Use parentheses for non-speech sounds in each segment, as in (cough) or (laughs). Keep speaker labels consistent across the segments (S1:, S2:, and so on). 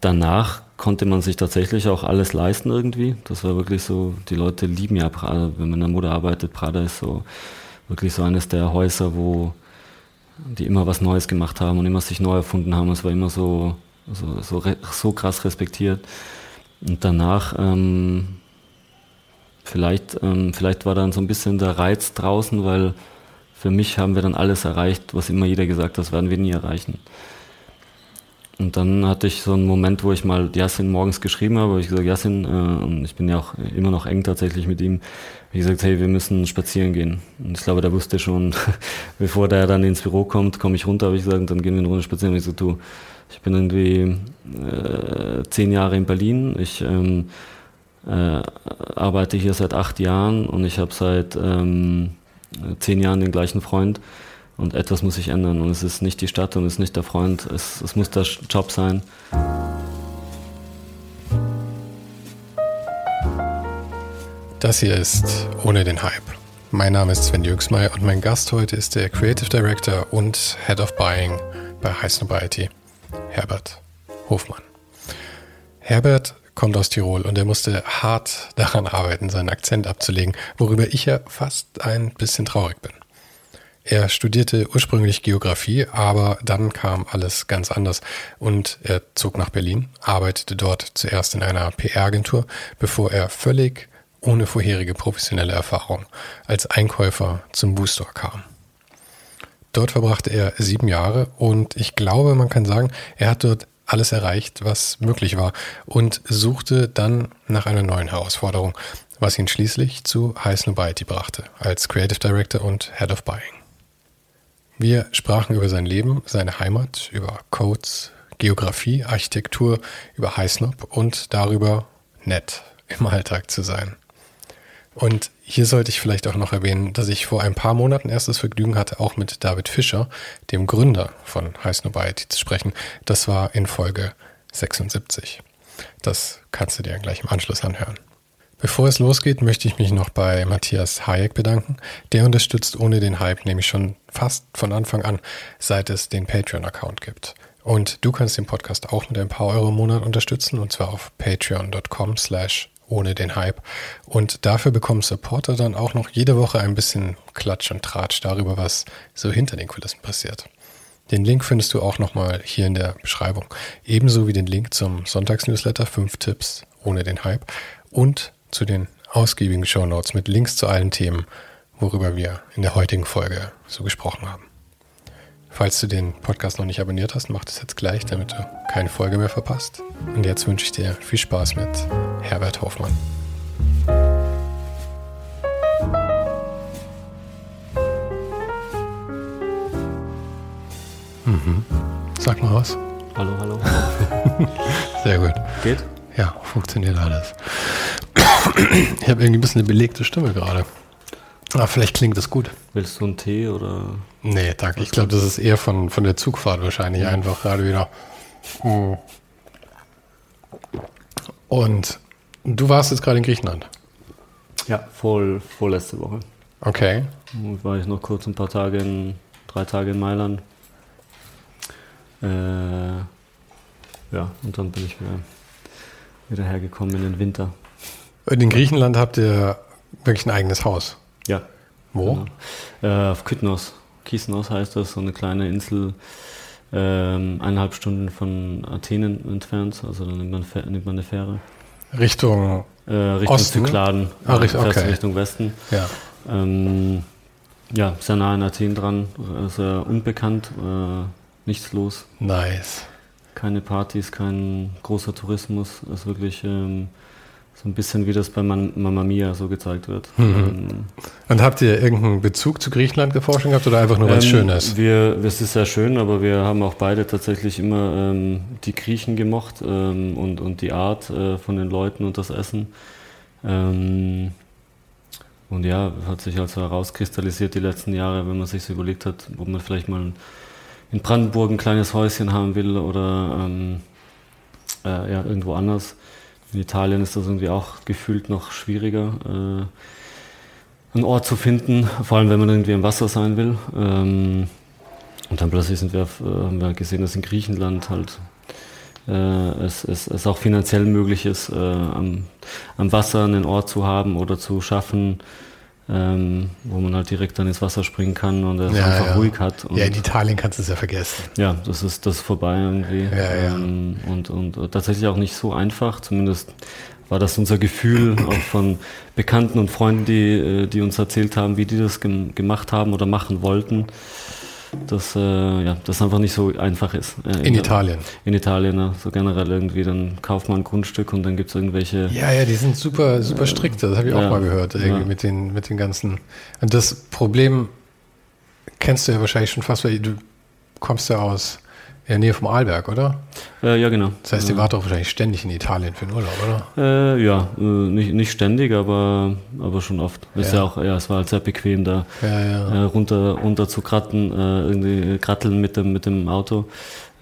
S1: danach konnte man sich tatsächlich auch alles leisten irgendwie. Das war wirklich so, die Leute lieben ja Prada, wenn man in der Mode arbeitet. Prada ist so wirklich so eines der Häuser, wo die immer was Neues gemacht haben und immer sich neu erfunden haben. Es war immer so, so, so, so krass respektiert. Und danach, ähm, vielleicht, ähm, vielleicht war dann so ein bisschen der Reiz draußen, weil für mich haben wir dann alles erreicht, was immer jeder gesagt hat, das werden wir nie erreichen. Und dann hatte ich so einen Moment, wo ich mal Yassin morgens geschrieben habe, wo ich gesagt, Yassin, äh, und ich bin ja auch immer noch eng tatsächlich mit ihm, ich gesagt, hey, wir müssen spazieren gehen. Und ich glaube, der wusste schon, (laughs) bevor der dann ins Büro kommt, komme ich runter, habe ich gesagt, und dann gehen wir eine Runde spazieren. Und ich so, du, ich bin irgendwie äh, zehn Jahre in Berlin, ich ähm, äh, arbeite hier seit acht Jahren und ich habe seit ähm, zehn Jahren den gleichen Freund. Und etwas muss sich ändern. Und es ist nicht die Stadt und es ist nicht der Freund. Es, es muss der Job sein.
S2: Das hier ist Ohne den Hype. Mein Name ist Sven Jüngsmeier und mein Gast heute ist der Creative Director und Head of Buying bei High Snobiety, Herbert Hofmann. Herbert kommt aus Tirol und er musste hart (laughs) daran arbeiten, seinen Akzent abzulegen, worüber ich ja fast ein bisschen traurig bin. Er studierte ursprünglich Geografie, aber dann kam alles ganz anders und er zog nach Berlin, arbeitete dort zuerst in einer PR-Agentur, bevor er völlig ohne vorherige professionelle Erfahrung als Einkäufer zum Booster kam. Dort verbrachte er sieben Jahre und ich glaube, man kann sagen, er hat dort alles erreicht, was möglich war und suchte dann nach einer neuen Herausforderung, was ihn schließlich zu High Snobiety brachte, als Creative Director und Head of Buying. Wir sprachen über sein Leben, seine Heimat, über Codes, Geografie, Architektur, über Heißnob und darüber, nett im Alltag zu sein. Und hier sollte ich vielleicht auch noch erwähnen, dass ich vor ein paar Monaten erst das Vergnügen hatte, auch mit David Fischer, dem Gründer von Heißnobiety, zu sprechen. Das war in Folge 76. Das kannst du dir gleich im Anschluss anhören. Bevor es losgeht, möchte ich mich noch bei Matthias Hayek bedanken. Der unterstützt ohne den Hype nämlich schon fast von Anfang an, seit es den Patreon-Account gibt. Und du kannst den Podcast auch mit ein paar Euro im Monat unterstützen, und zwar auf patreon.com slash ohne den Hype. Und dafür bekommen Supporter dann auch noch jede Woche ein bisschen Klatsch und Tratsch darüber, was so hinter den Kulissen passiert. Den Link findest du auch nochmal hier in der Beschreibung. Ebenso wie den Link zum Sonntagsnewsletter 5 Tipps ohne den Hype und zu den ausgiebigen Show Notes mit Links zu allen Themen, worüber wir in der heutigen Folge so gesprochen haben. Falls du den Podcast noch nicht abonniert hast, mach das jetzt gleich, damit du keine Folge mehr verpasst. Und jetzt wünsche ich dir viel Spaß mit Herbert Hoffmann. Mhm. Sag mal was.
S1: Hallo, hallo. (laughs)
S2: Sehr gut.
S1: Geht?
S2: Ja, funktioniert alles. (coughs) Ich habe irgendwie ein bisschen eine belegte Stimme gerade. Aber vielleicht klingt das gut.
S1: Willst du einen Tee oder?
S2: Nee, danke. Ich glaube, das ist eher von, von der Zugfahrt wahrscheinlich ja. einfach gerade wieder. Hm. Und du warst jetzt gerade in Griechenland.
S1: Ja, vor, vorletzte Woche.
S2: Okay.
S1: Und war ich noch kurz ein paar Tage in, drei Tage in Mailand. Äh, ja, und dann bin ich wieder wieder hergekommen in den Winter.
S2: Und in Griechenland habt ihr wirklich ein eigenes Haus?
S1: Ja.
S2: Wo?
S1: Genau. Äh, auf Kytnos. Kisnos heißt das, so eine kleine Insel, ähm, eineinhalb Stunden von Athen entfernt. Also dann nimmt man, nimmt man eine Fähre.
S2: Richtung,
S1: äh, Richtung
S2: Osten?
S1: Zykladen,
S2: Ah, Richtung- okay.
S1: Richtung Westen.
S2: ja.
S1: Ähm, ja, sehr nah in Athen dran, äh, sehr unbekannt, äh, nichts los,
S2: Nice.
S1: Keine Partys, kein großer Tourismus. Es ist wirklich ähm, so ein bisschen wie das bei Man Mamma Mia so gezeigt wird. Ähm,
S2: Und habt ihr irgendeinen Bezug zu Griechenland geforscht gehabt oder einfach nur, weil es
S1: ähm,
S2: schön ist?
S1: Wir, es ist sehr schön, aber wir haben auch beide tatsächlich immer ähm, die Griechen gemocht ähm, und, und die Art äh, von den Leuten und das Essen. Ähm, und ja, hat sich also herauskristallisiert die letzten Jahre, wenn man sich so überlegt hat, ob man vielleicht mal in Brandenburg ein kleines Häuschen haben will oder ähm, äh, ja, irgendwo anders. In Italien ist das irgendwie auch gefühlt noch schwieriger, äh, einen Ort zu finden, vor allem wenn man irgendwie im Wasser sein will. Ähm, und dann plötzlich sind wir, äh, haben wir gesehen, dass in Griechenland halt äh, es, es, es auch finanziell möglich ist, äh, am, am Wasser einen Ort zu haben oder zu schaffen, ähm, wo man halt direkt dann ins Wasser springen kann und es
S2: Ja,
S1: einfach
S2: ja.
S1: ruhig hat.
S2: Ja, in Italien kannst du es ja vergessen.
S1: ja, das ist das ist vorbei irgendwie.
S2: Ja, ja.
S1: Ähm, und, und tatsächlich auch nicht so einfach. Zumindest war das unser Gefühl auch von Bekannten und Freunden, die, äh, die uns erzählt haben, wie die das gem gemacht haben oder machen wollten. Dass äh, ja, das einfach nicht so einfach ist. Äh,
S2: In Italien.
S1: In Italien, ja, so generell irgendwie. Dann kauft man ein Grundstück und dann gibt es irgendwelche.
S2: Ja, ja, die sind super, super strikt. Das habe ich auch
S1: Ja.
S2: mal gehört, irgendwie mit, den, mit den ganzen. Und das Problem kennst du ja wahrscheinlich schon fast, weil du kommst ja aus in der Nähe vom Arlberg, oder?
S1: Äh, ja, genau.
S2: Das heißt, ihr wart doch wahrscheinlich ständig in Italien für den Urlaub, oder?
S1: Äh, ja, äh, nicht, nicht ständig, aber, aber schon oft. Ist
S2: Ja.
S1: ja auch, ja, es war halt sehr bequem da.
S2: Ja, ja.
S1: äh, runter, runter zu kratten, äh, irgendwie kratteln mit dem, mit dem Auto.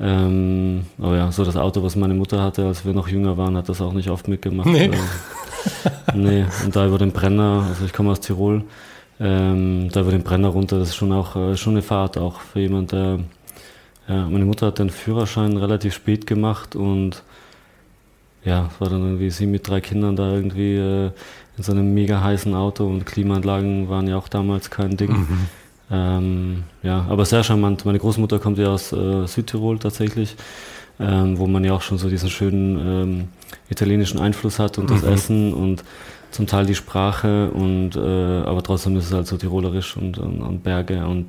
S1: Ähm, aber ja, so das Auto, was meine Mutter hatte, als wir noch jünger waren, hat das auch nicht oft mitgemacht.
S2: Nee.
S1: Äh, nee, und da über den Brenner, also ich komme aus Tirol, ähm, da über den Brenner runter, das ist schon auch äh, schon eine Fahrt auch für jemand, der ja, meine Mutter hat den Führerschein relativ spät gemacht und ja, es war dann irgendwie sie mit drei Kindern da irgendwie äh, in so einem mega heißen Auto und Klimaanlagen waren ja auch damals kein Ding.
S2: Mhm.
S1: Ähm, ja, aber sehr charmant. Meine Großmutter kommt ja aus äh, Südtirol tatsächlich, ähm, wo man ja auch schon so diesen schönen ähm, italienischen Einfluss hat und das
S2: Mhm.
S1: Essen und zum Teil die Sprache und äh, aber trotzdem ist es halt so tirolerisch und, und, und Berge und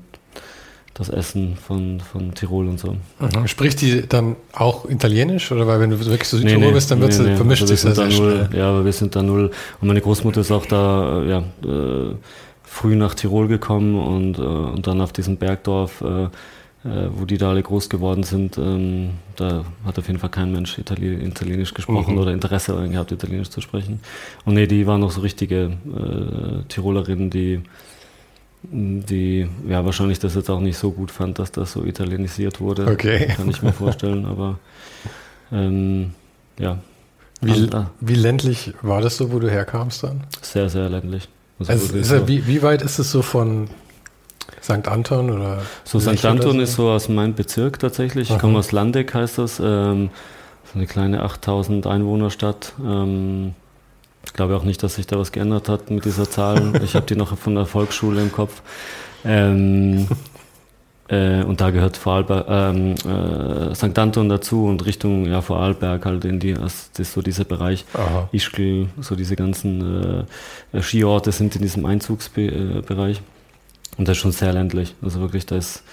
S1: das Essen von, von Tirol und so.
S2: Mhm. Spricht die dann auch Italienisch? Oder weil wenn du wirklich so Südtirol bist, dann wird's, vermischt
S1: Also wir
S2: sich das sehr
S1: null. Ja, aber wir sind da null. Und meine Großmutter ist auch da äh, ja, äh, früh nach Tirol gekommen und, äh, und dann auf diesem Bergdorf, äh, äh, wo die da alle groß geworden sind, ähm, da hat auf jeden Fall kein Mensch Itali Italienisch gesprochen
S2: Mhm.
S1: oder Interesse daran gehabt, Italienisch zu sprechen. Und nee, die waren noch so richtige äh, Tirolerinnen, die die ja wahrscheinlich das jetzt auch nicht so gut fand, dass das so italienisiert wurde.
S2: Okay.
S1: Kann ich mir vorstellen, aber ähm, ja,
S2: Wie,
S1: Ah,
S2: wie ländlich war das so, wo du herkamst dann?
S1: sehr, sehr ländlich. Also
S2: Also ist er, wie, wie weit ist es so von St. Anton oder
S1: So St. Anton ist so aus meinem Bezirk tatsächlich. Ich komme aus Landeck, heißt das. Ähm, so eine kleine 8000 Einwohnerstadt. Ähm, glaube auch nicht, dass sich da was geändert hat mit dieser Zahl. (laughs) Ich habe die noch von der Volksschule im Kopf. Ähm, äh, und da gehört Vorarlberg, ähm, äh, St. Anton dazu und Richtung ja, Vorarlberg halt in die, das ist so dieser Bereich.
S2: Aha.
S1: Ischgl, so diese ganzen äh, Skiorte sind in diesem Einzugsbereich. Und das ist schon sehr ländlich. Also wirklich, da ist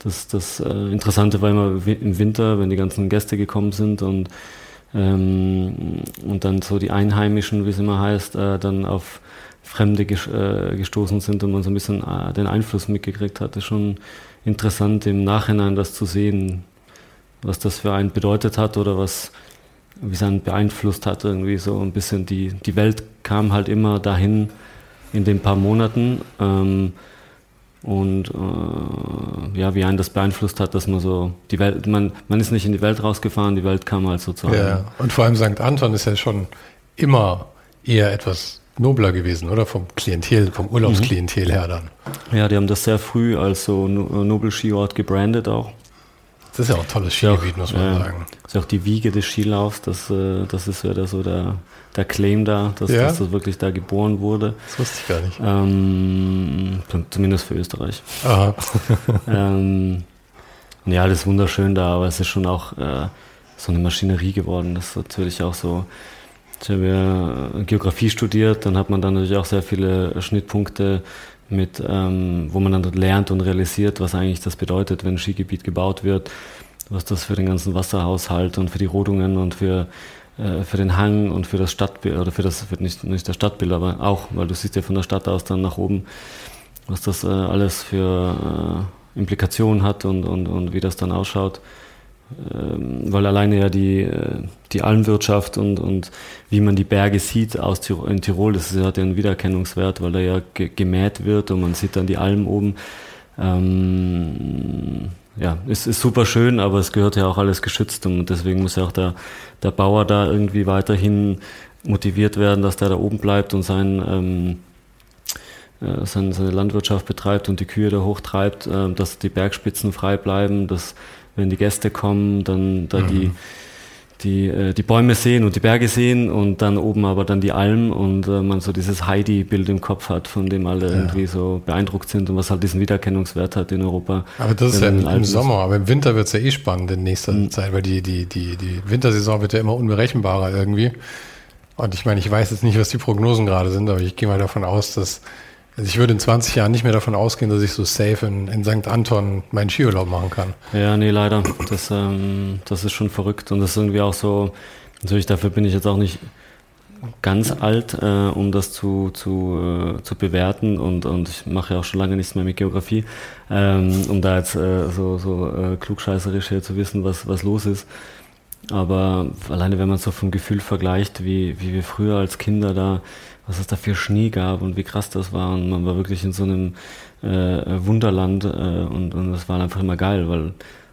S1: das, das äh, Interessante war immer im Winter, wenn die ganzen Gäste gekommen sind und, ähm, und dann so die Einheimischen, wie es immer heißt, äh, dann auf Fremde äh, gestoßen sind und man so ein bisschen äh, den Einfluss mitgekriegt hat. Das ist schon interessant im Nachhinein das zu sehen, was das für einen bedeutet hat oder was, wie es einen beeinflusst hat, irgendwie so ein bisschen die, die Welt kam halt immer dahin in den paar Monaten ähm, und äh, ja, wie einen das beeinflusst hat, dass man so die Welt, man, man ist nicht in die Welt rausgefahren, die Welt kam halt so zu einem.
S2: Ja, und vor allem St. Anton ist ja schon immer eher etwas nobler gewesen, oder? Vom Klientel, vom Urlaubsklientel her dann.
S1: Ja, die haben das sehr früh als so No- Nobel-Skiort gebrandet auch.
S2: Das ist ja auch ein tolles Skigebiet, muss man
S1: ja,
S2: sagen.
S1: Das ist ja auch die Wiege des Skilaufs, das, äh, das ist wieder so der, der Claim da, dass,
S2: Ja.
S1: dass das wirklich da geboren wurde.
S2: Das wusste ich gar nicht.
S1: Ähm, zumindest für Österreich.
S2: Aha. (laughs)
S1: ähm, ja, das ist wunderschön da, aber es ist schon auch äh, so eine Maschinerie geworden. Das ist natürlich auch so. Ich habe ja Geografie studiert, dann hat man dann natürlich auch sehr viele Schnittpunkte mit, ähm, wo man dann lernt und realisiert, was eigentlich das bedeutet, wenn ein Skigebiet gebaut wird, was das für den ganzen Wasserhaushalt und für die Rodungen und für äh, für den Hang und für das Stadtbild, oder für das, für nicht, nicht das Stadtbild, aber auch, weil du siehst ja von der Stadt aus dann nach oben, was das äh, alles für äh, Implikationen hat und, und, und wie das dann ausschaut. Ähm, weil alleine ja die, äh, die Almwirtschaft und, und wie man die Berge sieht aus Tirol, in Tirol, das hat ja einen Wiedererkennungswert, weil da ja ge gemäht wird und man sieht dann die Alm oben. Ähm, ja, es ist super schön, aber es gehört ja auch alles geschützt und deswegen muss ja auch der, der Bauer da irgendwie weiterhin motiviert werden, dass der da oben bleibt und sein, ähm, äh, seine, seine Landwirtschaft betreibt und die Kühe da hochtreibt, äh, dass die Bergspitzen frei bleiben, dass wenn die Gäste kommen, dann da die die, äh, die Bäume sehen und die Berge sehen und dann oben aber dann die Alm und äh, man so dieses Heidi-Bild im Kopf hat, von dem alle
S2: Ja.
S1: irgendwie so beeindruckt sind und was halt diesen Wiedererkennungswert hat in Europa.
S2: Aber das ist ja im, im. Sommer, aber im Winter wird es ja eh spannend in nächster
S1: Mhm.
S2: Zeit, weil die, die, die, die Wintersaison wird ja immer unberechenbarer irgendwie. Und ich meine, ich weiß jetzt nicht, was die Prognosen gerade sind, aber ich gehe mal davon aus, dass, also ich würde in 20 Jahren nicht mehr davon ausgehen, dass ich so safe in, in St. Anton meinen Skiurlaub machen kann.
S1: Ja, nee, leider. Das, ähm, das ist schon verrückt und das ist irgendwie auch so, natürlich dafür bin ich jetzt auch nicht ganz alt, äh, um das zu, zu, äh, zu bewerten und, und ich mache ja auch schon lange nichts mehr mit Geografie, ähm, um da jetzt äh, so, so äh, klugscheißerisch hier zu wissen, was, was los ist. Aber alleine wenn man so vom Gefühl vergleicht, wie, wie wir früher als Kinder da, was es da für Schnee gab und wie krass das war und man war wirklich in so einem äh, Wunderland äh, und, und das war einfach immer geil, weil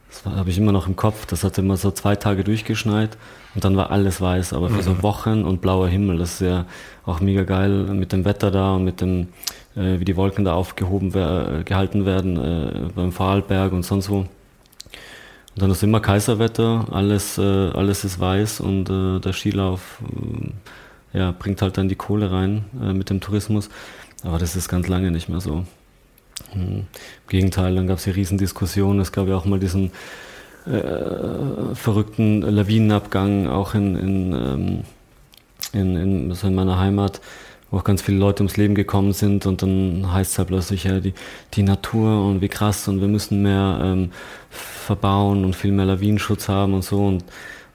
S1: das habe ich immer noch im Kopf. Das hat immer so zwei Tage durchgeschneit und dann war alles weiß, aber für so Wochen und blauer Himmel. Das ist ja auch mega geil mit dem Wetter da und mit dem, äh, wie die Wolken da aufgehoben äh, gehalten werden äh, beim Vorarlberg und sonst wo. Und dann ist immer Kaiserwetter, alles, äh, alles ist weiß und äh, der Skilauf äh, ja, bringt halt dann die Kohle rein äh, mit dem Tourismus. Aber das ist ganz lange nicht mehr so. Hm. Im Gegenteil, dann gab es hier Riesendiskussionen. Es gab ja auch mal diesen äh, verrückten Lawinenabgang auch in, in, ähm, in, in, so in meiner Heimat, wo auch ganz viele Leute ums Leben gekommen sind und dann heißt es halt plötzlich, ja, die, die Natur und wie krass und wir müssen mehr ähm, verbauen und viel mehr Lawinenschutz haben und so und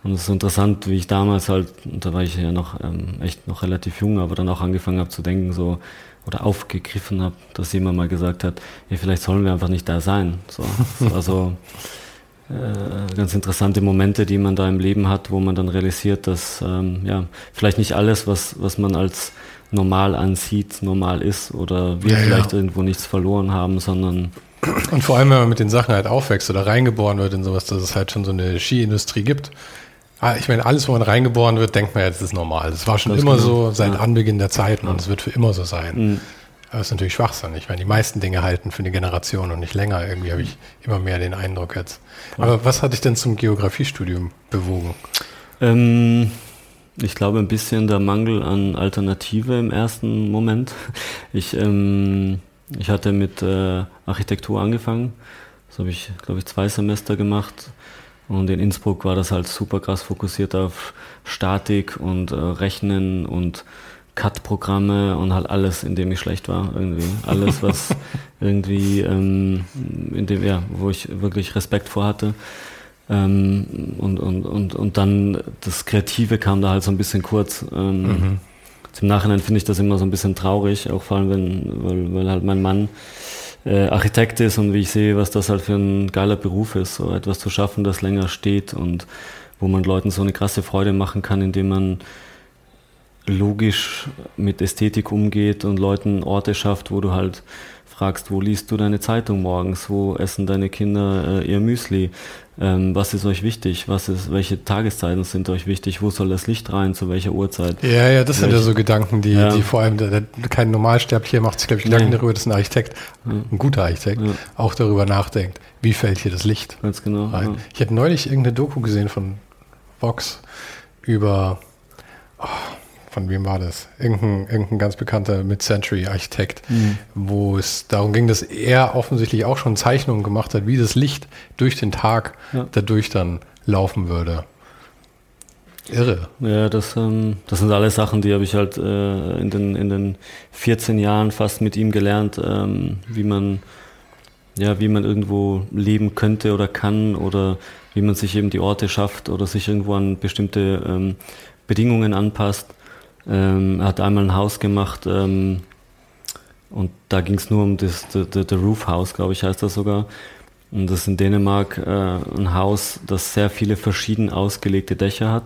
S1: und es ist interessant, wie ich damals halt, und da war ich ja noch ähm, echt noch relativ jung, aber dann auch angefangen habe zu denken, so, oder aufgegriffen habe, dass jemand mal gesagt hat, ja, vielleicht sollen wir einfach nicht da sein. So, das war so (laughs) äh, ganz interessante Momente, die man da im Leben hat, wo man dann realisiert, dass ähm, ja, vielleicht nicht alles, was, was man als normal ansieht, normal ist oder wir
S2: Ja, ja.
S1: vielleicht irgendwo nichts verloren haben, sondern
S2: Und vor allem, wenn man mit den Sachen halt aufwächst oder reingeboren wird in sowas, dass es halt schon so eine Skiindustrie gibt. Ah, Ich meine, alles, wo man reingeboren wird, denkt man ja, das ist normal. Das war schon
S1: Ganz
S2: immer
S1: genau.
S2: so seit
S1: Ja.
S2: Anbeginn der Zeiten und es wird für immer so sein.
S1: Mhm.
S2: Aber es ist natürlich Schwachsinn. Ich meine, die meisten Dinge halten für eine Generation und nicht länger. Irgendwie habe ich immer mehr den Eindruck jetzt. Aber was hat dich denn zum Geografiestudium bewogen?
S1: Ähm, ich glaube ein bisschen der Mangel an Alternative im ersten Moment. Ich, ähm, ich hatte mit äh, Architektur angefangen. Das habe ich, glaube ich, zwei Semester gemacht. Und in Innsbruck war das halt super krass fokussiert auf Statik und äh, Rechnen und CAD-Programme und halt alles, in dem ich schlecht war irgendwie. Alles, was (laughs) irgendwie, ähm, in dem, ja, wo ich wirklich Respekt vor hatte. Ähm, und, und, und, und dann das Kreative kam da halt so ein bisschen kurz. Ähm, Zum Nachhinein finde ich das immer so ein bisschen traurig, auch vor allem, wenn, weil, weil halt mein Mann äh, Architekt ist und wie ich sehe, was das halt für ein geiler Beruf ist, so etwas zu schaffen, das länger steht und wo man Leuten so eine krasse Freude machen kann, indem man logisch mit Ästhetik umgeht und Leuten Orte schafft, wo du halt fragst, wo liest du deine Zeitung morgens, wo essen deine Kinder äh, ihr Müsli, ähm, was ist euch wichtig, was ist, welche Tageszeiten sind euch wichtig, wo soll das Licht rein, zu welcher Uhrzeit.
S2: Ja, ja, das sind ja so Gedanken, die, ja. die vor allem der, der, kein Normalsterblicher macht sich, glaube ich, Gedanken nee. darüber, dass ein Architekt, ja. ein guter Architekt, ja. auch darüber nachdenkt, wie fällt hier das Licht
S1: Ganz genau,
S2: rein. Ich habe neulich irgendeine Doku gesehen von Vox über oh, von wem war das? Irgendein, irgendein ganz bekannter Mid-Century-Architekt, mhm. wo es darum ging, dass er offensichtlich auch schon Zeichnungen gemacht hat, wie das Licht durch den Tag ja. dadurch dann laufen würde.
S1: Irre. Ja, das, ähm, das sind alles Sachen, die habe ich halt äh, in, den, in den 14 Jahren fast mit ihm gelernt, ähm, wie man ja, wie man irgendwo leben könnte oder kann oder wie man sich eben die Orte schafft oder sich irgendwo an bestimmte ähm, Bedingungen anpasst. Ähm, er hat einmal ein Haus gemacht ähm, und da ging es nur um das the, the, the Roof House, glaube ich, heißt das sogar. Und das ist in Dänemark äh, ein Haus, das sehr viele verschieden ausgelegte Dächer hat.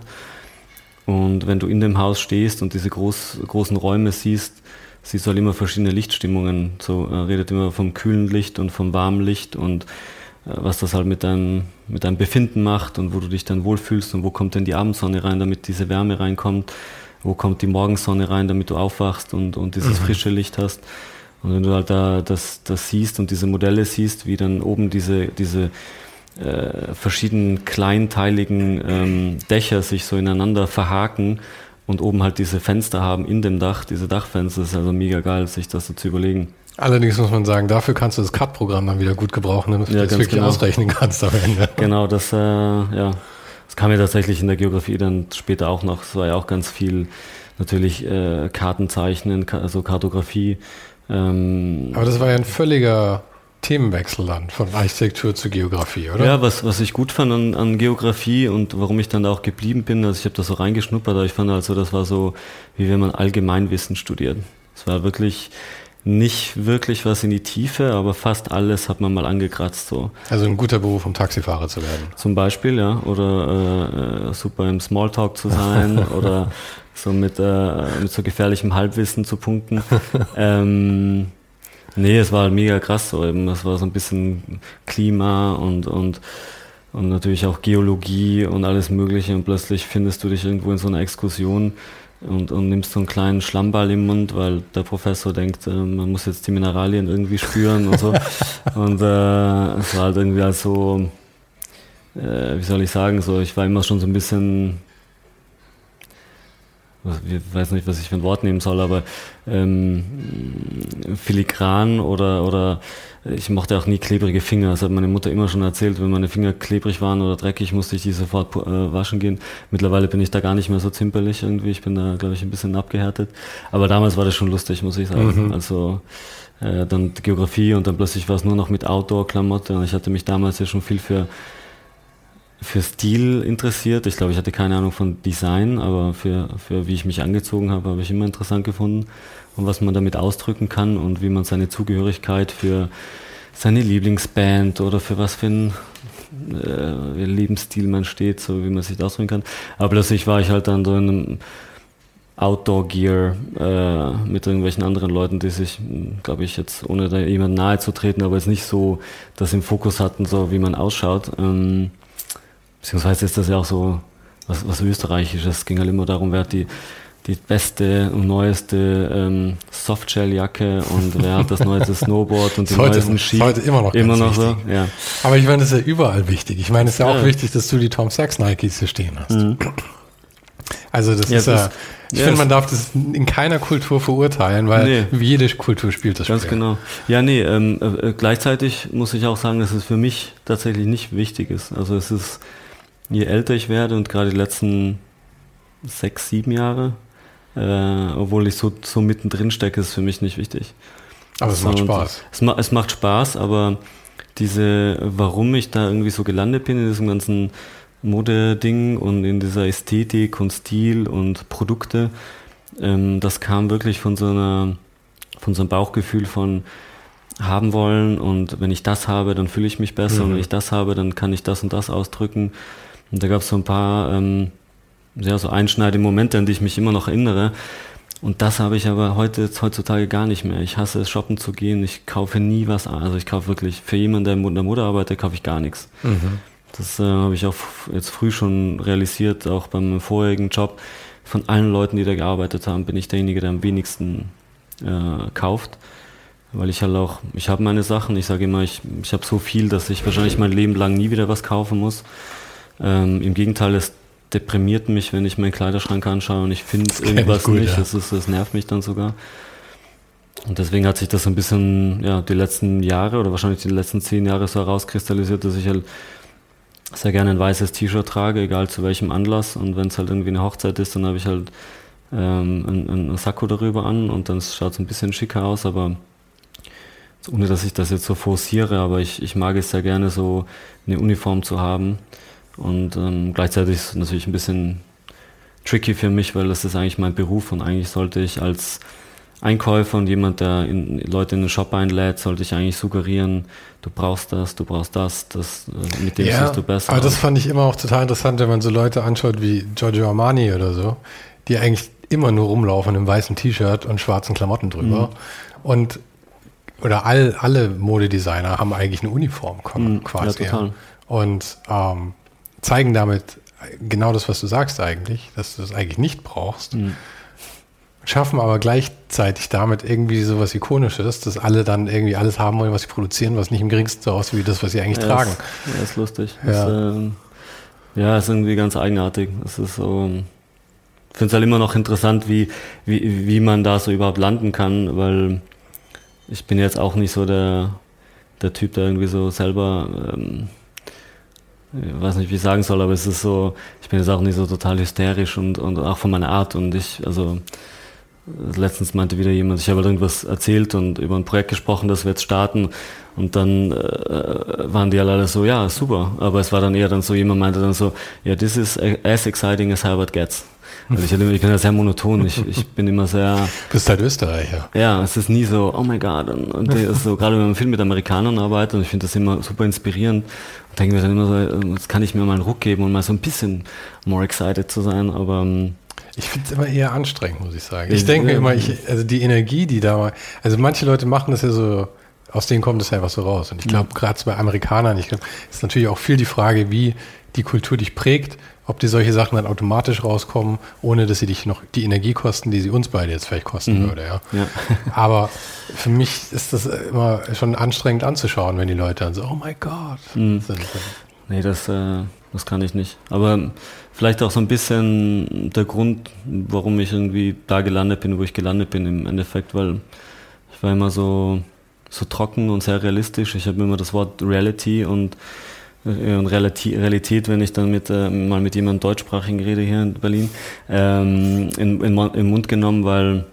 S1: Und wenn du in dem Haus stehst und diese groß, großen Räume siehst, siehst du halt immer verschiedene Lichtstimmungen. So er redet immer vom kühlen Licht und vom warmen Licht und äh, was das halt mit deinem, mit deinem Befinden macht und wo du dich dann wohlfühlst und wo kommt denn die Abendsonne rein, damit diese Wärme reinkommt wo kommt die Morgensonne rein, damit du aufwachst und, und dieses mhm. frische Licht hast. Und wenn du halt da das, das siehst und diese Modelle siehst, wie dann oben diese, diese äh, verschiedenen kleinteiligen ähm, Dächer sich so ineinander verhaken und oben halt diese Fenster haben in dem Dach, diese Dachfenster, ist also mega geil, sich das so zu überlegen.
S2: Allerdings muss man sagen, dafür kannst du das CAD-Programm dann wieder gut gebrauchen, damit du ja, das wirklich genau. ausrechnen kannst am Ende.
S1: Genau, das, äh, ja, das kam mir tatsächlich in der Geografie dann später auch noch. Es war ja auch ganz viel natürlich äh, Kartenzeichnen, also Kartografie.
S2: Ähm, Aber das war ja ein völliger Themenwechsel dann von Architektur zu Geografie, oder?
S1: Ja, was, was ich gut fand an, an Geografie und warum ich dann da auch geblieben bin, also ich habe da so reingeschnuppert, aber ich fand also, das war so, wie wenn man Allgemeinwissen studiert. Es war wirklich nicht wirklich was in die Tiefe, aber fast alles hat man mal angekratzt. So.
S2: Also ein guter Beruf, um Taxifahrer zu werden.
S1: Zum Beispiel, ja. Oder äh, super im Smalltalk zu sein (laughs) oder so mit, äh, mit so gefährlichem Halbwissen zu punkten. (laughs) ähm, nee, es war halt mega krass so eben. Es war so ein bisschen Klima und, und und natürlich auch Geologie und alles Mögliche und plötzlich findest du dich irgendwo in so einer Exkursion und, und nimmst so einen kleinen Schlammball im Mund, weil der Professor denkt, äh, man muss jetzt die Mineralien irgendwie spüren und so. (laughs) und äh, es war halt irgendwie also, äh, wie soll ich sagen, so ich war immer schon so ein bisschen ich weiß nicht, was ich für ein Wort nehmen soll, aber ähm, filigran oder, oder ich mochte auch nie klebrige Finger. Das hat meine Mutter immer schon erzählt, wenn meine Finger klebrig waren oder dreckig, musste ich die sofort äh, waschen gehen. Mittlerweile bin ich da gar nicht mehr so zimperlich irgendwie. Ich bin da, glaube ich, ein bisschen abgehärtet. Aber damals war das schon lustig, muss ich sagen. Mhm. Also äh, dann Geografie und dann plötzlich war es nur noch mit Outdoor-Klamotte und ich hatte mich damals ja schon viel für für Stil interessiert. Ich glaube, ich hatte keine Ahnung von Design, aber für, für wie ich mich angezogen habe, habe ich immer interessant gefunden und was man damit ausdrücken kann und wie man seine Zugehörigkeit für seine Lieblingsband oder für was für ein äh, Lebensstil man steht, so wie man sich das ausdrücken kann. Aber plötzlich war ich halt dann so in einem Outdoor-Gear äh, mit irgendwelchen anderen Leuten, die sich, glaube ich, jetzt ohne da jemand nahe zu treten, aber jetzt nicht so das im Fokus hatten, so wie man ausschaut. Ähm, beziehungsweise ist das ja auch so was, was Österreichisches. Es ging halt immer darum, wer hat die, die beste und neueste ähm, Softshell-Jacke und wer hat das neueste (laughs) Snowboard und die heute, neuesten Ski.
S2: Heute immer noch
S1: immer noch so, ja.
S2: Aber ich meine, das ist ja überall wichtig. Ich meine, es ist ja, ja. auch wichtig, dass du die Tom Sachs Nikes hier stehen hast. Mhm. Also das ja, ist ja, ich ja, finde, man darf das in keiner Kultur verurteilen, weil nee. jede Kultur spielt das
S1: Ganz Spiel. genau. Ja, nee, ähm, äh, gleichzeitig muss ich auch sagen, dass es für mich tatsächlich nicht wichtig ist. Also es ist, je älter ich werde und gerade die letzten sechs, sieben Jahre, äh, obwohl ich so, so mittendrin stecke, ist für mich nicht wichtig.
S2: Aber es macht Spaß.
S1: Es, ma es macht Spaß, aber diese, warum ich da irgendwie so gelandet bin in diesem ganzen Modeding und in dieser Ästhetik und Stil und Produkte, ähm, das kam wirklich von so einer, von so einem Bauchgefühl von haben wollen und wenn ich das habe, dann fühle ich mich besser mhm. und wenn ich das habe, dann kann ich das und das ausdrücken. Und da gab es so ein paar ähm, sehr so einschneidende Momente, an die ich mich immer noch erinnere. Und das habe ich aber heute, heutzutage gar nicht mehr. Ich hasse es, shoppen zu gehen. Ich kaufe nie was. Also ich kaufe wirklich, für jemanden, der in der Mutter arbeitet, kaufe ich gar nichts. Mhm. Das äh, habe ich auch jetzt früh schon realisiert, auch beim vorigen Job. Von allen Leuten, die da gearbeitet haben, bin ich derjenige, der am wenigsten äh, kauft. Weil ich halt auch, ich habe meine Sachen, ich sage immer, ich, ich habe so viel, dass ich wahrscheinlich mein Leben lang nie wieder was kaufen muss. Ähm, Im Gegenteil, es deprimiert mich, wenn ich meinen Kleiderschrank anschaue und ich finde irgendwas gut, nicht. Ja. Das, ist, das nervt mich dann sogar. Und deswegen hat sich das so ein bisschen, ja, die letzten Jahre oder wahrscheinlich die letzten zehn Jahre so herauskristallisiert, dass ich halt sehr gerne ein weißes T-Shirt trage, egal zu welchem Anlass. Und wenn es halt irgendwie eine Hochzeit ist, dann habe ich halt ähm, ein, ein Sakko darüber an und dann schaut es ein bisschen schicker aus, aber ohne dass ich das jetzt so forciere, aber ich, ich mag es sehr gerne, so eine Uniform zu haben. Und ähm, gleichzeitig ist es natürlich ein bisschen tricky für mich, weil das ist eigentlich mein Beruf und eigentlich sollte ich als Einkäufer und jemand, der in, Leute in den Shop einlädt, sollte ich eigentlich suggerieren, du brauchst das, du brauchst das, das äh, mit dem ja, siehst du besser.
S2: Aber das fand ich immer auch total interessant, wenn man so Leute anschaut wie Giorgio Armani oder so, die eigentlich immer nur rumlaufen im weißen T-Shirt und schwarzen Klamotten drüber. Mhm. Und oder all, alle Modedesigner haben eigentlich eine Uniform mhm, quasi. Ja, total. Und ähm, zeigen damit genau das, was du sagst eigentlich, dass du das eigentlich nicht brauchst. Mhm. Schaffen aber gleichzeitig damit irgendwie sowas Ikonisches, dass alle dann irgendwie alles haben wollen, was sie produzieren, was nicht im geringsten so aussieht wie das, was sie eigentlich ja, tragen.
S1: Ist, ja, ist lustig. Ja. Ist, ähm, ja, ist irgendwie ganz eigenartig. Es ist so, ich finde es halt immer noch interessant, wie, wie, wie man da so überhaupt landen kann, weil ich bin jetzt auch nicht so der, der Typ, der irgendwie so selber, ähm, ich weiß nicht, wie ich sagen soll, aber es ist so, ich bin jetzt auch nicht so total hysterisch und, und auch von meiner Art. Und ich, also letztens meinte wieder jemand, ich habe halt irgendwas erzählt und über ein Projekt gesprochen, das wir jetzt starten. Und dann äh, waren die alle so, ja, super, aber es war dann eher dann so, jemand meinte dann so, ja, yeah, this is as exciting as Herbert gets. Also ich, ich bin ja sehr monoton. Ich, ich bin immer sehr.
S2: Du bist halt Österreicher.
S1: Ja, es ist nie so, oh my God. Und, und so, gerade wenn man viel mit Amerikanern arbeitet und ich finde das immer super inspirierend und denke mir dann immer so, jetzt kann ich mir mal einen Ruck geben und mal so ein bisschen more excited zu sein, aber. Ähm,
S2: ich finde es immer eher anstrengend, muss ich sagen. Ich denke immer, ich, also die Energie, die da, also manche Leute machen das ja so, aus denen kommt es einfach so raus. Und ich glaube, gerade bei Amerikanern, ich glaube, ist natürlich auch viel die Frage, wie die Kultur dich prägt ob dir solche Sachen dann automatisch rauskommen, ohne dass sie dich noch die Energie kosten, die sie uns beide jetzt vielleicht kosten mhm. würde. Ja. ja. (laughs) Aber für mich ist das immer schon anstrengend anzuschauen, wenn die Leute dann so, oh my God. Mhm. Sind.
S1: Nee, das, äh, das kann ich nicht. Aber vielleicht auch so ein bisschen der Grund, warum ich irgendwie da gelandet bin, wo ich gelandet bin im Endeffekt, weil ich war immer so, so trocken und sehr realistisch. Ich habe immer das Wort Reality und und Realität, wenn ich dann mit, äh, mal mit jemandem deutschsprachigen rede hier in Berlin, ähm, in, in, im Mund genommen, weil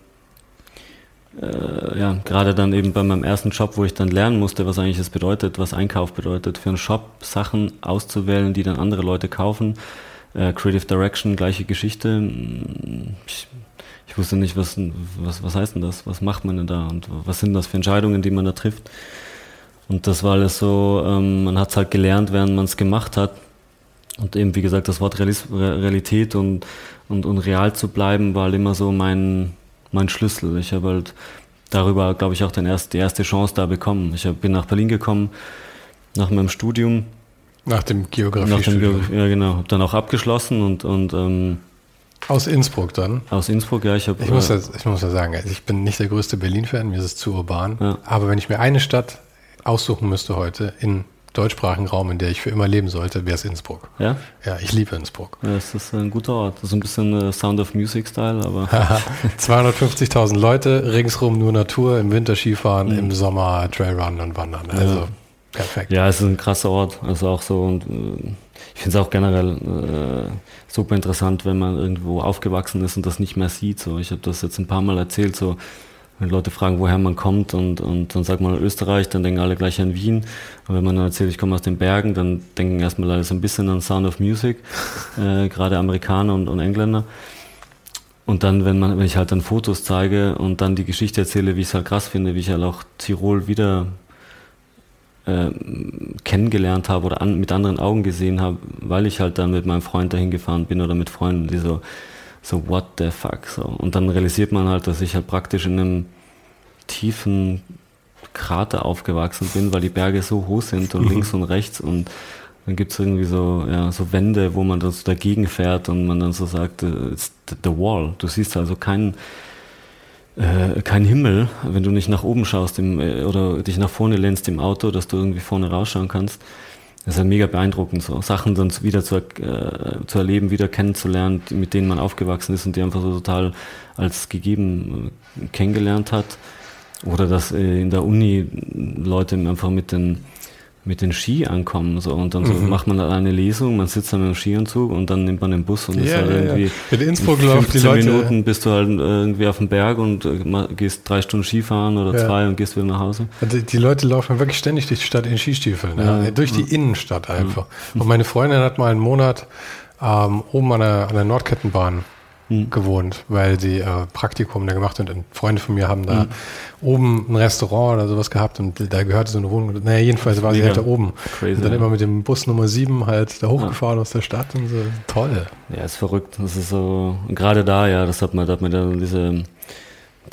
S1: äh, ja, gerade dann eben bei meinem ersten Job, wo ich dann lernen musste, was eigentlich das bedeutet, was Einkauf bedeutet, für einen Shop Sachen auszuwählen, die dann andere Leute kaufen. Äh, Creative Direction, gleiche Geschichte. Ich, ich wusste nicht, was, was, was heißt denn das? Was macht man denn da? Und was sind das für Entscheidungen, die man da trifft? Und das war alles so, ähm, man hat es halt gelernt, während man es gemacht hat. Und eben, wie gesagt, das Wort Realis Realität und, und, und real zu bleiben, war halt immer so mein, mein Schlüssel. Ich habe halt darüber, glaube ich, auch den erst, die erste Chance da bekommen. Ich hab, bin nach Berlin gekommen, nach meinem Studium.
S2: Nach dem Geografiestudium.
S1: Nach dem ja, genau. Habe dann auch abgeschlossen und, und ähm,
S2: aus Innsbruck dann?
S1: Aus Innsbruck, ja.
S2: Ich, hab, ich, muss, ja, ich muss ja sagen, also ich bin nicht der größte Berlin-Fan, mir ist es zu urban. Ja. Aber wenn ich mir eine Stadt aussuchen müsste heute in deutschsprachigen Raum, in der ich für immer leben sollte, wäre es Innsbruck.
S1: Ja?
S2: Ja, ich liebe Innsbruck.
S1: Ja, es ist ein guter Ort. Das ist ein bisschen äh, Sound of Music-Style, aber. (laughs)
S2: 250.000 Leute, ringsrum nur Natur, im Winter Skifahren, mhm. im Sommer Trailrun und Wandern. Also ja. perfekt.
S1: Ja, es ist ein krasser Ort. Also auch so und äh, ich finde es auch generell äh, super interessant, wenn man irgendwo aufgewachsen ist und das nicht mehr sieht. So, ich habe das jetzt ein paar Mal erzählt, so wenn Leute fragen, woher man kommt und, und dann sagt man Österreich, dann denken alle gleich an Wien. Und wenn man dann erzählt, ich komme aus den Bergen, dann denken erstmal alle so ein bisschen an Sound of Music, (laughs) äh, gerade Amerikaner und, und Engländer. Und dann, wenn man, wenn ich halt dann Fotos zeige und dann die Geschichte erzähle, wie ich es halt krass finde, wie ich halt auch Tirol wieder äh, kennengelernt habe oder an, mit anderen Augen gesehen habe, weil ich halt dann mit meinem Freund dahin gefahren bin oder mit Freunden, die so, so what the fuck so. Und dann realisiert man halt, dass ich halt praktisch in einem tiefen Krater aufgewachsen bin, weil die Berge so hoch sind und mhm. links und rechts und dann gibt es irgendwie so, ja, so Wände, wo man dann so dagegen fährt und man dann so sagt, äh, it's the wall. Du siehst also keinen äh, kein Himmel, wenn du nicht nach oben schaust im, äh, oder dich nach vorne lehnst im Auto, dass du irgendwie vorne rausschauen kannst. Das ist halt mega beeindruckend, so Sachen dann wieder zu, äh, zu erleben, wieder kennenzulernen, mit denen man aufgewachsen ist und die einfach so total als gegeben äh, kennengelernt hat. Oder dass äh, in der Uni Leute einfach mit den mit den Ski ankommen. So. Und dann so mhm. macht man eine Lesung, man sitzt dann mit dem Skianzug und dann nimmt man den Bus und
S2: ja,
S1: ist halt
S2: ja,
S1: irgendwie
S2: ja. in Innsbruck in 15 die Leute,
S1: Minuten bist du halt irgendwie auf dem Berg und äh, gehst drei Stunden Skifahren oder ja. zwei und gehst wieder nach Hause.
S2: Also die Leute laufen wirklich ständig durch die Stadt in Skistiefeln, ja. durch die Innenstadt einfach. Und meine Freundin hat mal einen Monat ähm, oben an der, an der Nordkettenbahn mhm. gewohnt, weil sie äh, Praktikum da gemacht hat und Freunde von mir haben da mhm. oben ein Restaurant oder sowas gehabt und da gehörte so eine Wohnung. Naja, jedenfalls war sie halt da oben. Crazy, und dann immer mit dem Bus Nummer 7 halt da hochgefahren ja. aus der Stadt und so. Toll.
S1: Ja, ist verrückt. Das ist so, gerade da, ja, das hat man, da hat man dann diese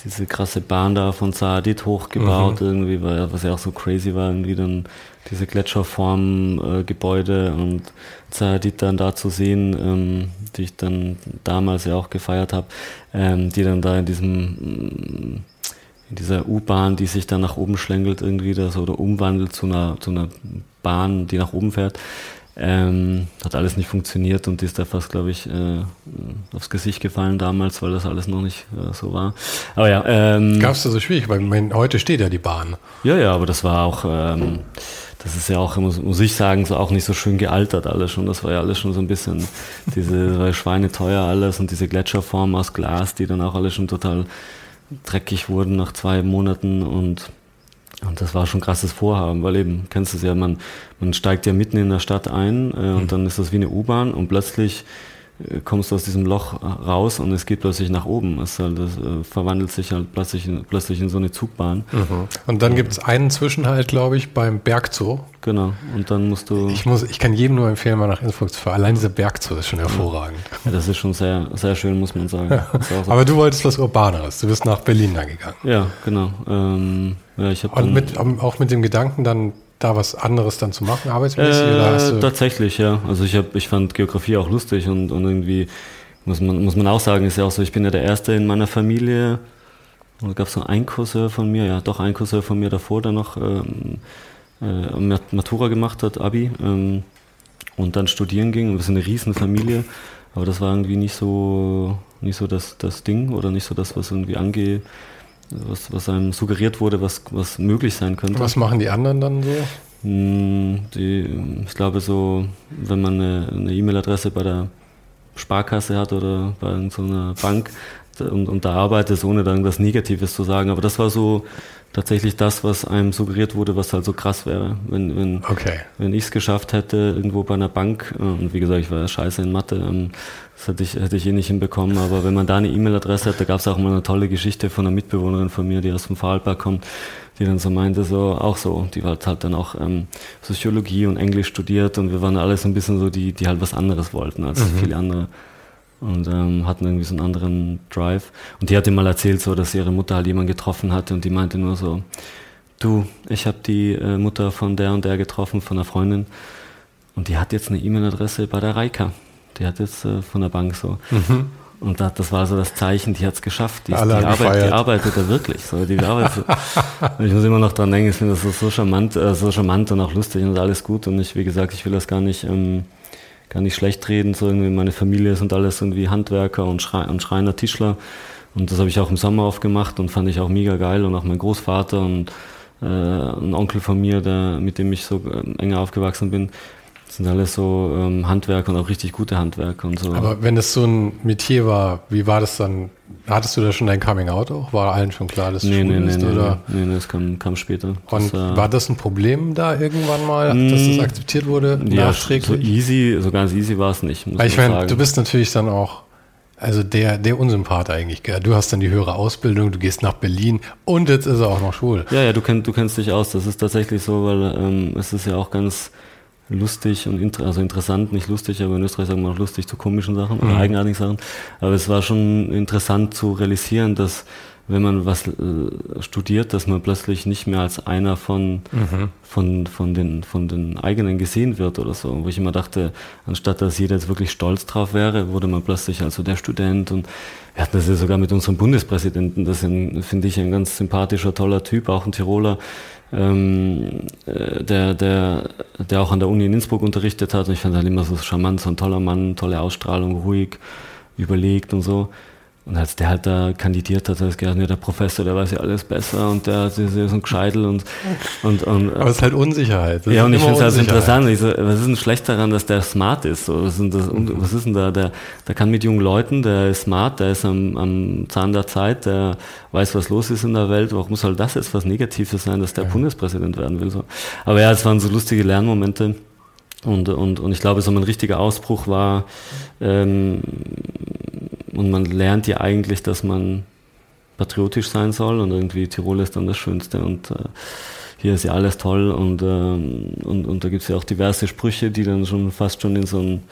S1: diese krasse Bahn da von Saadit hochgebaut, mhm. irgendwie, weil, was ja auch so crazy war, irgendwie dann diese Gletscherform-Gebäude äh, und Saadit dann da zu sehen, ähm, die ich dann damals ja auch gefeiert habe, ähm, die dann da in diesem in dieser U-Bahn, die sich dann nach oben schlängelt irgendwie das oder umwandelt zu einer, zu einer Bahn, die nach oben fährt. Ähm, hat alles nicht funktioniert und die ist da fast, glaube ich, äh, aufs Gesicht gefallen damals, weil das alles noch nicht äh, so war. Aber ja. Ähm,
S2: Gab es da so schwierig, weil mein, heute steht ja die Bahn.
S1: Ja, ja, aber das war auch, ähm, das ist ja auch, muss, muss ich sagen, so auch nicht so schön gealtert alles schon. Das war ja alles schon so ein bisschen, diese war schweineteuer alles und diese Gletscherform aus Glas, die dann auch alle schon total dreckig wurden nach zwei Monaten und und das war schon krasses Vorhaben, weil eben, kennst du es ja, man, man steigt ja mitten in der Stadt ein äh, und mhm. dann ist das wie eine U-Bahn und plötzlich kommst du aus diesem Loch raus und es geht plötzlich nach oben. Es halt, das, äh, verwandelt sich halt plötzlich in, plötzlich in so eine Zugbahn.
S2: Mhm. Und dann gibt es einen Zwischenhalt, glaube ich, beim Bergzoo.
S1: Genau. Und dann musst du.
S2: Ich, muss, ich kann jedem nur empfehlen, mal nach Innsbruck zu fahren. Allein dieser Bergzoo ist schon hervorragend.
S1: Ja, das ist schon sehr, sehr schön, muss man sagen.
S2: Ja. So Aber du wolltest was Urbaneres. Du bist nach Berlin dann gegangen.
S1: Ja, genau. Ähm, ja, ich
S2: Und mit, auch mit dem Gedanken dann da was anderes dann zu machen, arbeitsmäßig?
S1: Äh, tatsächlich, ja. Also ich, hab, ich fand Geografie auch lustig und, und irgendwie muss man, muss man auch sagen, ist ja auch so, ich bin ja der Erste in meiner Familie. Oder gab es noch einen Cousin von mir? Ja, doch ein Cousin von mir davor, der noch ähm, äh, Matura gemacht hat, Abi, ähm, und dann studieren ging. Und wir sind eine riesen Familie. Aber das war irgendwie nicht so, nicht so das, das Ding oder nicht so das, was irgendwie angeht was, was einem suggeriert wurde, was, was möglich sein könnte.
S2: Was machen die anderen dann so?
S1: Hm, die, ich glaube so, wenn man eine E-Mail-Adresse bei der Sparkasse hat oder bei so einer Bank und, und da arbeitet, ohne da irgendwas Negatives zu sagen. Aber das war so tatsächlich das, was einem suggeriert wurde, was halt so krass wäre. Wenn, wenn,
S2: okay.
S1: wenn ich es geschafft hätte, irgendwo bei einer Bank, äh, und wie gesagt, ich war ja scheiße in Mathe, ähm, das hätte ich, hätte ich eh nicht hinbekommen, aber wenn man da eine E-Mail-Adresse hat, da gab es auch mal eine tolle Geschichte von einer Mitbewohnerin von mir, die aus dem Vorarlberg kommt, die dann so meinte, so auch so, die hat halt dann auch ähm, Soziologie und Englisch studiert und wir waren alle so ein bisschen so die, die halt was anderes wollten als mhm. viele andere und ähm, hatten irgendwie so einen anderen Drive. Und die hat ihm mal erzählt, so, dass ihre Mutter halt jemanden getroffen hatte und die meinte nur so, du, ich habe die äh, Mutter von der und der getroffen, von einer Freundin und die hat jetzt eine E-Mail-Adresse bei der Reika. Die hat jetzt äh, von der Bank so. Mhm. Und das, das war so das Zeichen, die hat es geschafft. Die, die, arbeit, die, arbeitet da wirklich. So, die arbeitet, ich muss immer noch dran denken, ich finde das so charmant, äh, so charmant und auch lustig und alles gut. Und ich, wie gesagt, ich will das gar nicht ähm, gar nicht schlecht reden. So irgendwie meine Familie sind alles irgendwie Handwerker und, Schrei und Schreiner, Tischler. Und das habe ich auch im Sommer aufgemacht und fand ich auch mega geil. Und auch mein Großvater und äh, ein Onkel von mir, der, mit dem ich so äh, enger aufgewachsen bin, sind alles so ähm, Handwerker und auch richtig gute Handwerker und so.
S2: Aber wenn das so ein Metier war, wie war das dann? Hattest du da schon dein Coming Out auch? War allen schon klar, dass du
S1: nee, nee, nee,
S2: bist?
S1: Nee,
S2: oder?
S1: nee, nee, das kam, kam später.
S2: Und das, war das ein Problem da irgendwann mal, dass das mm, akzeptiert wurde?
S1: Ja, nachträglich? so easy, so ganz easy war es nicht.
S2: Weil ich meine, du bist natürlich dann auch also der, der Unsympath eigentlich. Gell? Du hast dann die höhere Ausbildung, du gehst nach Berlin und jetzt ist er auch noch schwul.
S1: Ja, ja, du, kenn, du kennst dich aus. Das ist tatsächlich so, weil ähm, es ist ja auch ganz lustig und inter also interessant, nicht lustig, aber in Österreich sagen wir auch lustig zu komischen Sachen mhm. oder eigenartigen Sachen. Aber es war schon interessant zu realisieren, dass wenn man was äh, studiert, dass man plötzlich nicht mehr als einer von, mhm. von, von, den, von den eigenen gesehen wird oder so. Wo ich immer dachte, anstatt dass jeder jetzt wirklich stolz drauf wäre, wurde man plötzlich also der Student und wir hatten das ja sogar mit unserem Bundespräsidenten, das finde ich ein ganz sympathischer, toller Typ, auch ein Tiroler, ähm, äh, der, der, der auch an der Uni in Innsbruck unterrichtet hat. Und ich fand halt immer so charmant, so ein toller Mann, tolle Ausstrahlung, ruhig, überlegt und so. Und als der halt da kandidiert hat, hat er gesagt, ja, der Professor, der weiß ja alles besser und der ist so ein Gescheitel und, und, und
S2: Aber es ist halt Unsicherheit.
S1: Das ja, und ich finde es halt interessant. So, was ist denn schlecht daran, dass der smart ist? So, was, ist das, was ist denn da? Der, der kann mit jungen Leuten, der ist smart, der ist am, am Zahn der Zeit, der weiß, was los ist in der Welt. Warum soll das jetzt was Negatives sein, dass der ja. Bundespräsident werden will? So. Aber ja, es waren so lustige Lernmomente. Und, und, und ich glaube, so ein richtiger Ausbruch war, ähm, und man lernt ja eigentlich, dass man patriotisch sein soll und irgendwie Tirol ist dann das Schönste und äh, hier ist ja alles toll und, ähm, und, und da gibt es ja auch diverse Sprüche, die dann schon fast schon in so ein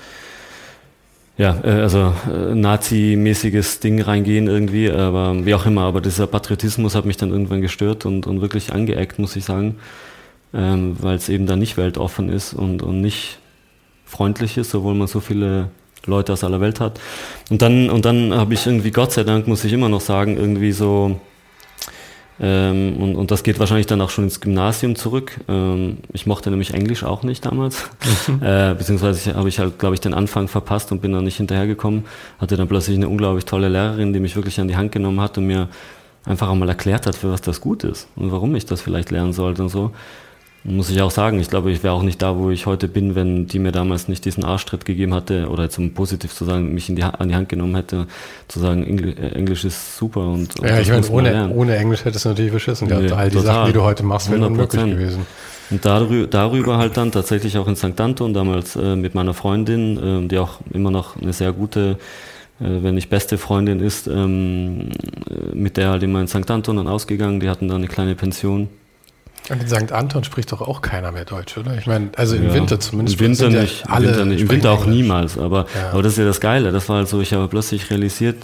S1: ja, äh, also äh, Nazi-mäßiges Ding reingehen irgendwie, aber wie auch immer, aber dieser Patriotismus hat mich dann irgendwann gestört und, und wirklich angeeckt, muss ich sagen, ähm, weil es eben da nicht weltoffen ist und, und nicht freundlich ist, obwohl man so viele Leute aus aller Welt hat. Und dann, und dann habe ich irgendwie, Gott sei Dank, muss ich immer noch sagen, irgendwie so, ähm, und, und das geht wahrscheinlich dann auch schon ins Gymnasium zurück. Ähm, ich mochte nämlich Englisch auch nicht damals. Mhm. (laughs) äh, beziehungsweise habe ich halt, glaube ich, den Anfang verpasst und bin dann nicht hinterhergekommen. Hatte dann plötzlich eine unglaublich tolle Lehrerin, die mich wirklich an die Hand genommen hat und mir einfach einmal erklärt hat, für was das gut ist und warum ich das vielleicht lernen sollte und so. Muss ich auch sagen, ich glaube, ich wäre auch nicht da, wo ich heute bin, wenn die mir damals nicht diesen Arschtritt gegeben hatte oder jetzt um positiv zu sagen, mich in die, an die Hand genommen hätte, zu sagen, Engl äh, Englisch ist super und,
S2: und Ja, ich meine, ohne, ohne Englisch hättest du natürlich beschissen gehabt. Nee, All die total, Sachen, die du heute machst, wären unmöglich gewesen.
S1: Und darüber, darüber halt dann tatsächlich auch in St. Anton, damals äh, mit meiner Freundin, äh, die auch immer noch eine sehr gute, äh, wenn nicht beste Freundin ist, ähm, äh, mit der halt immer in St. Anton dann ausgegangen, die hatten da eine kleine Pension
S2: und in St. Anton spricht doch auch keiner mehr Deutsch, oder? Ich meine, also im ja, Winter zumindest.
S1: Im Winter nicht, ja im Winter, nicht. Im Winter auch Englisch. niemals. Aber, ja. aber das ist ja das Geile. Das war halt so, ich habe plötzlich realisiert,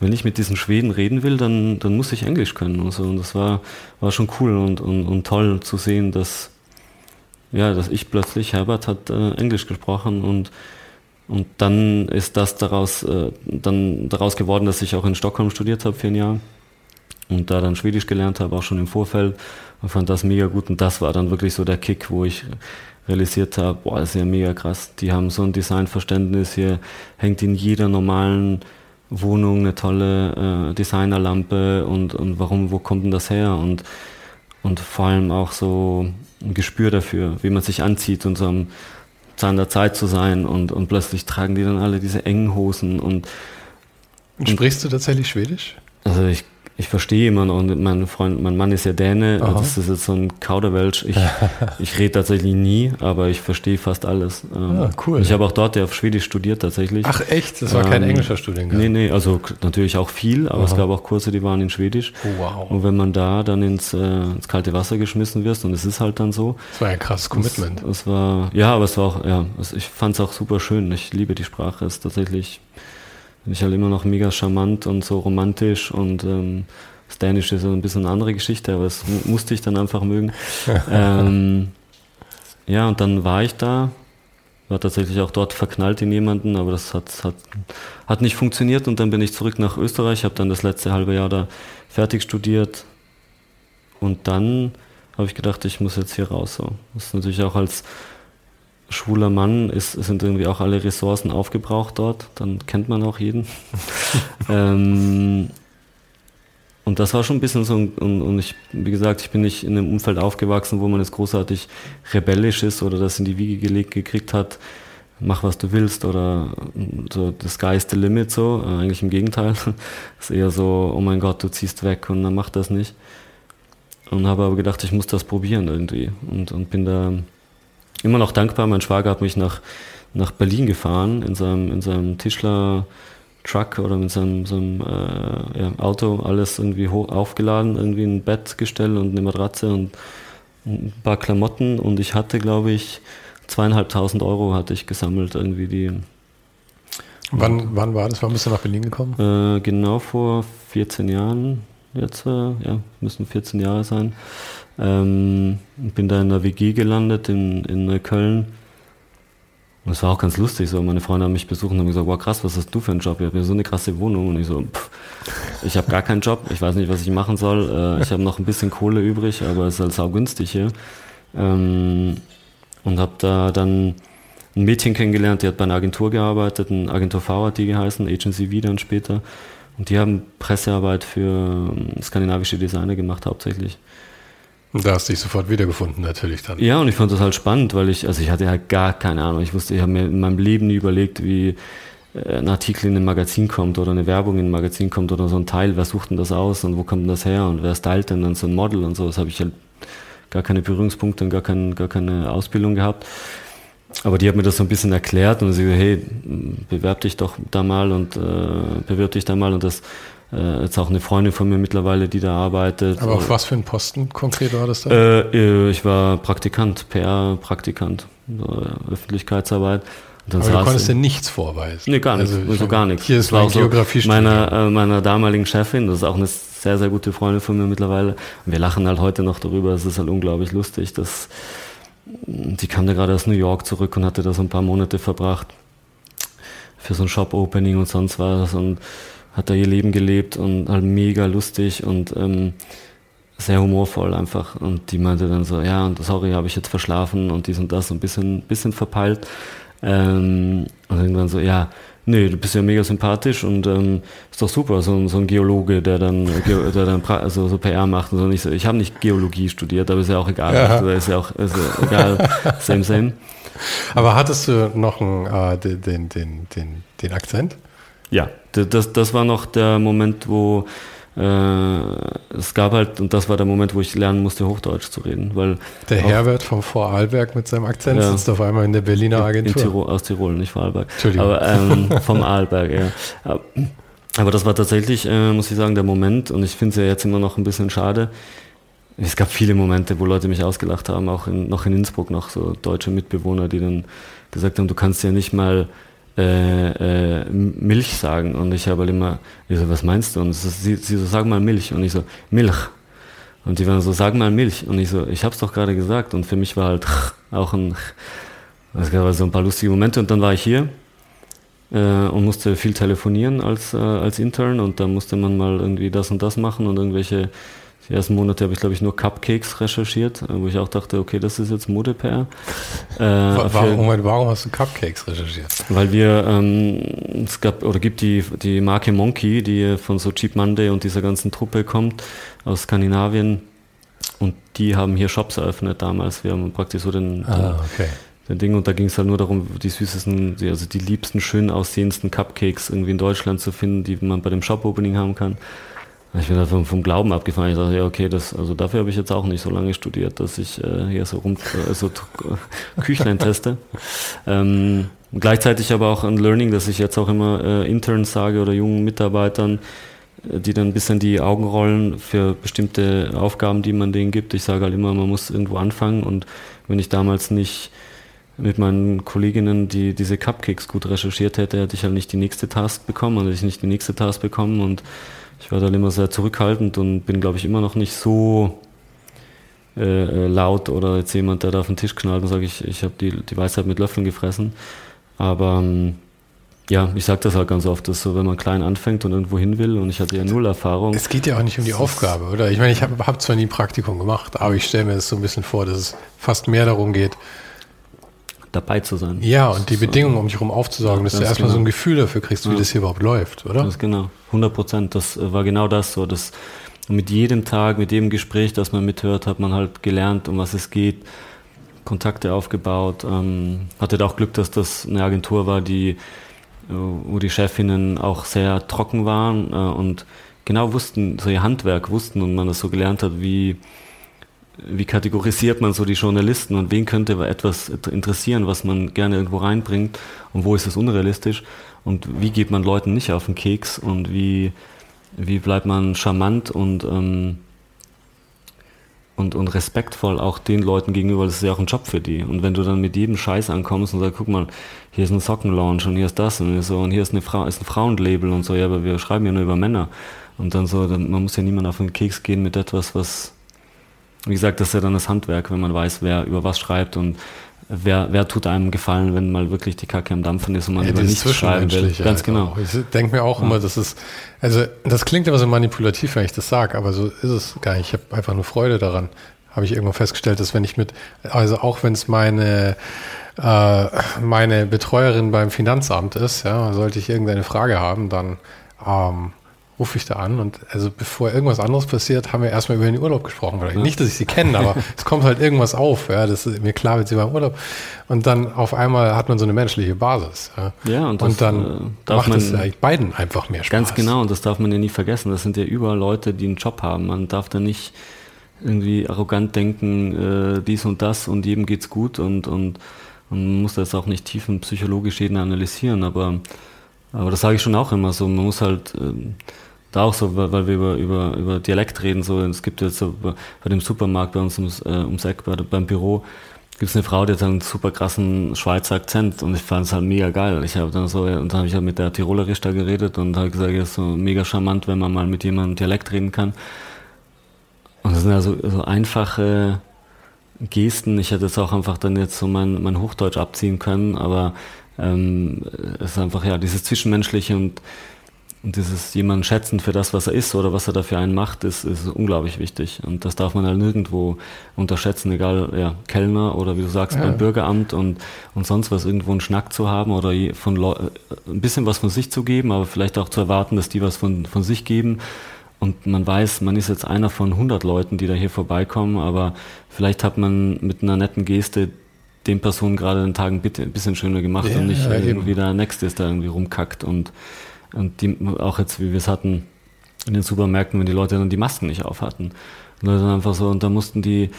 S1: wenn ich mit diesen Schweden reden will, dann, dann muss ich Englisch können und so. Und das war, war schon cool und, und, und toll zu sehen, dass, ja, dass ich plötzlich, Herbert hat äh, Englisch gesprochen und, und dann ist das daraus, äh, dann daraus geworden, dass ich auch in Stockholm studiert habe für ein Jahr und da dann Schwedisch gelernt habe, auch schon im Vorfeld und fand das mega gut und das war dann wirklich so der Kick, wo ich realisiert habe, boah, das ist ja mega krass. Die haben so ein Designverständnis, hier hängt in jeder normalen Wohnung eine tolle äh, Designerlampe und, und warum, wo kommt denn das her? Und, und vor allem auch so ein Gespür dafür, wie man sich anzieht und so am Zahn der Zeit zu sein und, und plötzlich tragen die dann alle diese engen Hosen und,
S2: und Sprichst du tatsächlich Schwedisch?
S1: Also ich ich verstehe immer noch, und mein Freund, mein Mann ist ja Däne, Aha. das ist jetzt so ein Kauderwelsch. Ich, (laughs) ich rede tatsächlich nie, aber ich verstehe fast alles. Ähm, ah, cool. Ich habe auch dort ja auf Schwedisch studiert tatsächlich.
S2: Ach echt? Das war kein ähm, englischer Studiengang?
S1: Nee, nee, also natürlich auch viel, aber Aha. es gab auch Kurse, die waren in Schwedisch. Oh, wow. Und wenn man da dann ins, äh, ins kalte Wasser geschmissen wird, und es ist halt dann so.
S2: Das war ein krasses Commitment.
S1: Es, es war, ja, aber es war auch, ja, es, ich fand es auch super schön. Ich liebe die Sprache, es ist tatsächlich Finde ich halt immer noch mega charmant und so romantisch und ähm, das Dänische ist so ein bisschen eine andere Geschichte, aber das musste ich dann einfach mögen. (laughs) ähm, ja, und dann war ich da, war tatsächlich auch dort verknallt in jemanden, aber das hat, hat, hat nicht funktioniert und dann bin ich zurück nach Österreich, habe dann das letzte halbe Jahr da fertig studiert und dann habe ich gedacht, ich muss jetzt hier raus. So. Das ist natürlich auch als schwuler Mann ist, sind irgendwie auch alle Ressourcen aufgebraucht dort, dann kennt man auch jeden. (laughs) ähm, und das war schon ein bisschen so, und, und, ich, wie gesagt, ich bin nicht in einem Umfeld aufgewachsen, wo man jetzt großartig rebellisch ist oder das in die Wiege gelegt gekriegt hat, mach was du willst oder so, the sky's the limit so, äh, eigentlich im Gegenteil. (laughs) ist eher so, oh mein Gott, du ziehst weg und dann mach das nicht. Und habe aber gedacht, ich muss das probieren irgendwie und, und bin da immer noch dankbar. Mein Schwager hat mich nach, nach Berlin gefahren in seinem, in seinem Tischler Truck oder mit seinem, seinem äh, ja, Auto alles irgendwie hoch aufgeladen, irgendwie ein Bettgestell und eine Matratze und ein paar Klamotten und ich hatte, glaube ich, zweieinhalbtausend Euro hatte ich gesammelt, irgendwie die.
S2: Wann, wann war das? Wann bist du nach Berlin gekommen?
S1: Äh, genau vor 14 Jahren, jetzt, äh, ja, müssen 14 Jahre sein. Ähm, bin da in der WG gelandet in, in Köln. Und es war auch ganz lustig, so meine Freunde haben mich besucht und haben gesagt, wow krass, was hast du für einen Job? Ich habe so eine krasse Wohnung und ich so, pff, ich habe gar keinen Job, ich weiß nicht, was ich machen soll. Äh, ich habe noch ein bisschen Kohle übrig, aber es ist halt saugünstig hier. Ähm, und habe da dann ein Mädchen kennengelernt, die hat bei einer Agentur gearbeitet, eine Agentur V hat die geheißen, Agency V dann später. Und die haben Pressearbeit für ähm, skandinavische Designer gemacht hauptsächlich.
S2: Da hast du dich sofort wiedergefunden, natürlich dann.
S1: Ja, und ich fand das halt spannend, weil ich, also ich hatte halt gar keine Ahnung. Ich wusste, ich habe mir in meinem Leben nie überlegt, wie äh, ein Artikel in ein Magazin kommt oder eine Werbung in ein Magazin kommt oder so ein Teil, wer sucht denn das aus und wo kommt denn das her und wer stylt denn dann so ein Model und so. Das habe ich halt gar keine Berührungspunkte und gar, kein, gar keine Ausbildung gehabt. Aber die hat mir das so ein bisschen erklärt und sie gesagt, hey, bewerb dich doch da mal und äh, bewirb dich da mal und das äh, jetzt auch eine Freundin von mir mittlerweile, die da arbeitet.
S2: Aber auf was für einen Posten konkret war das
S1: da? Äh, äh ich war Praktikant, PR-Praktikant, Öffentlichkeitsarbeit.
S2: Aber du konntest dir nichts vorweisen.
S1: Nee, gar nichts, also, so gar nichts.
S2: Hier ist mein Geografie
S1: so meiner, äh, meiner damaligen Chefin, das ist auch eine sehr, sehr gute Freundin von mir mittlerweile. Und wir lachen halt heute noch darüber, es ist halt unglaublich lustig, dass die kam da gerade aus New York zurück und hatte da so ein paar Monate verbracht für so ein Shop-Opening und sonst was und hat da ihr Leben gelebt und halt mega lustig und ähm, sehr humorvoll einfach. Und die meinte dann so, ja, und sorry, habe ich jetzt verschlafen und dies und das und ein bisschen, bisschen verpeilt. Ähm, und irgendwann so, ja, nee, du bist ja mega sympathisch und ähm, ist doch super, so, so ein Geologe, der dann, der dann also so PR macht und so. nicht so, ich habe nicht Geologie studiert, aber ist ja auch egal. Ja. Also ist ja auch ist ja egal, (laughs) same, same.
S2: Aber hattest du noch einen, äh, den, den, den, den, den Akzent?
S1: Ja, das, das war noch der Moment, wo äh, es gab halt, und das war der Moment, wo ich lernen musste, Hochdeutsch zu reden. Weil
S2: der Herbert vom Vorarlberg mit seinem Akzent ja, sitzt auf einmal in der Berliner Agentur.
S1: Tirol, aus Tirol, nicht Vorarlberg.
S2: Entschuldigung.
S1: Aber ähm, (laughs) vom Arlberg, ja. Aber das war tatsächlich, äh, muss ich sagen, der Moment, und ich finde es ja jetzt immer noch ein bisschen schade. Es gab viele Momente, wo Leute mich ausgelacht haben, auch in, noch in Innsbruck noch so deutsche Mitbewohner, die dann gesagt haben, du kannst ja nicht mal äh, äh, Milch sagen. Und ich habe halt immer, ich so, was meinst du? Und sie, sie so, sag mal Milch. Und ich so, Milch. Und die waren so, sag mal Milch. Und ich so, ich hab's doch gerade gesagt. Und für mich war halt (laughs) auch ein, es gab also ein paar lustige Momente. Und dann war ich hier äh, und musste viel telefonieren als, äh, als Intern. Und da musste man mal irgendwie das und das machen und irgendwelche die ersten Monate habe ich, glaube ich, nur Cupcakes recherchiert, äh, wo ich auch dachte, okay, das ist jetzt Mode-PR.
S2: Äh, warum, warum hast du Cupcakes recherchiert?
S1: Weil wir, ähm, es gab oder gibt die, die Marke Monkey, die von so Cheap Monday und dieser ganzen Truppe kommt aus Skandinavien. Und die haben hier Shops eröffnet damals. Wir haben praktisch so den,
S2: ah, okay.
S1: den Ding und da ging es halt nur darum, die süßesten, also die liebsten, schön aussehendsten Cupcakes irgendwie in Deutschland zu finden, die man bei dem Shop-Opening haben kann. Ich bin da vom, vom Glauben abgefahren. Ich dachte, ja, okay, das, also dafür habe ich jetzt auch nicht so lange studiert, dass ich äh, hier so rum, äh, so Küchlein teste. Ähm, gleichzeitig aber auch ein Learning, dass ich jetzt auch immer äh, Interns sage oder jungen Mitarbeitern, äh, die dann ein bisschen die Augen rollen für bestimmte Aufgaben, die man denen gibt. Ich sage halt immer, man muss irgendwo anfangen und wenn ich damals nicht mit meinen Kolleginnen, die diese Cupcakes gut recherchiert hätte, hätte ich halt nicht die nächste Task bekommen, hätte ich nicht die nächste Task bekommen und ich war dann immer sehr zurückhaltend und bin, glaube ich, immer noch nicht so äh, äh, laut oder jetzt jemand, der da auf den Tisch knallt und sagt, ich, ich habe die, die Weisheit mit Löffeln gefressen. Aber ähm, ja, ich sage das halt ganz oft, dass so, wenn man klein anfängt und irgendwo hin will und ich hatte ja null Erfahrung.
S2: Es geht ja auch nicht um die Aufgabe, oder? Ich meine, ich habe hab zwar nie ein Praktikum gemacht, aber ich stelle mir das so ein bisschen vor, dass es fast mehr darum geht,
S1: dabei zu sein.
S2: Ja, und die Bedingungen, um dich herum aufzusaugen, dass du erstmal genau. so ein Gefühl dafür kriegst, wie ja. das hier überhaupt läuft, oder?
S1: Das genau, 100 Prozent. Das äh, war genau das so. Das, mit jedem Tag, mit jedem Gespräch, das man mithört, hat man halt gelernt, um was es geht, Kontakte aufgebaut. Ähm, hatte auch Glück, dass das eine Agentur war, die, äh, wo die Chefinnen auch sehr trocken waren äh, und genau wussten, so ihr Handwerk wussten und man das so gelernt hat, wie wie kategorisiert man so die Journalisten und wen könnte etwas interessieren, was man gerne irgendwo reinbringt und wo ist es unrealistisch und wie geht man Leuten nicht auf den Keks und wie, wie bleibt man charmant und ähm, und, und respektvoll auch den Leuten gegenüber, das ist ja auch ein Job für die. Und wenn du dann mit jedem Scheiß ankommst und sagst, guck mal, hier ist ein Sockenlaunch und hier ist das und so und hier ist eine Frau, ist ein Frauenlabel und so, ja, aber wir schreiben ja nur über Männer. Und dann so, dann, man muss ja niemand auf den Keks gehen mit etwas, was, wie gesagt, das ist ja dann das Handwerk, wenn man weiß, wer über was schreibt und wer, wer tut einem gefallen, wenn mal wirklich die Kacke am Dampfen ist und man ja, über nichts schreiben will.
S2: Ganz halt genau. Auch. Ich denke mir auch ja. immer, das ist, also das klingt immer so manipulativ, wenn ich das sage, aber so ist es gar nicht. Ich habe einfach nur Freude daran. Habe ich irgendwann festgestellt, dass wenn ich mit, also auch wenn es meine äh, meine Betreuerin beim Finanzamt ist, ja, sollte ich irgendeine Frage haben, dann ähm, rufe ich da an und also bevor irgendwas anderes passiert, haben wir erstmal über den Urlaub gesprochen. Ja. Nicht, dass ich sie kenne, aber (laughs) es kommt halt irgendwas auf. Ja, das ist mir klar, wenn sie beim Urlaub. Und dann auf einmal hat man so eine menschliche Basis. Ja,
S1: ja und,
S2: das, und dann äh, darf macht es ja beiden einfach mehr Spaß.
S1: Ganz genau, und das darf man ja nie vergessen. Das sind ja überall Leute, die einen Job haben. Man darf da nicht irgendwie arrogant denken, äh, dies und das und jedem geht's gut und, und, und man muss das auch nicht tiefenpsychologisch jeden analysieren, aber aber das sage ich schon auch immer so. Man muss halt ähm, da auch so, weil wir über, über, über Dialekt reden, so, es gibt jetzt so bei dem Supermarkt bei uns ums, äh, ums Eck, bei, beim Büro, gibt es eine Frau, die hat einen super krassen Schweizer Akzent und ich fand es halt mega geil. Ich habe dann so, und dann habe ich halt mit der Tirolerisch da geredet und habe gesagt, es ist so mega charmant, wenn man mal mit jemandem Dialekt reden kann. Und das sind ja so, so einfache Gesten. Ich hätte jetzt auch einfach dann jetzt so mein, mein Hochdeutsch abziehen können, aber ähm, es ist einfach ja dieses Zwischenmenschliche und und dieses jemanden schätzen für das, was er ist oder was er da für einen macht, ist, ist unglaublich wichtig. Und das darf man halt nirgendwo unterschätzen, egal, ja, Kellner oder wie du sagst, ja. beim Bürgeramt und, und sonst was, irgendwo einen Schnack zu haben oder von Leu ein bisschen was von sich zu geben, aber vielleicht auch zu erwarten, dass die was von, von sich geben. Und man weiß, man ist jetzt einer von 100 Leuten, die da hier vorbeikommen, aber vielleicht hat man mit einer netten Geste den Personen gerade den Tag ein bisschen schöner gemacht ja, und nicht ja, irgendwie der Nächste ist, der irgendwie rumkackt und und die, auch jetzt, wie wir es hatten, in den Supermärkten, wenn die Leute dann die Masken nicht auf hatten. Und dann einfach so, und da mussten die,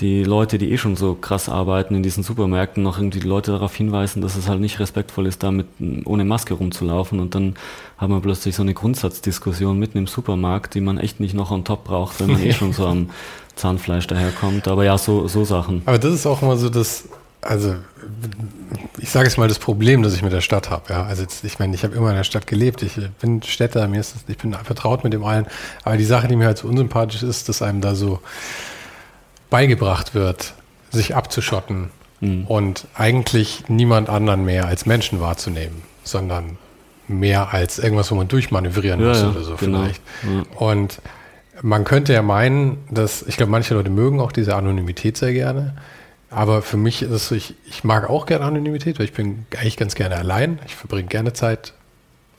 S1: die Leute, die eh schon so krass arbeiten in diesen Supermärkten, noch irgendwie die Leute darauf hinweisen, dass es halt nicht respektvoll ist, damit ohne Maske rumzulaufen. Und dann haben wir plötzlich so eine Grundsatzdiskussion mitten im Supermarkt, die man echt nicht noch on top braucht, wenn man (laughs) eh schon so am Zahnfleisch daherkommt. Aber ja, so, so Sachen.
S2: Aber das ist auch immer so das, also ich sage jetzt mal das Problem, das ich mit der Stadt habe. Ja, also jetzt, ich meine, ich habe immer in der Stadt gelebt. Ich bin Städter, mir ist das, ich bin vertraut mit dem allen. Aber die Sache, die mir halt so unsympathisch ist, dass einem da so beigebracht wird, sich abzuschotten mhm. und eigentlich niemand anderen mehr als Menschen wahrzunehmen, sondern mehr als irgendwas, wo man durchmanövrieren ja, muss oder so genau. vielleicht. Ja. Und man könnte ja meinen, dass, ich glaube, manche Leute mögen auch diese Anonymität sehr gerne. Aber für mich ist es so, ich, ich mag auch gerne Anonymität, weil ich bin eigentlich ganz gerne allein. Ich verbringe gerne Zeit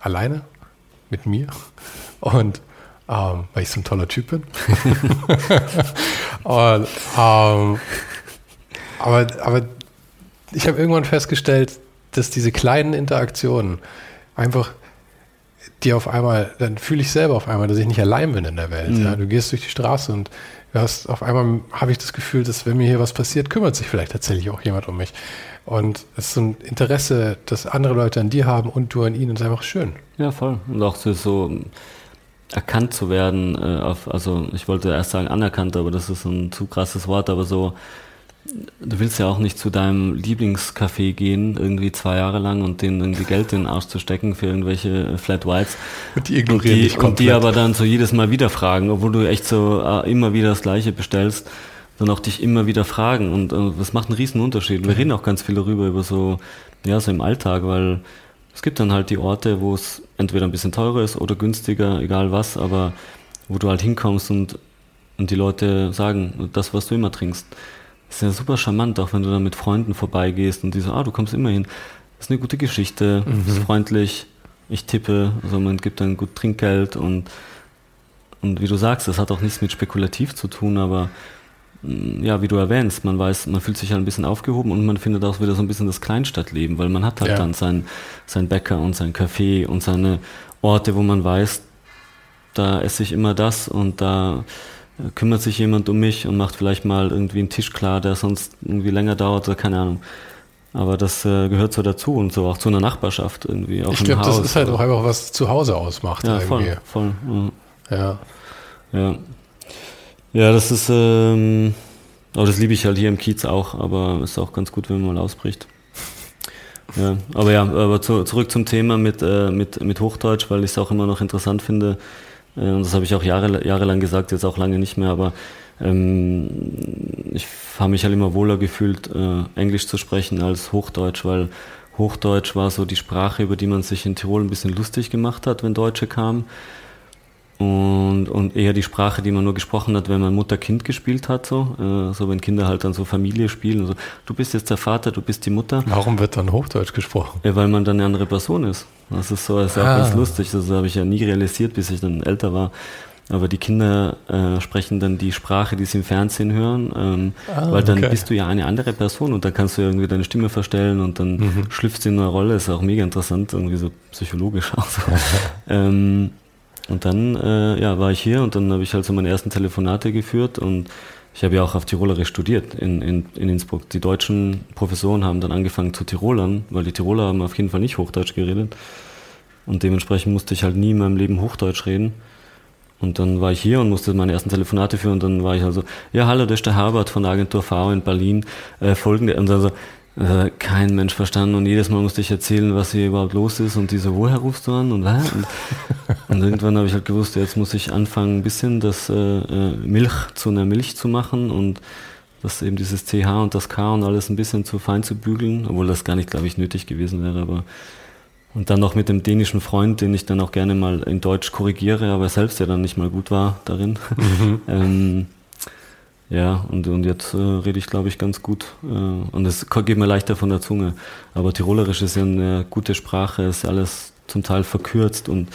S2: alleine mit mir. Und ähm, weil ich so ein toller Typ bin. (laughs) Und, ähm, aber, aber ich habe irgendwann festgestellt, dass diese kleinen Interaktionen einfach die auf einmal, dann fühle ich selber auf einmal, dass ich nicht allein bin in der Welt. Mhm. Ja, du gehst durch die Straße und du hast auf einmal habe ich das Gefühl, dass wenn mir hier was passiert, kümmert sich vielleicht tatsächlich auch jemand um mich. Und es ist so ein Interesse, das andere Leute an dir haben und du an ihnen, ist einfach schön.
S1: Ja, voll. Und auch so, so erkannt zu werden, äh, auf, also ich wollte erst sagen anerkannt, aber das ist ein zu krasses Wort, aber so du willst ja auch nicht zu deinem Lieblingscafé gehen, irgendwie zwei Jahre lang und denen irgendwie Geld in den Arsch zu stecken für irgendwelche Flat Whites.
S2: Und die ignorieren
S1: und die, dich komplett. Und die aber dann so jedes Mal wieder fragen, obwohl du echt so äh, immer wieder das Gleiche bestellst, dann auch dich immer wieder fragen. Und äh, das macht einen riesen Unterschied. Wir reden auch ganz viel darüber, über so, ja, so im Alltag, weil es gibt dann halt die Orte, wo es entweder ein bisschen teurer ist oder günstiger, egal was, aber wo du halt hinkommst und, und die Leute sagen, das, was du immer trinkst. Ist ja super charmant, auch wenn du dann mit Freunden vorbeigehst und die so, ah, du kommst immer hin. Das ist eine gute Geschichte, mhm. ist freundlich, ich tippe, also man gibt dann gut Trinkgeld und, und wie du sagst, das hat auch nichts mit spekulativ zu tun, aber mm, ja, wie du erwähnst, man weiß, man fühlt sich halt ein bisschen aufgehoben und man findet auch wieder so ein bisschen das Kleinstadtleben, weil man hat halt ja. dann sein, sein Bäcker und sein Café und seine Orte, wo man weiß, da esse ich immer das und da kümmert sich jemand um mich und macht vielleicht mal irgendwie einen Tisch klar, der sonst irgendwie länger dauert oder keine Ahnung. Aber das äh, gehört so dazu und so auch zu einer Nachbarschaft irgendwie.
S2: Auch ich glaube, das ist halt auch einfach was zu Hause ausmacht.
S1: Ja, irgendwie. voll, voll.
S2: Ja.
S1: Ja. Ja, das ist, ähm, aber das liebe ich halt hier im Kiez auch, aber ist auch ganz gut, wenn man mal ausbricht. Ja, aber ja, aber zu, zurück zum Thema mit, äh, mit, mit Hochdeutsch, weil ich es auch immer noch interessant finde. Äh, und das habe ich auch Jahre, jahrelang gesagt, jetzt auch lange nicht mehr, aber ähm, ich habe mich halt immer wohler gefühlt, äh, Englisch zu sprechen als Hochdeutsch, weil Hochdeutsch war so die Sprache, über die man sich in Tirol ein bisschen lustig gemacht hat, wenn Deutsche kamen und, und eher die Sprache, die man nur gesprochen hat, wenn man Mutter-Kind gespielt hat, so, äh, so wenn Kinder halt dann so Familie spielen, so, du bist jetzt der Vater, du bist die Mutter.
S2: Warum wird dann Hochdeutsch gesprochen?
S1: Ja, weil man dann eine andere Person ist. Das ist so, das ist ah. auch ganz lustig, das habe ich ja nie realisiert, bis ich dann älter war. Aber die Kinder äh, sprechen dann die Sprache, die sie im Fernsehen hören, ähm, ah, weil dann okay. bist du ja eine andere Person und dann kannst du irgendwie deine Stimme verstellen und dann mhm. schlüpfst du in eine Rolle, ist auch mega interessant, irgendwie so psychologisch auch. (laughs) So. ähm, und dann äh, ja, war ich hier und dann habe ich halt so meine ersten Telefonate geführt und ich habe ja auch auf Tirolerisch studiert in, in, in Innsbruck. Die deutschen Professoren haben dann angefangen zu Tirolern, weil die Tiroler haben auf jeden Fall nicht Hochdeutsch geredet. Und dementsprechend musste ich halt nie in meinem Leben Hochdeutsch reden. Und dann war ich hier und musste meine ersten Telefonate führen und dann war ich also, ja, hallo, das ist der Herbert von der Agentur V in Berlin, äh, folgende, und dann so, äh, kein Mensch verstanden und jedes Mal musste ich erzählen, was hier überhaupt los ist und die so, woher rufst du an und was? Und, (laughs) und irgendwann habe ich halt gewusst, jetzt muss ich anfangen, ein bisschen das äh, äh Milch zu einer Milch zu machen und das eben dieses CH und das K und alles ein bisschen zu fein zu bügeln, obwohl das gar nicht, glaube ich, nötig gewesen wäre, aber und dann noch mit dem dänischen Freund, den ich dann auch gerne mal in Deutsch korrigiere, aber selbst ja dann nicht mal gut war darin. Mhm. (laughs) ähm, ja, und, und jetzt äh, rede ich, glaube ich, ganz gut. Äh, und es geht mir leichter von der Zunge. Aber Tirolerisch ist ja eine gute Sprache, ist alles zum Teil verkürzt und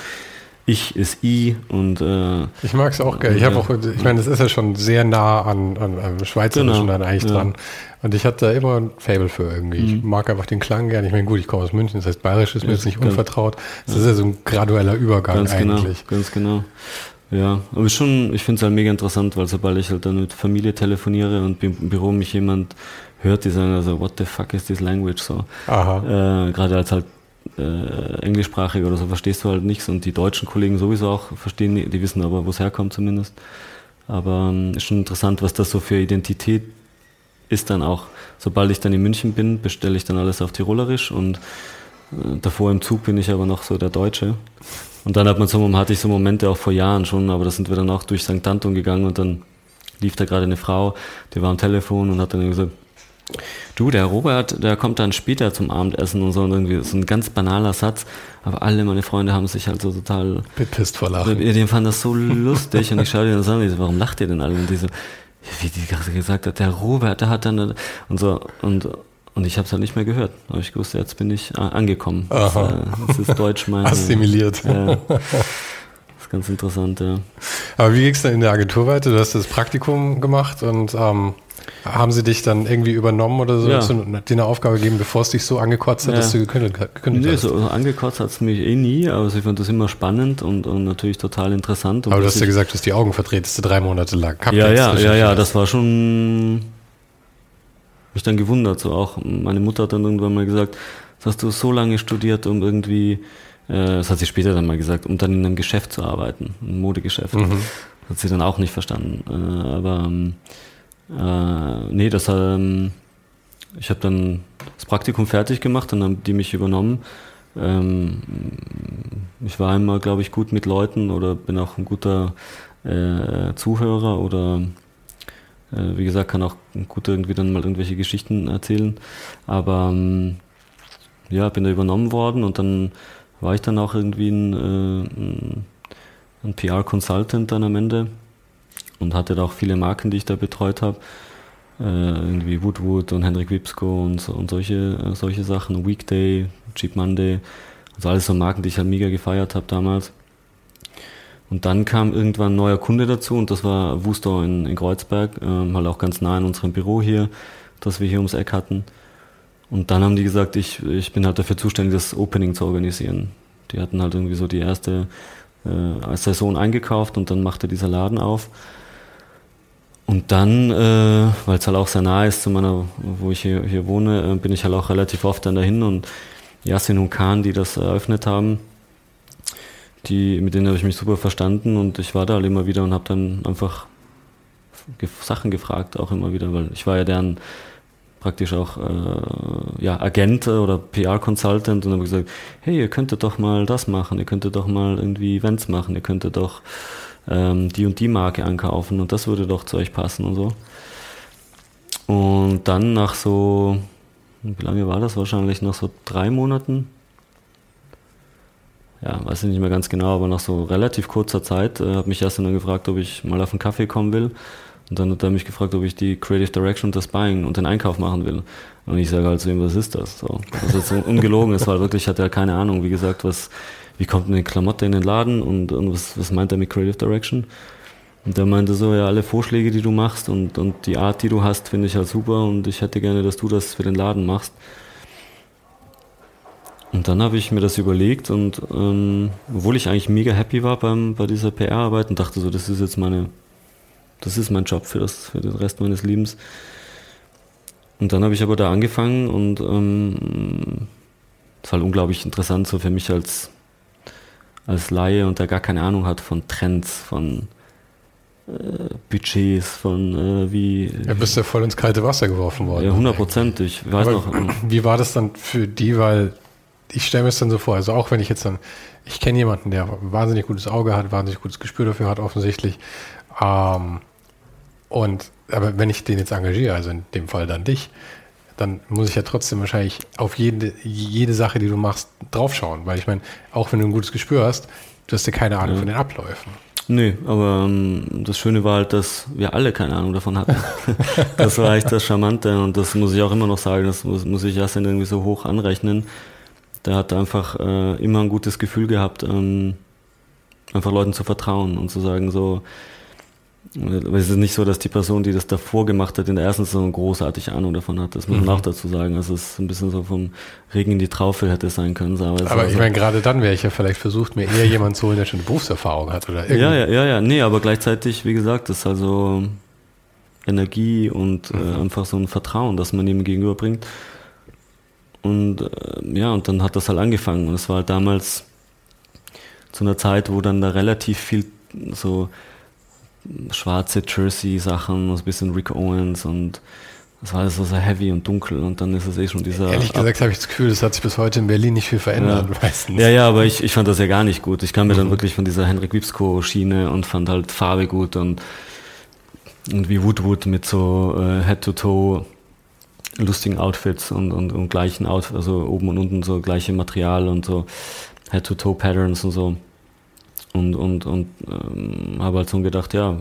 S1: ich ist I und äh,
S2: ich mag es auch gerne. Ich habe auch, ich meine, es ist ja schon sehr nah an, an, an Schweizerischen genau, dann eigentlich ja. dran. Und ich hatte da immer ein Fable für irgendwie. Mhm. Ich mag einfach den Klang gerne. Ich meine, gut, ich komme aus München, das heißt, Bayerisch ist mir jetzt nicht unvertraut. Das ja. ist ja so ein gradueller Übergang
S1: ganz
S2: genau, eigentlich.
S1: Genau, ganz genau. Ja, aber schon, ich finde es halt mega interessant, weil sobald ich halt dann mit Familie telefoniere und im Büro mich jemand hört, die sagen also, what the fuck is this language so? Aha. Äh, Gerade als halt äh, englischsprachig oder so verstehst du halt nichts und die deutschen Kollegen sowieso auch verstehen, die wissen aber, wo es herkommt zumindest. Aber ähm, ist schon interessant, was das so für Identität ist dann auch. Sobald ich dann in München bin, bestelle ich dann alles auf Tirolerisch und äh, davor im Zug bin ich aber noch so der Deutsche. Und dann hat man so, hatte ich so Momente auch vor Jahren schon, aber da sind wir dann auch durch St. Anton gegangen und dann lief da gerade eine Frau, die war am Telefon und hat dann gesagt, du, der Robert, der kommt dann später zum Abendessen und so und irgendwie so ein ganz banaler Satz, aber alle meine Freunde haben sich halt so total
S2: bepisst vor Lachen.
S1: Die fanden das so lustig und ich schaue dir dann so an, warum lacht ihr denn alle? Und die so, wie die gerade gesagt hat, der Robert, der hat dann und so und und ich habe es halt nicht mehr gehört. Habe ich gewusst, jetzt bin ich äh, angekommen. Das, äh, das, ist Deutsch mein. (laughs)
S2: Assimiliert.
S1: Äh, das ist ganz interessant, ja.
S2: Aber wie ging es denn in der Agentur weiter? Du hast das Praktikum gemacht und ähm, haben sie dich dann irgendwie übernommen oder so, ja. dir eine Aufgabe gegeben, bevor es dich so angekotzt hat, ja. dass du gekündigt, gekündigt
S1: nee, hast? so angekotzt hat es mich eh nie, aber ich fand das immer spannend und, und natürlich total interessant.
S2: aber du hast ja gesagt, du hast die Augen verdrehtest drei Monate lang.
S1: ja, ja, ja, ja, das war schon mich dann gewundert. So auch meine Mutter hat dann irgendwann mal gesagt, das hast du so lange studiert, um irgendwie, äh, das hat sie später dann mal gesagt, um dann in einem Geschäft zu arbeiten, ein Modegeschäft. Mhm. Das hat sie dann auch nicht verstanden. Äh, aber ähm, äh, nee, das ähm, ich habe dann das Praktikum fertig gemacht, dann haben die mich übernommen. Ähm, ich war immer, glaube ich, gut mit Leuten oder bin auch ein guter äh, Zuhörer oder äh, wie gesagt, kann auch gut irgendwie dann mal irgendwelche Geschichten erzählen. Aber ähm, ja, bin da übernommen worden und dann war ich dann auch irgendwie ein, äh, ein PR-Consultant dann am Ende und hatte da auch viele Marken, die ich da betreut habe. Äh, irgendwie Woodwood und Henrik Wipsko und, und solche, äh, solche Sachen, Weekday, Cheap Monday, also alles so Marken, die ich halt mega gefeiert habe damals. Und dann kam irgendwann ein neuer Kunde dazu und das war Wuster in, in Kreuzberg, ähm, halt auch ganz nah in unserem Büro hier, das wir hier ums Eck hatten. Und dann haben die gesagt, ich, ich bin halt dafür zuständig, das Opening zu organisieren. Die hatten halt irgendwie so die erste äh, Saison eingekauft und dann machte dieser Laden auf. Und dann, äh, weil es halt auch sehr nah ist zu meiner, wo ich hier, hier wohne, äh, bin ich halt auch relativ oft dann dahin und Yasin und Khan, die das eröffnet haben, die, mit denen habe ich mich super verstanden und ich war da halt immer wieder und habe dann einfach Sachen gefragt, auch immer wieder, weil ich war ja deren praktisch auch äh, ja, Agent oder PR-Consultant und habe gesagt, hey, ihr könntet doch mal das machen, ihr könntet doch mal irgendwie Events machen, ihr könntet doch ähm, die und die Marke ankaufen und das würde doch zu euch passen und so. Und dann nach so, wie lange war das wahrscheinlich, nach so drei Monaten, ja, weiß ich nicht mehr ganz genau, aber nach so relativ kurzer Zeit äh, hat mich erst dann gefragt, ob ich mal auf einen Kaffee kommen will. Und dann hat er mich gefragt, ob ich die Creative Direction und das Buying und den Einkauf machen will. Und ich sage halt zu ihm, was ist das? So. Das ist jetzt ungelogen, es war wirklich, ich hatte ja keine Ahnung, wie gesagt, was, wie kommt eine Klamotte in den Laden und, und was, was meint er mit Creative Direction? Und er meinte so, ja, alle Vorschläge, die du machst und, und die Art, die du hast, finde ich halt super und ich hätte gerne, dass du das für den Laden machst. Und dann habe ich mir das überlegt und ähm, obwohl ich eigentlich mega happy war beim, bei dieser PR-Arbeit und dachte so, das ist jetzt meine, das ist mein Job für, das, für den Rest meines Lebens. Und dann habe ich aber da angefangen und ähm, es war halt unglaublich interessant, so für mich als, als Laie und der gar keine Ahnung hat von Trends, von äh, Budgets, von äh, wie.
S2: Ja, bist ja voll ins kalte Wasser geworfen worden.
S1: Ja, hundertprozentig. Weiß
S2: Aber
S1: noch. ähm,
S2: Wie war das dann für die, weil ich stelle mir es dann so vor, also auch wenn ich jetzt dann, ich kenne jemanden, der ein wahnsinnig gutes Auge hat, wahnsinnig gutes Gespür dafür hat, offensichtlich. Ähm, und aber wenn ich den jetzt engagiere, also in dem Fall dann dich, dann muss ich ja trotzdem wahrscheinlich auf jede, jede Sache, die du machst, draufschauen. Weil ich meine, auch wenn du ein gutes Gespür hast, du hast ja keine Ahnung
S1: Ja.
S2: von den Abläufen.
S1: Nö, aber ähm, das Schöne war halt, dass wir alle keine Ahnung davon hatten. (laughs) das war echt das Charmante und das muss ich auch immer noch sagen, das muss, muss ich Jasin irgendwie so hoch anrechnen. Der hat einfach äh, immer ein gutes Gefühl gehabt, ähm, einfach Leuten zu vertrauen und zu sagen so, äh, es ist nicht so, dass die Person, die das davor gemacht hat, in der ersten Saison großartig Ahnung davon hat. Das muss man
S2: Mhm.
S1: auch dazu sagen. Also es ist ein bisschen so vom Regen in die Traufe hätte sein können. Aber, es
S2: Aber
S1: war
S2: ich
S1: so-
S2: meine, gerade dann wäre ich ja vielleicht versucht, mir eher jemanden zu holen, der schon eine Berufserfahrung hat oder
S1: Ja, ja, ja, ja. Nee, aber gleichzeitig, wie gesagt, das ist also Energie und äh, einfach so ein Vertrauen, das man ihm gegenüberbringt. Und äh, ja, und dann hat das halt angefangen. Und es war halt damals zu einer Zeit, wo dann da relativ viel so schwarze Jersey-Sachen, so ein bisschen Rick Owens und das war alles so sehr heavy und dunkel und dann ist es eh schon dieser
S2: Ehrlich gesagt habe ich das Gefühl, das hat sich bis heute in Berlin nicht viel verändert, meistens.
S1: ja, ja, aber ich, ich fand das ja gar nicht gut. Ich kam mir dann wirklich von dieser Henrik Wipsko-Schiene und fand halt Farbe gut und irgendwie Woodwood mit so äh, Head-to-Toe lustigen Outfits und, und, und gleichen Outfits, also oben und unten so gleiche Material und so Head-to-Toe-Patterns und so. Und, und, und ähm, habe halt so gedacht, ja,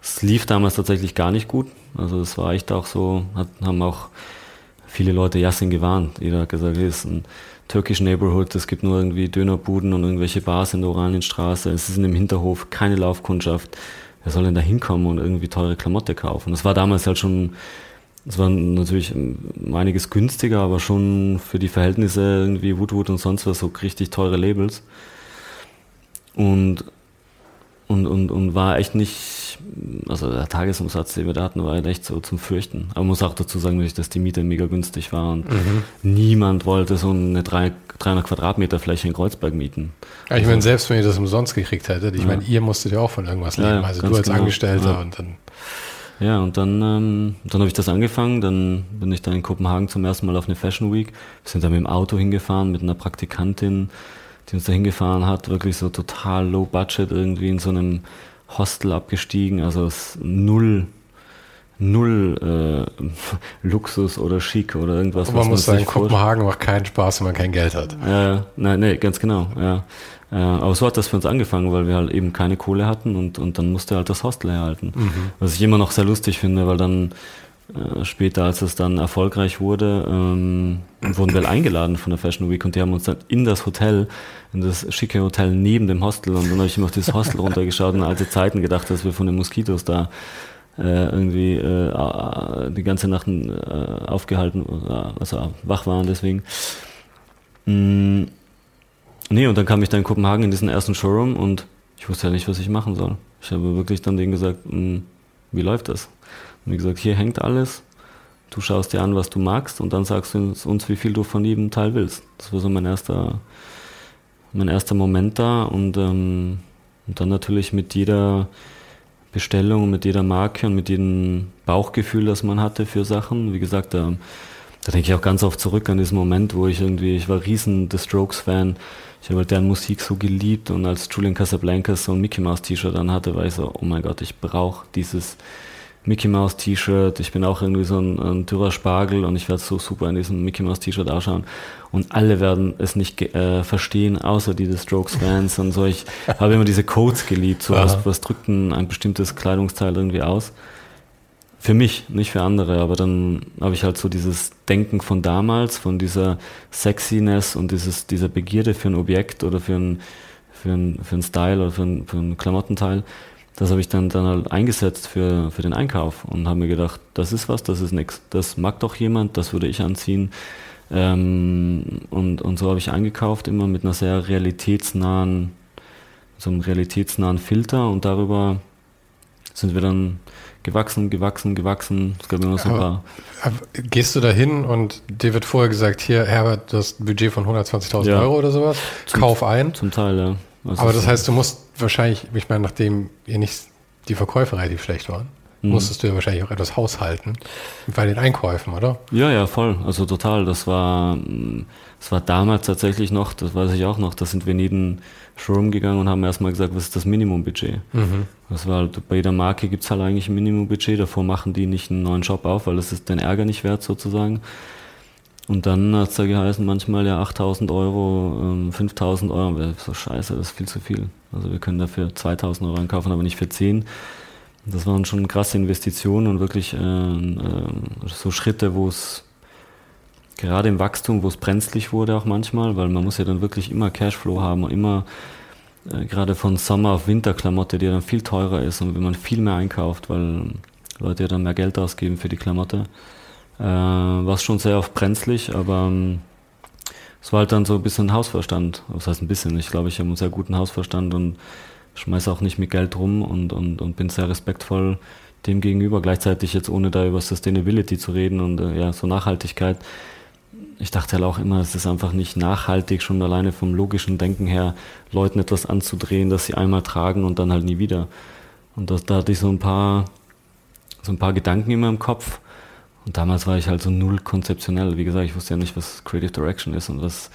S1: es lief damals tatsächlich gar nicht gut. Also es war echt auch so, hat, haben auch viele Leute Yassin gewarnt. Jeder hat gesagt, es ist ein Turkish Neighborhood, es gibt nur irgendwie Dönerbuden und irgendwelche Bars in der Oranienstraße, es ist in dem Hinterhof keine Laufkundschaft. Wer soll denn da hinkommen und irgendwie teure Klamotte kaufen? Das war damals halt schon, es war natürlich um einiges günstiger, aber schon für die Verhältnisse irgendwie Woodwood und sonst was so richtig teure Labels. Und und, und, und war echt nicht, also der Tagesumsatz, den wir da hatten, war halt echt so zum Fürchten. Aber man muss auch dazu sagen, dass die Miete mega günstig war und niemand wollte so eine drei- 300 Quadratmeter Fläche in Kreuzberg mieten.
S2: Ja, ich meine, selbst wenn ihr das umsonst gekriegt hättet, ich meine, ihr musstet ja auch von irgendwas
S1: Ja,
S2: leben.
S1: ja,
S2: also du als
S1: genau.
S2: Angestellter
S1: Ja.
S2: und dann.
S1: Ja, und dann, ähm, dann habe ich das angefangen. Dann bin ich dann in Kopenhagen zum ersten Mal auf eine Fashion Week. Wir sind da mit dem Auto hingefahren, mit einer Praktikantin, die uns da hingefahren hat. Wirklich so total low budget irgendwie in so einem Hostel abgestiegen. Also es ist null, null äh, (laughs) Luxus oder Schick oder irgendwas.
S2: Und man
S1: was
S2: muss sagen,
S1: sich vorstellt.
S2: Kopenhagen macht keinen Spaß, wenn man kein Geld hat.
S1: Ja, nein, nee, ganz genau, ja. Äh, aber so hat das für uns angefangen, weil wir halt eben keine Kohle hatten und, und dann musste halt das Hostel herhalten. Was ich immer noch sehr lustig finde, weil dann äh, später, als es dann erfolgreich wurde, ähm, wurden wir halt eingeladen von der Fashion Week und die haben uns dann in das Hotel, in das schicke Hotel neben dem Hostel und dann habe ich immer auf dieses Hostel runtergeschaut und alte Zeiten gedacht, dass wir von den Moskitos da äh, irgendwie äh, äh, die ganze Nacht äh, aufgehalten, äh, also wach waren deswegen. Mm, Nee, und dann kam ich da in Kopenhagen in diesen ersten Showroom und ich wusste ja nicht, was ich machen soll. Ich habe wirklich dann denen gesagt, "Mm, wie läuft das? Und wie gesagt, hier hängt alles. Du schaust dir an, was du magst und dann sagst du uns, uns, wie viel du von jedem Teil willst. Das war so mein erster, mein erster Moment da und, ähm, und dann natürlich mit jeder, Bestellung, mit jeder Marke und mit jedem Bauchgefühl, das man hatte für Sachen. Wie gesagt, da, da denke ich auch ganz oft zurück an diesen Moment, wo ich irgendwie, ich war riesen The Strokes-Fan. Ich habe halt deren Musik so geliebt und als Julian Casablancas so ein Mickey Mouse T-Shirt anhatte, war ich so, oh mein Gott, ich brauche dieses Mickey Mouse T-Shirt. Ich bin auch irgendwie so ein, ein dürrer Spargel und ich werde so super in diesem Mickey Mouse T-Shirt ausschauen. Und alle werden es nicht äh, verstehen, außer die The Strokes Fans und so. Ich (laughs) habe immer diese Codes geliebt. So was, was drückt ein, ein bestimmtes Kleidungsteil irgendwie aus. Für mich, nicht für andere, aber dann habe ich halt so dieses Denken von damals, von dieser Sexiness und dieses, dieser Begierde für ein Objekt oder für ein, für ein, für ein Style oder für ein, für ein Klamottenteil das habe ich dann, dann halt eingesetzt für, für den Einkauf und habe mir gedacht, das ist was, das ist nichts. Das mag doch jemand, das würde ich anziehen. Ähm, und, und so habe ich eingekauft, immer mit einer sehr realitätsnahen, so einem realitätsnahen Filter und darüber sind wir dann gewachsen, gewachsen, gewachsen. Es gab immer so ein paar.
S2: gehst du da hin und dir wird vorher gesagt, hier, Herbert, du hast ein Budget von 120.000 ja. Euro oder sowas,
S1: zum,
S2: kauf ein.
S1: Zum Teil, ja.
S2: Also Aber das heißt, du musst wahrscheinlich, ich meine, nachdem ihr nicht die Verkäufer relativ schlecht waren, mhm. musstest du ja wahrscheinlich auch etwas haushalten bei den Einkäufen, oder?
S1: Ja, ja, voll. Also total. Das war, das war damals tatsächlich noch, das weiß ich auch noch, da sind wir in jeden Showroom gegangen und haben erstmal gesagt, was ist das Minimumbudget? Mhm. Das war halt, bei jeder Marke gibt es halt eigentlich ein Minimumbudget, davor machen die nicht einen neuen Shop auf, weil das ist den Ärger nicht wert sozusagen. Und dann hat es da geheißen, manchmal ja 8000 Euro, 5000 ähm, Euro. So scheiße, das ist viel zu viel. Also wir können dafür 2000 Euro einkaufen, aber nicht für 10. Das waren schon krasse Investitionen und wirklich äh, äh, so Schritte, wo es gerade im Wachstum, wo es brenzlig wurde auch manchmal, weil man muss ja dann wirklich immer Cashflow haben und immer äh, gerade von Sommer auf Winterklamotte, die ja dann viel teurer ist und wenn man viel mehr einkauft, weil Leute ja dann mehr Geld ausgeben für die Klamotte äh, war es schon sehr oft brenzlig, aber ähm, es war halt dann so ein bisschen Hausverstand. Was heißt ein bisschen? Ich glaube, ich habe einen sehr guten Hausverstand und schmeiße auch nicht mit Geld rum und, und, und bin sehr respektvoll dem gegenüber. Gleichzeitig jetzt ohne da über Sustainability zu reden und äh, ja, so Nachhaltigkeit. Ich dachte halt auch immer, es ist einfach nicht nachhaltig, schon alleine vom logischen Denken her, Leuten etwas anzudrehen, das sie einmal tragen und dann halt nie wieder. Und das, da hatte ich so ein paar, so ein paar Gedanken in meinem Kopf und damals war ich halt so null konzeptionell. Wie gesagt, ich wusste ja nicht, was Creative Direction ist und was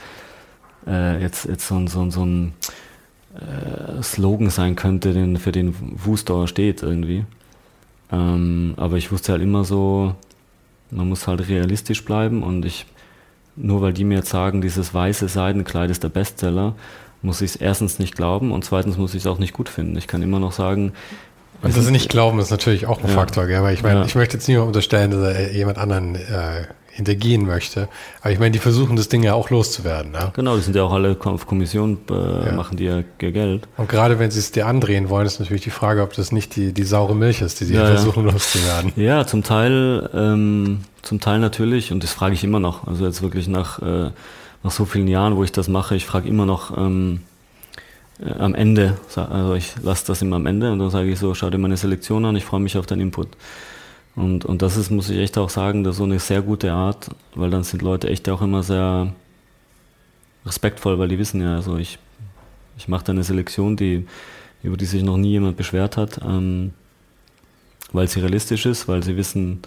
S1: äh, jetzt, jetzt so, so, so ein äh, Slogan sein könnte, den, für den Woo-Store steht irgendwie. Ähm, aber ich wusste halt immer so, man muss halt realistisch bleiben und ich, nur weil die mir jetzt sagen, dieses weiße Seidenkleid ist der Bestseller, muss ich es erstens nicht glauben und zweitens muss ich es auch nicht gut finden. Ich kann immer noch sagen,
S2: und das nicht glauben ist natürlich auch ein ja. Faktor, gell? weil ich meine, ja. ich möchte jetzt niemand unterstellen, dass er jemand anderen äh, hintergehen möchte. Aber ich meine, die versuchen das Ding ja auch loszuwerden. Ne?
S1: Genau, die sind ja auch alle auf Kommission, äh, ja. machen die ja Geld.
S2: Und gerade wenn sie es dir andrehen wollen, ist natürlich die Frage, ob das nicht die, die saure Milch ist, die sie ja, versuchen loszuwerden. (laughs)
S1: Ja, zum Teil, ähm, zum Teil natürlich, und das frage ich immer noch. Also jetzt wirklich nach, äh, nach so vielen Jahren, wo ich das mache, ich frage immer noch, ähm, äh, am Ende, also ich lasse das immer am Ende und dann sage ich so, schau dir meine Selektion an, ich freue mich auf deinen Input. Und, und das ist, muss ich echt auch sagen, das so eine sehr gute Art, weil dann sind Leute echt auch immer sehr respektvoll, weil die wissen ja, also ich, ich mache da eine Selektion, die, über die sich noch nie jemand beschwert hat, ähm, weil sie realistisch ist, weil sie wissen,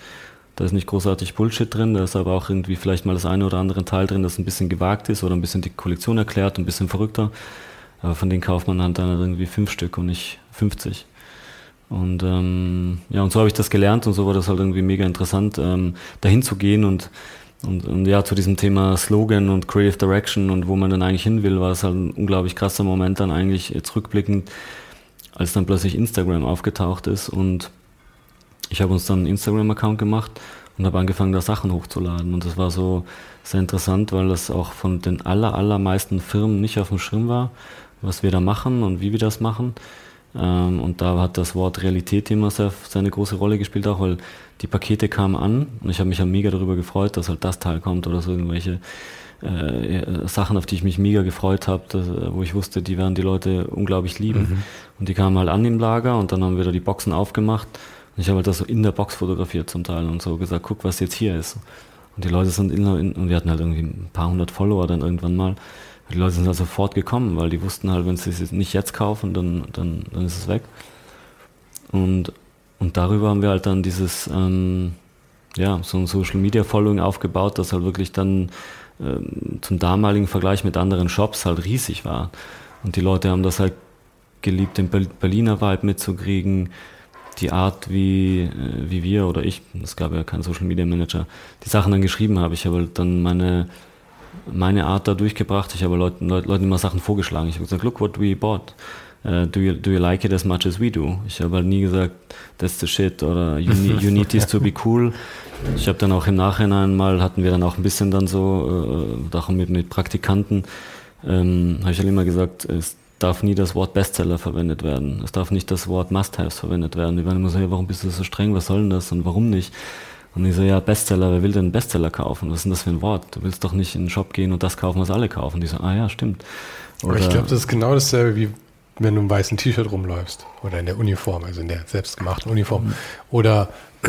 S1: da ist nicht großartig Bullshit drin, da ist aber auch irgendwie vielleicht mal das eine oder andere Teil drin, das ein bisschen gewagt ist oder ein bisschen die Kollektion erklärt, ein bisschen verrückter. Aber von denen kauft man halt dann irgendwie fünf Stück und nicht 50. Und ähm, ja, und so habe ich das gelernt und so war das halt irgendwie mega interessant, ähm, dahin zu gehen und, und, und ja, zu diesem Thema Slogan und Creative Direction und wo man dann eigentlich hin will, war es halt ein unglaublich krasser Moment dann eigentlich jetzt rückblickend, als dann plötzlich Instagram aufgetaucht ist und ich habe uns dann einen Instagram-Account gemacht und habe angefangen, da Sachen hochzuladen. Und das war so sehr interessant, weil das auch von den aller, allermeisten Firmen nicht auf dem Schirm war was wir da machen und wie wir das machen. Ähm, und da hat das Wort Realität immer sehr, sehr eine große Rolle gespielt, auch weil die Pakete kamen an und ich habe mich ja mega darüber gefreut, dass halt das Teil kommt oder so irgendwelche äh, Sachen, auf die ich mich mega gefreut habe, wo ich wusste, die werden die Leute unglaublich lieben. Mhm. Und die kamen halt an im Lager und dann haben wir da die Boxen aufgemacht und ich habe halt das so in der Box fotografiert zum Teil und so gesagt, guck, was jetzt hier ist. Und die Leute sind in, in und wir hatten halt irgendwie ein paar hundert Follower dann irgendwann mal. Die Leute sind da sofort gekommen, weil die wussten halt, wenn sie es nicht jetzt kaufen, dann, dann, dann ist es weg. Und, und darüber haben wir halt dann dieses, ähm, ja, so ein Social Media Following aufgebaut, das halt wirklich dann ähm, zum damaligen Vergleich mit anderen Shops halt riesig war. Und die Leute haben das halt geliebt, den Berliner Vibe mitzukriegen, die Art, wie, äh, wie wir oder ich, es gab ja keinen Social Media Manager, die Sachen dann geschrieben habe. Ich habe halt dann meine, meine Art da durchgebracht. Ich habe Leuten, Leuten immer Sachen vorgeschlagen. Ich habe gesagt, look what we bought. Uh, do, you, do you like it as much as we do? Ich habe halt nie gesagt, that's the shit oder you need, you need this to be cool. Ich habe dann auch im Nachhinein mal, hatten wir dann auch ein bisschen dann so, äh, auch mit, mit Praktikanten, ähm, habe ich halt immer gesagt, es darf nie das Wort Bestseller verwendet werden. Es darf nicht das Wort Must-Haves verwendet werden. Die waren immer so, ja, warum bist du so streng, was soll denn das und warum nicht? Und ich so, ja, Bestseller, wer will denn Bestseller kaufen? Was ist denn das für ein Wort? Du willst doch nicht in den Shop gehen und das kaufen, was alle kaufen. Die so, ah ja, stimmt.
S2: Oder Aber ich glaube, das ist genau dasselbe wie wenn du im weißen T-Shirt rumläufst oder in der Uniform, also in der selbstgemachten Uniform. Mhm. Oder (clears throat)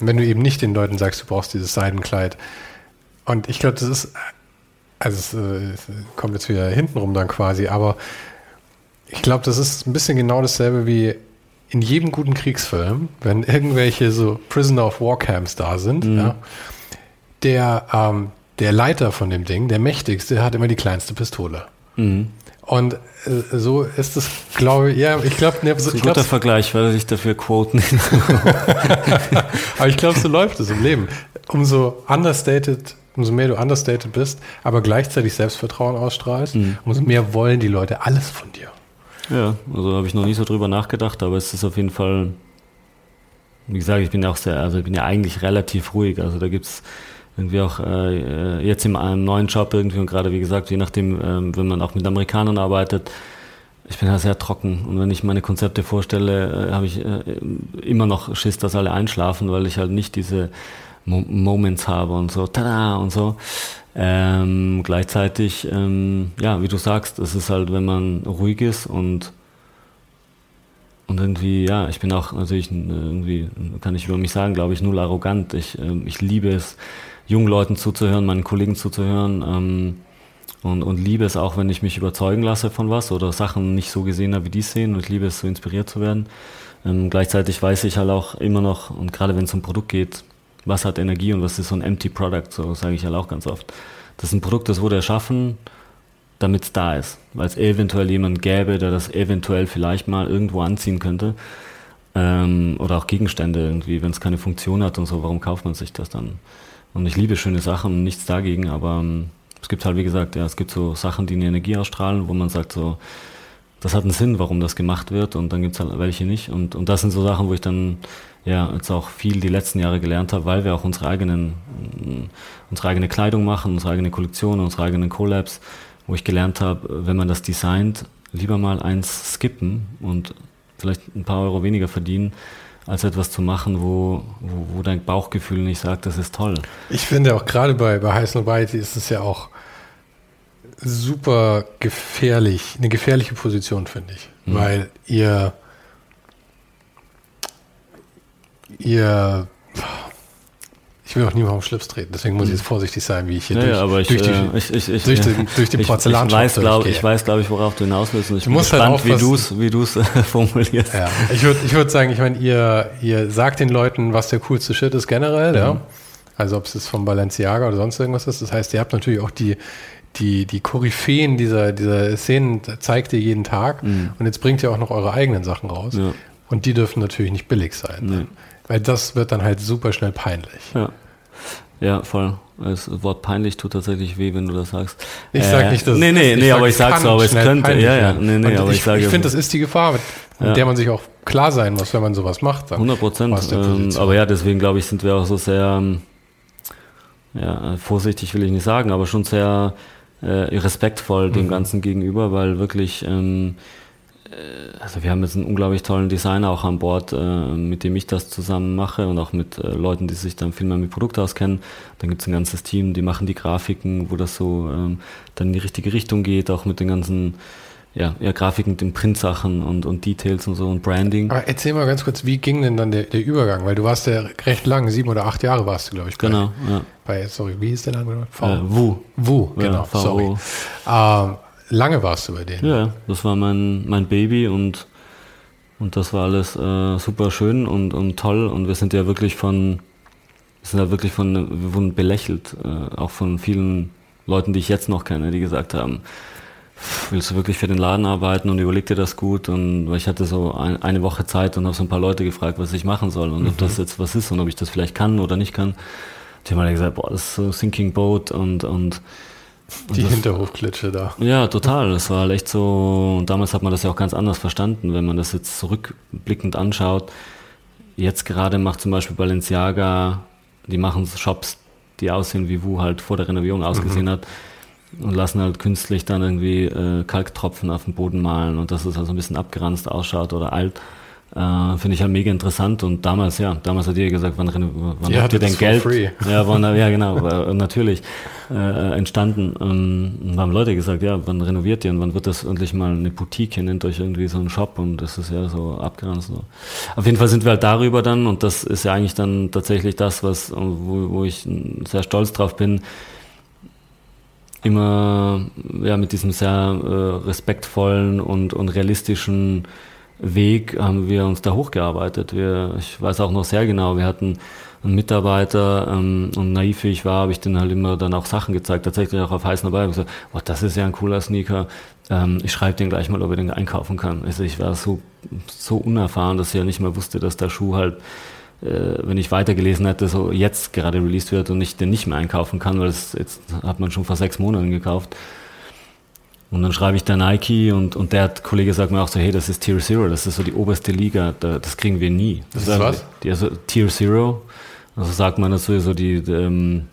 S2: wenn du eben nicht den Leuten sagst, du brauchst dieses Seidenkleid. Und ich glaube, das ist, also es, äh, kommt jetzt wieder hintenrum dann quasi, aber ich glaube, das ist ein bisschen genau dasselbe wie in jedem guten Kriegsfilm, wenn irgendwelche so Prisoner of War Camps da sind, mhm. ja, der, ähm, der Leiter von dem Ding, der mächtigste, hat immer die kleinste Pistole. Mhm. Und äh, so ist es, glaube ich, ja, ich glaube, ne,
S1: so, ein guter Vergleich, weil er sich dafür quoten. (laughs)
S2: aber ich glaube, so läuft es im Leben. Umso understated, umso mehr du understated bist, aber gleichzeitig Selbstvertrauen ausstrahlst, mhm. umso mehr wollen die Leute alles von dir.
S1: Ja, also habe ich noch nie so drüber nachgedacht, aber es ist auf jeden Fall, wie gesagt, ich bin ja auch sehr, also ich bin ja eigentlich relativ ruhig. Also da gibt es irgendwie auch äh, jetzt in einem neuen Job irgendwie und gerade wie gesagt, je nachdem, ähm, wenn man auch mit Amerikanern arbeitet, ich bin ja sehr trocken und wenn ich meine Konzepte vorstelle, äh, habe ich äh, immer noch Schiss, dass alle einschlafen, weil ich halt nicht diese Mo Moments habe und so, tada und so. Ähm, gleichzeitig, ähm, ja, wie du sagst, es ist halt, wenn man ruhig ist und und irgendwie, ja, ich bin auch natürlich irgendwie, kann ich über mich sagen, glaube ich, null arrogant. Ich, äh, ich liebe es, jungen Leuten zuzuhören, meinen Kollegen zuzuhören. Ähm, und, und liebe es auch, wenn ich mich überzeugen lasse von was oder Sachen nicht so gesehen habe, wie die sehen. Und ich liebe es, so inspiriert zu werden. Ähm, gleichzeitig weiß ich halt auch immer noch, und gerade wenn es um Produkt geht, was hat Energie und was ist so ein empty Product, so sage ich halt auch ganz oft. Das ist ein Produkt, das wurde erschaffen, damit es da ist, weil es eventuell jemand gäbe, der das eventuell vielleicht mal irgendwo anziehen könnte. Ähm, oder auch Gegenstände irgendwie, wenn es keine Funktion hat und so, warum kauft man sich das dann? Und ich liebe schöne Sachen, nichts dagegen, aber ähm, es gibt halt, wie gesagt, ja, es gibt so Sachen, die eine Energie ausstrahlen, wo man sagt so, das hat einen Sinn, warum das gemacht wird und dann gibt es halt welche nicht. Und, und das sind so Sachen, wo ich dann ja jetzt auch viel die letzten Jahre gelernt habe, weil wir auch unsere eigenen, unsere eigene Kleidung machen, unsere eigene Kollektion, unsere eigenen Collabs, wo ich gelernt habe, wenn man das designt, lieber mal eins skippen und vielleicht ein paar Euro weniger verdienen, als etwas zu machen, wo, wo, wo dein Bauchgefühl nicht sagt, das ist toll.
S2: Ich finde auch gerade bei, bei High Snobiety ist es ja auch super gefährlich, eine gefährliche Position, finde ich. Mhm. Weil ihr, ihr ich will auch niemandem auf Schlips treten, deswegen muss ich jetzt vorsichtig sein, wie ich hier
S1: naja, durch, durch, die, äh, ich, ich, ich, durch, den, durch den Porzellan ich, weiß, glaub, ich weiß, glaube ich, worauf du hinaus willst. Und ich du bin gespannt, halt wie du es äh, (laughs) formulierst.
S2: Ja. Ich würde ich würd sagen, ich meine, ihr, ihr sagt den Leuten, was der coolste Shit ist generell, mhm. ja. Also ob es jetzt vom Balenciaga oder sonst irgendwas ist. Das heißt, ihr habt natürlich auch die, die, die Koryphäen dieser, dieser Szenen, zeigt ihr jeden Tag. Mhm. Und jetzt bringt ihr auch noch eure eigenen Sachen raus. Ja. Und die dürfen natürlich nicht billig sein. Nee. Weil das wird dann halt super schnell peinlich.
S1: Ja. Ja, voll. Das Wort peinlich tut tatsächlich weh, wenn du das sagst.
S2: Ich äh, sag nicht, dass
S1: Nee, nee, nee, aber ich sag so, aber es könnte. Ja, ja, nee, nee, aber
S2: ich, ich
S1: sage.
S2: Ich finde, das ist die Gefahr, mit ja. der man sich auch klar sein muss, wenn man sowas macht.
S1: 100 Prozent. Ähm, aber ja, deswegen glaube ich, sind wir auch so sehr, ähm, ja, vorsichtig will ich nicht sagen, aber schon sehr äh, respektvoll mhm. dem Ganzen gegenüber, weil wirklich, ähm, äh, also wir haben jetzt einen unglaublich tollen Designer auch an Bord, äh, mit dem ich das zusammen mache und auch mit äh, Leuten, die sich dann viel mehr mit Produkt auskennen. Dann gibt es ein ganzes Team, die machen die Grafiken, wo das so ähm, dann in die richtige Richtung geht, auch mit den ganzen ja, ja, Grafiken, den Printsachen und, und Details und so und Branding.
S2: Aber erzähl mal ganz kurz, wie ging denn dann der, der Übergang? Weil du warst ja recht lang, sieben oder acht Jahre warst du, glaube ich.
S1: Genau,
S2: bei, ja. Bei, sorry, wie hieß der Name?
S1: V. Äh, Wu.
S2: Wu, genau, ja, sorry. Ähm, Lange warst du bei denen?
S1: Ja, das war mein, mein Baby und Und das war alles äh, super schön und, und toll. Und wir sind ja wirklich von, wir sind ja wirklich von, wir wurden belächelt, äh, auch von vielen Leuten, die ich jetzt noch kenne, die gesagt haben, willst du wirklich für den Laden arbeiten und überleg dir das gut und ich hatte so ein, eine Woche Zeit und habe so ein paar Leute gefragt, was ich machen soll und mhm. ob das jetzt was ist und ob ich das vielleicht kann oder nicht kann. Die haben alle gesagt, boah, das ist so Sinking Boat und, und
S2: die das, Hinterhofklitsche da.
S1: Ja, total. Das war halt echt so, und damals hat man das ja auch ganz anders verstanden, wenn man das jetzt zurückblickend anschaut. Jetzt gerade macht zum Beispiel Balenciaga, die machen Shops, die aussehen wie Wu halt vor der Renovierung ausgesehen mhm. hat und lassen halt künstlich dann irgendwie äh, Kalktropfen auf den Boden malen und dass es halt so ein bisschen abgeranzt ausschaut oder alt. Äh, Finde ich halt mega interessant und damals, ja, damals hat ihr gesagt, wann, wann
S2: ja, habt ihr denn Geld?
S1: Free. Ja, wann, ja, genau, (laughs) natürlich äh, entstanden. Ähm, und haben Leute gesagt, ja, wann renoviert ihr und wann wird das endlich mal eine Boutique, ihr nennt euch irgendwie so einen Shop und das ist ja so abgeranzt. So. Auf jeden Fall sind wir halt darüber dann und das ist ja eigentlich dann tatsächlich das, was, wo, wo ich sehr stolz drauf bin, immer ja, mit diesem sehr äh, respektvollen und, und realistischen Weg haben wir uns da hochgearbeitet. Wir, ich weiß auch noch sehr genau, wir hatten einen Mitarbeiter ähm, und naiv wie ich war, habe ich denen halt immer dann auch Sachen gezeigt, tatsächlich auch auf heißen. Ich gesagt, oh, das ist ja ein cooler Sneaker. Ähm, ich schreibe den gleich mal, ob er den einkaufen kann. Also ich war so, so unerfahren, dass ich ja nicht mehr wusste, dass der Schuh halt, wenn ich weitergelesen hätte, so jetzt gerade released wird und ich den nicht mehr einkaufen kann, weil es jetzt hat man schon vor sechs Monaten gekauft. Und dann schreibe ich da Nike und, und der Kollege sagt mir auch so, hey, das ist Tier Zero, das ist so die oberste Liga, da, das kriegen wir nie.
S2: Das, das ist was?
S1: Die, also Tier Zero, also sagt man das sowieso die, die ähm,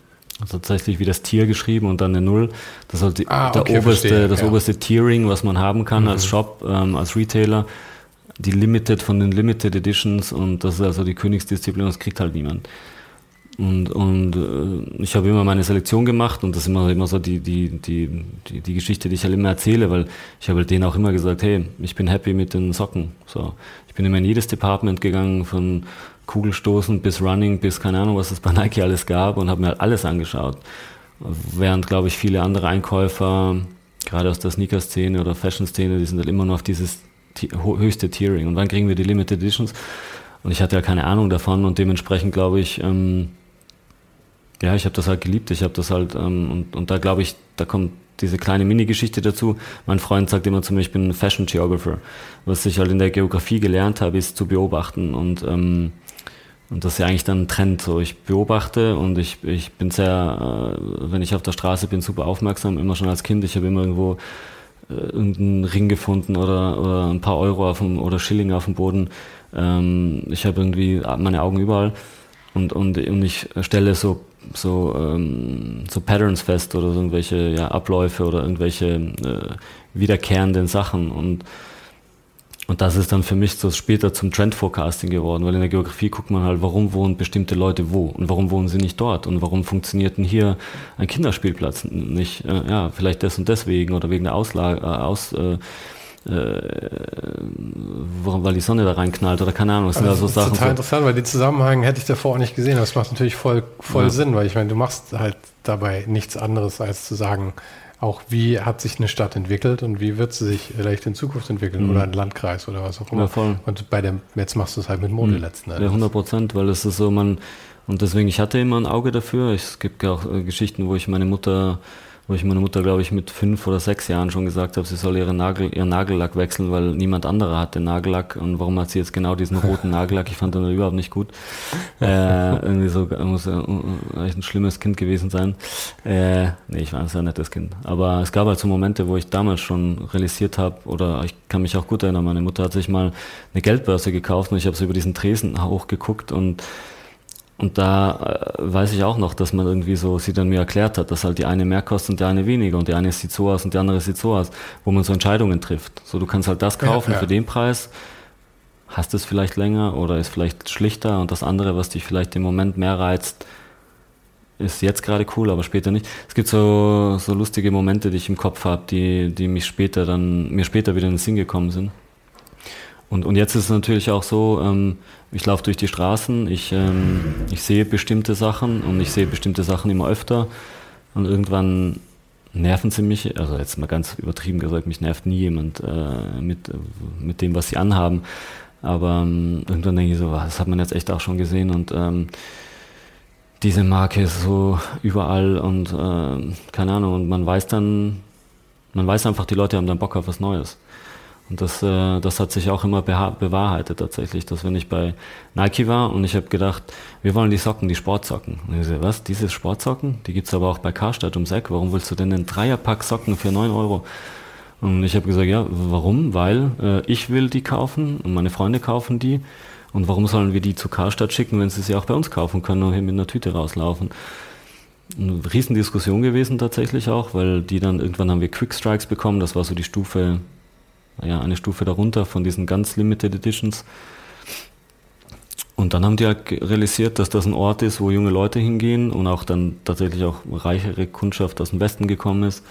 S1: tatsächlich wie das Tier geschrieben und dann eine Null. Das ist halt die, ah, okay, oberste, verstehe, das ja. oberste Tiering, was man haben kann mhm. als Shop, ähm, als Retailer. Die Limited von den Limited Editions und das ist also die Königsdisziplin, das kriegt halt niemand. Und, und äh, ich habe immer meine Selektion gemacht und das ist immer, immer so die, die, die, die, die Geschichte, die ich halt immer erzähle, weil ich habe halt denen auch immer gesagt, hey, ich bin happy mit den Socken. So, ich bin immer in jedes Department gegangen, von Kugelstoßen bis Running bis keine Ahnung, was es bei Nike alles gab und habe mir halt alles angeschaut. Während, glaube ich, viele andere Einkäufer, gerade aus der Sneaker-Szene oder Fashion-Szene, die sind halt immer nur auf dieses höchste Tiering. Und wann kriegen wir die Limited Editions? Und ich hatte ja keine Ahnung davon und dementsprechend, glaube ich, ähm, ja, ich habe das halt geliebt. Ich habe das halt, ähm, und, und da glaube ich, da kommt diese kleine Mini-Geschichte dazu. Mein Freund sagt immer zu mir, ich bin Fashion Geographer. Was ich halt in der Geografie gelernt habe, ist zu beobachten und und das ist ja eigentlich dann ein Trend. So, ich beobachte und ich, ich bin sehr, äh, wenn ich auf der Straße bin, super aufmerksam, immer schon als Kind. Ich habe immer irgendwo äh, irgendeinen Ring gefunden oder, oder ein paar Euro auf dem, oder Schilling auf dem Boden. Ähm, ich habe irgendwie meine Augen überall und, und, und ich stelle so so, ähm, so Patterns fest oder so irgendwelche ja, Abläufe oder irgendwelche äh, wiederkehrenden Sachen und und das ist dann für mich so später zum Trend-Forecasting geworden, weil in der Geografie guckt man halt, warum wohnen bestimmte Leute wo und warum wohnen sie nicht dort und warum funktioniert denn hier ein Kinderspielplatz nicht, äh, ja, vielleicht des und deswegen oder wegen der Auslage, äh, aus, äh, äh, warum, weil die Sonne da reinknallt oder keine Ahnung. Das sind also,
S2: ja so Sachen. Total so. interessant, weil den Zusammenhang hätte ich davor auch nicht gesehen. Aber es macht natürlich voll, voll ja. Sinn, weil ich meine, du machst halt dabei nichts anderes, als zu sagen, auch wie hat sich eine Stadt entwickelt und wie wird sie sich vielleicht in Zukunft entwickeln mhm. oder ein Landkreis oder was auch immer. Ja, voll. Und bei dem, jetzt machst du es halt mit Mode mhm. letzten
S1: Endes. Ja, 100 Prozent, weil es ist so, man, und deswegen, ich hatte immer ein Auge dafür. Es gibt ja auch äh, Geschichten, wo ich meine Mutter wo ich meiner Mutter, glaube ich, mit fünf oder sechs Jahren schon gesagt habe, sie soll ihre Nagel, ihren Nagellack wechseln, weil niemand anderer hat den Nagellack. Und warum hat sie jetzt genau diesen roten Nagellack? Ich fand den überhaupt nicht gut. Äh, irgendwie so, muss ja echt ein schlimmes Kind gewesen sein. Äh, nee, ich war ein sehr nettes Kind. Aber es gab halt so Momente, wo ich damals schon realisiert habe, oder ich kann mich auch gut erinnern, meine Mutter hat sich mal eine Geldbörse gekauft und ich habe so über diesen Tresen hochgeguckt und und da äh, weiß ich auch noch, dass man irgendwie so sie dann mir erklärt hat, dass halt die eine mehr kostet und die eine weniger und die eine sieht so aus und die andere sieht so aus, wo man so Entscheidungen trifft. So, du kannst halt das kaufen ja, ja. für den Preis, hast es vielleicht länger oder ist vielleicht schlichter und das andere, was dich vielleicht im Moment mehr reizt, ist jetzt gerade cool, aber später nicht. Es gibt so, so lustige Momente, die ich im Kopf habe, die, die mich später dann, mir später wieder in den Sinn gekommen sind. Und, und jetzt ist es natürlich auch so, ähm, ich laufe durch die Straßen, ich, ähm, ich sehe bestimmte Sachen und ich sehe bestimmte Sachen immer öfter und irgendwann nerven sie mich, also jetzt mal ganz übertrieben gesagt, mich nervt nie jemand äh, mit, mit dem, was sie anhaben. Aber ähm, irgendwann denke ich so, das hat man jetzt echt auch schon gesehen und ähm, diese Marke ist so überall und äh, keine Ahnung, und man weiß dann, man weiß einfach, die Leute haben dann Bock auf was Neues. Und das, äh, das hat sich auch immer bewahrheitet tatsächlich, dass wenn ich bei Nike war und ich habe gedacht, wir wollen die Socken, die Sportsocken. Und ich so, was, diese Sportsocken? Die gibt's aber auch bei Karstadt ums Eck. Warum willst du denn einen Dreierpack Socken für neun Euro? Und ich habe gesagt, ja, warum? Weil äh, ich will die kaufen und meine Freunde kaufen die. Und warum sollen wir die zu Karstadt schicken, wenn sie sie auch bei uns kaufen können und hier mit einer Tüte rauslaufen? Eine Riesendiskussion gewesen tatsächlich auch, weil die dann irgendwann haben wir Quick Strikes bekommen. Das war so die Stufe ja, eine Stufe darunter von diesen ganz Limited Editions. Und dann haben die halt realisiert, dass das ein Ort ist, wo junge Leute hingehen und auch dann tatsächlich auch reichere Kundschaft aus dem Westen gekommen ist.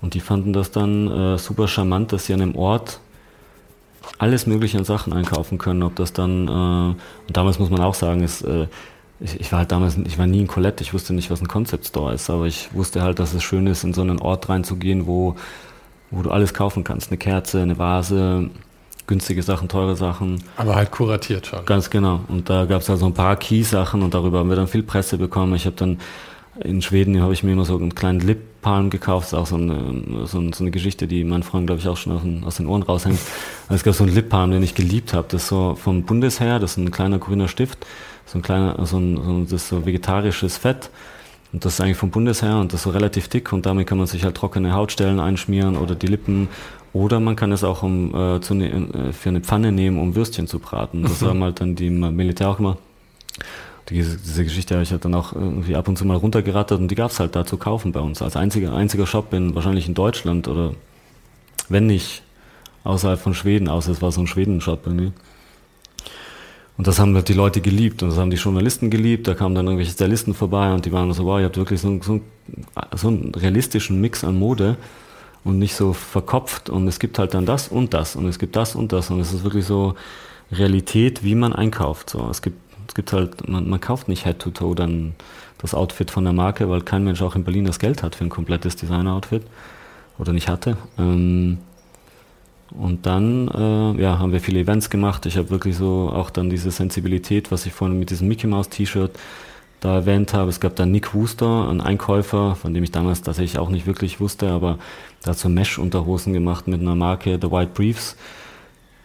S1: Und die fanden das dann äh, super charmant, dass sie an einem Ort alles mögliche an Sachen einkaufen können. Ob das dann, äh, und damals muss man auch sagen, ist, äh, ich, ich, war halt damals, ich war nie in Colette, ich wusste nicht, was ein Concept Store ist, aber ich wusste halt, dass es schön ist, in so einen Ort reinzugehen, wo wo du alles kaufen kannst. Eine Kerze, eine Vase, günstige Sachen, teure Sachen.
S2: Aber halt kuratiert schon.
S1: Ganz genau. Und da gab es halt so ein paar Key-Sachen und darüber haben wir dann viel Presse bekommen. Ich habe dann in Schweden habe ich mir immer so einen kleinen Lip-Palm gekauft. Das ist auch so eine, so, eine, so eine Geschichte, die mein Freund, glaube ich, auch schon aus den, aus den Ohren raushängt. Also es gab so einen Lip-Palm, den ich geliebt habe. Das ist so vom Bundesheer, das ist ein kleiner grüner Stift, so ein kleiner, so ein, so ein das ist so vegetarisches Fett. Und das ist eigentlich vom Bundesheer und das ist so relativ dick und damit kann man sich halt trockene Hautstellen einschmieren oder die Lippen. Oder man kann es auch um, äh, zu ne, äh, für eine Pfanne nehmen, um Würstchen zu braten. Das mhm. haben halt dann die Militär auch immer. Diese, diese Geschichte habe ich halt dann auch irgendwie ab und zu mal runtergerattert und die gab es halt da zu kaufen bei uns. Als einziger, einziger Shop in, wahrscheinlich in Deutschland oder wenn nicht außerhalb von Schweden, außer es war so ein Schweden-Shop irgendwie. Und das haben die Leute geliebt und das haben die Journalisten geliebt. Da kamen dann irgendwelche Stylisten vorbei und die waren so, wow, ihr habt wirklich so, so, so einen realistischen Mix an Mode und nicht so verkopft. Und es gibt halt dann das und das und es gibt das und das. Und es ist wirklich so Realität, wie man einkauft. So, es gibt, es gibt halt, man, man kauft nicht Head to Toe dann das Outfit von der Marke, weil kein Mensch auch in Berlin das Geld hat für ein komplettes Designer-Outfit oder nicht hatte. Ähm, und dann äh, ja, haben wir viele Events gemacht. Ich habe wirklich so auch dann diese Sensibilität, was ich vorhin mit diesem Mickey Mouse T-Shirt da erwähnt habe. Es gab da Nick Wooster, ein Einkäufer, von dem ich damals tatsächlich auch nicht wirklich wusste, aber hat so Mesh-Unterhosen gemacht mit einer Marke, The White Briefs.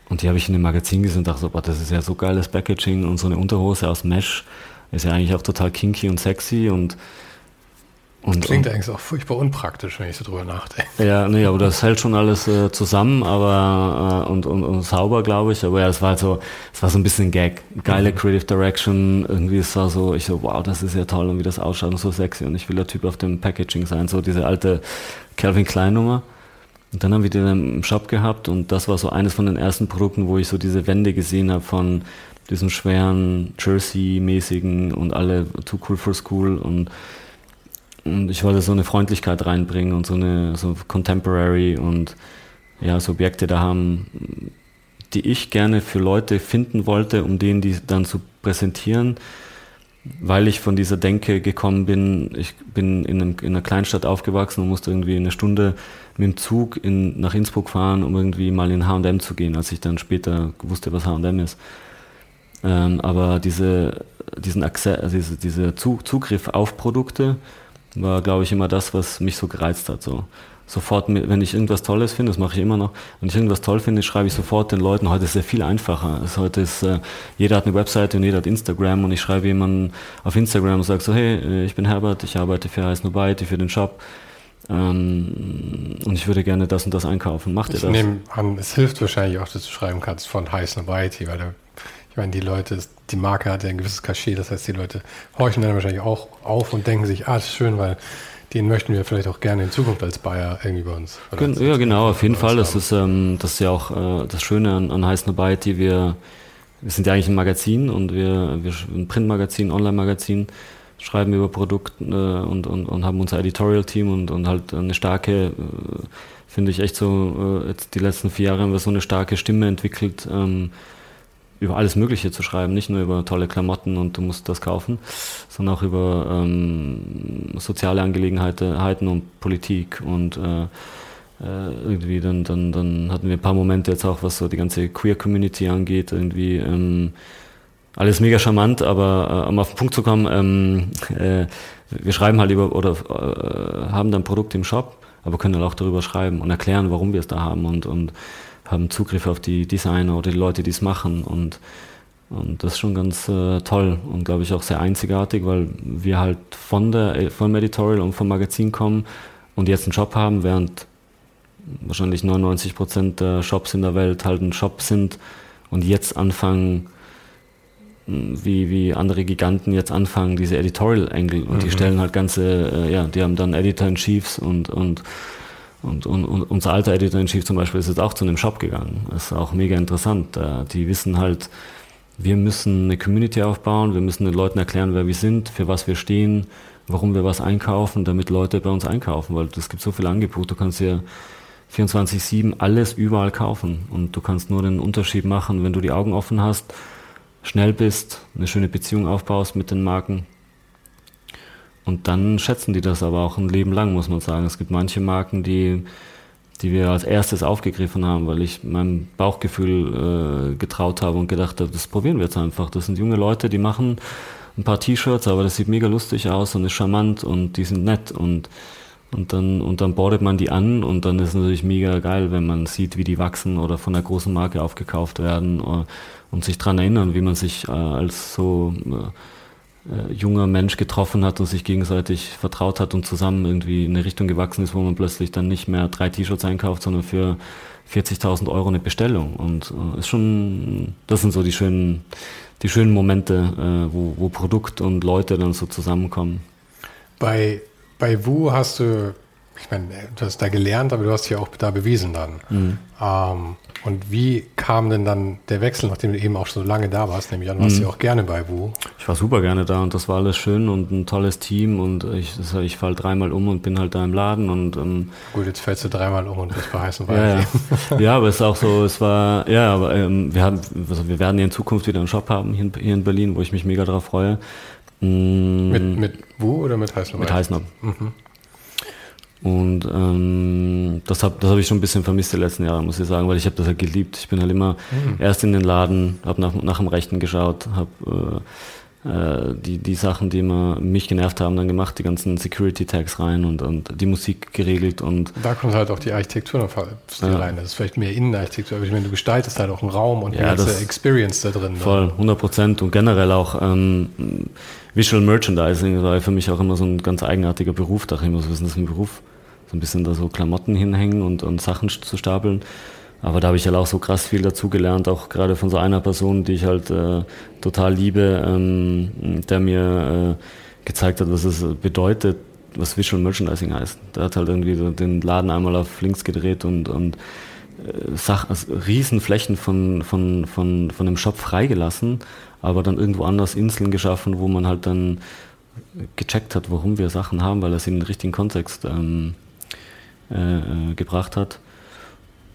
S1: Und die habe ich in dem Magazin gesehen und dachte so, boah, das ist ja so geiles Packaging und so eine Unterhose aus Mesh ist ja eigentlich auch total kinky und sexy und
S2: und, Klingt und, eigentlich auch furchtbar unpraktisch, wenn ich so drüber nachdenke.
S1: Ja, nee, aber das hält schon alles äh, zusammen, aber äh, und, und, und sauber, glaube ich. Aber ja, es war halt so, es war so ein bisschen Gag. Geile mhm. Creative Direction, irgendwie es war so, ich so, wow, das ist ja toll und wie das ausschaut und so sexy. Und ich will der Typ auf dem Packaging sein, so diese alte Calvin Klein Nummer. Und dann haben wir den im Shop gehabt und das war so eines von den ersten Produkten, wo ich so diese Wände gesehen habe von diesem schweren Jersey-mäßigen und alle too cool for school und und ich wollte so eine Freundlichkeit reinbringen und so eine so Contemporary und ja, so Objekte da haben, die ich gerne für Leute finden wollte, um denen die dann zu präsentieren, weil ich von dieser Denke gekommen bin. Ich bin in, einem, in einer Kleinstadt aufgewachsen und musste irgendwie eine Stunde mit dem Zug in, nach Innsbruck fahren, um irgendwie mal in H&M zu gehen, als ich dann später wusste, was H&M ist. Ähm, aber diese, diesen Access, also diese, dieser Zugriff auf Produkte, war, glaube ich, immer das, was mich so gereizt hat. So sofort, wenn ich irgendwas Tolles finde, das mache ich immer noch, wenn ich irgendwas toll finde, schreibe ich sofort den Leuten. Heute ist es sehr viel einfacher. Also heute ist, äh, jeder hat eine Webseite und jeder hat Instagram und ich schreibe jemanden auf Instagram und sage so, hey, äh, ich bin Herbert, ich arbeite für Heiß Nobody, für den Shop. Ähm, und ich würde gerne das und das einkaufen. Macht ihr das? Ich
S2: nehme an, es hilft wahrscheinlich auch, dass du schreiben kannst von Heiß Nobody, weil da ich meine, die Leute, die Marke hat ja ein gewisses Cachet, das heißt, die Leute horchen dann wahrscheinlich auch auf und denken sich, ah, das ist schön, weil den möchten wir vielleicht auch gerne in Zukunft als Bayer irgendwie bei uns.
S1: ja, genau, auf jeden Fall. Das ist, ähm, das ist ja auch äh, das Schöne an, an Heiß Byte, die wir, wir sind ja eigentlich ein Magazin und wir, wir ein Printmagazin, Online-Magazin, schreiben über Produkte äh, und, und, und haben unser Editorial-Team und, und halt eine starke, äh, finde ich echt so, äh, jetzt die letzten vier Jahre haben wir so eine starke Stimme entwickelt, ähm, über alles Mögliche zu schreiben, nicht nur über tolle Klamotten und du musst das kaufen, sondern auch über ähm, soziale Angelegenheiten und Politik und äh, äh, irgendwie, dann, dann, dann hatten wir ein paar Momente jetzt auch, was so die ganze Queer-Community angeht, irgendwie ähm, alles mega charmant, aber äh, um auf den Punkt zu kommen, ähm, äh, wir schreiben halt über oder äh, haben dann Produkte im Shop, aber können halt auch darüber schreiben und erklären, warum wir es da haben und, und haben Zugriff auf die Designer oder die Leute, die es machen und und das ist schon ganz äh, toll und glaube ich auch sehr einzigartig, weil wir halt von der vom Editorial und vom Magazin kommen und jetzt einen Job haben, während wahrscheinlich 99 Prozent der Shops in der Welt halt ein Shop sind und jetzt anfangen, wie, wie andere Giganten jetzt anfangen, diese Editorial Angle und mhm. die stellen halt ganze, äh, ja, die haben dann Editor-in-Chiefs und, und, und, und, und unser alter Editor-in-Chief zum Beispiel ist jetzt auch zu einem Shop gegangen. Das ist auch mega interessant. Äh, die wissen halt, wir müssen eine Community aufbauen, wir müssen den Leuten erklären, wer wir sind, für was wir stehen, warum wir was einkaufen, damit Leute bei uns einkaufen, weil es gibt so viel Angebot, du kannst ja 24-7 alles überall kaufen. Und du kannst nur den Unterschied machen, wenn du die Augen offen hast, schnell bist, eine schöne Beziehung aufbaust mit den Marken. Und dann schätzen die das aber auch ein Leben lang, muss man sagen. Es gibt manche Marken, die, die wir als erstes aufgegriffen haben, weil ich meinem Bauchgefühl äh, getraut habe und gedacht habe, das probieren wir jetzt einfach. Das sind junge Leute, die machen ein paar T-Shirts, aber das sieht mega lustig aus und ist charmant und die sind nett und und dann, und dann bordet man die an und dann ist es natürlich mega geil, wenn man sieht, wie die wachsen oder von einer großen Marke aufgekauft werden äh, und sich dran erinnern, wie man sich äh, als so äh, junger Mensch getroffen hat und sich gegenseitig vertraut hat und zusammen irgendwie in eine Richtung gewachsen ist, wo man plötzlich dann nicht mehr drei T-Shirts einkauft, sondern für 40.000 Euro eine Bestellung. Und äh, ist schon, das sind so die schönen, die schönen Momente, äh, wo, wo Produkt und Leute dann so zusammenkommen.
S2: Bei bei Wu hast du, ich meine, du hast da gelernt, aber du hast ja auch da bewiesen dann. Mhm. Ähm, und wie kam denn dann der Wechsel, nachdem du eben auch so lange da warst? Nämlich an, warst mhm. du ja auch gerne bei Wu.
S1: Ich war super gerne da und das war alles schön und ein tolles Team und ich, ich fall dreimal um und bin halt da im Laden und ähm,
S2: Gut, jetzt fällst du dreimal um und bist bei heißen
S1: ja, ja. ja, aber es ist auch so, es war, ja, aber ähm, wir haben, also wir werden ja in Zukunft wieder einen Shop haben hier in, hier in Berlin, wo ich mich mega darauf freue.
S2: Mm. Mit, mit Wu oder mit Heißnob?
S1: Mit Heißnob. Mhm. Und ähm, das habe das hab ich schon ein bisschen vermisst die letzten Jahre, muss ich sagen, weil ich habe das halt geliebt. Ich bin halt immer mhm. erst in den Laden, habe nach, nach dem Rechten geschaut, habe äh, die, die Sachen, die immer mich genervt haben, dann gemacht, die ganzen Security-Tags rein und, und die Musik geregelt und
S2: da kommt halt auch die Architektur noch ja. rein. Das ist vielleicht mehr Innenarchitektur, aber ich meine, du gestaltest halt auch einen Raum und ja, die ganze Experience da drin.
S1: Voll, 100 Prozent und generell auch ähm, Visual Merchandising war für mich auch immer so ein ganz eigenartiger Beruf. Dachte ich so, was ist das ein Beruf? Ein bisschen da so Klamotten hinhängen und, und Sachen zu stapeln. Aber da habe ich halt auch so krass viel dazu gelernt, auch gerade von so einer Person, die ich halt äh, total liebe, ähm, der mir äh, gezeigt hat, was es bedeutet, was Visual Merchandising heißt. Der hat halt irgendwie so den Laden einmal auf links gedreht und, und äh, Sach also Riesenflächen von, von, von, von dem Shop freigelassen aber dann irgendwo anders Inseln geschaffen, wo man halt dann gecheckt hat, warum wir Sachen haben, weil er sie in den richtigen Kontext ähm, äh, äh gebracht hat.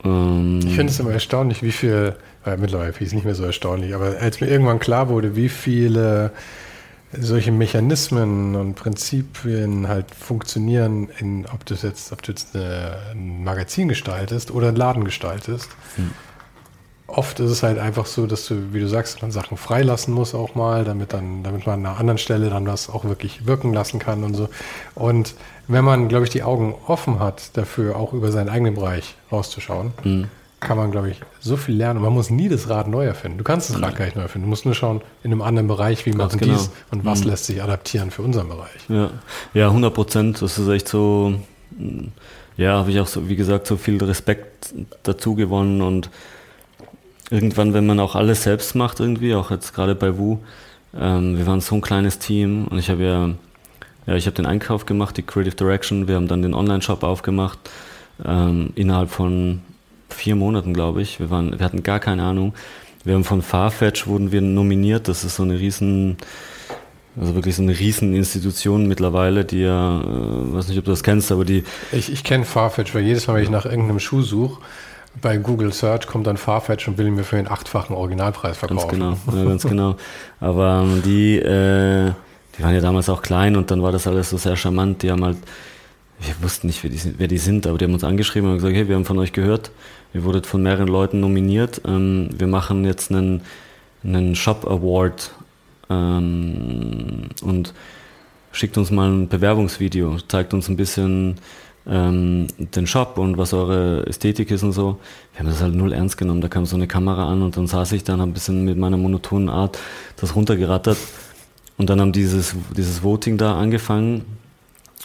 S2: Ähm, ich finde es immer erstaunlich, wie viel, äh, mittlerweile ist es nicht mehr so erstaunlich, aber als mir irgendwann klar wurde, wie viele solche Mechanismen und Prinzipien halt funktionieren, in, ob du jetzt, ob du jetzt eine, ein Magazin gestaltest oder einen Laden gestaltest. Hm oft ist es halt einfach so, dass du, wie du sagst, dann Sachen freilassen musst auch mal, damit dann, damit man an einer anderen Stelle dann das auch wirklich wirken lassen kann und so. Und wenn man, glaube ich, die Augen offen hat, dafür auch über seinen eigenen Bereich rauszuschauen, mhm. kann man, glaube ich, so viel lernen. Und man muss nie das Rad neu erfinden. Du kannst das Rad gar nicht neu erfinden. Du musst nur schauen, in einem anderen Bereich, wie machen genau. dies und was mhm. lässt sich adaptieren für unseren Bereich.
S1: Ja, ja 100 Prozent. Das ist echt so, ja, habe ich auch so, wie gesagt, so viel Respekt dazu gewonnen und irgendwann, wenn man auch alles selbst macht irgendwie, auch jetzt gerade bei Wu, ähm, wir waren so ein kleines Team und ich habe ja, ja, ich habe den Einkauf gemacht, die Creative Direction, wir haben dann den Online-Shop aufgemacht, ähm, innerhalb von vier Monaten, glaube ich. Wir, waren, wir hatten gar keine Ahnung. Wir haben von Farfetch wurden wir nominiert, das ist so eine riesen, also wirklich so eine riesen Institution mittlerweile, die ja, äh, weiß nicht, ob du das kennst, aber die...
S2: Ich, ich kenne Farfetch, weil jedes Mal, wenn ich nach irgendeinem Schuh suche, bei Google Search kommt dann Farfetch und will mir für den achtfachen Originalpreis verkaufen.
S1: Ganz genau, (laughs) ja, ganz genau. Aber ähm, die, äh, die waren ja damals auch klein und dann war das alles so sehr charmant. Die haben halt, wir wussten nicht, wer die, sind, wer die sind, aber die haben uns angeschrieben und gesagt, hey, wir haben von euch gehört, ihr wurdet von mehreren Leuten nominiert, ähm, wir machen jetzt einen, einen Shop Award ähm, und schickt uns mal ein Bewerbungsvideo, zeigt uns ein bisschen ähm, den Shop und was eure Ästhetik ist und so. Wir haben das halt null ernst genommen. Da kam so eine Kamera an und dann saß ich dann, ein bisschen mit meiner monotonen Art das runtergerattert. Und dann haben dieses, dieses Voting da angefangen.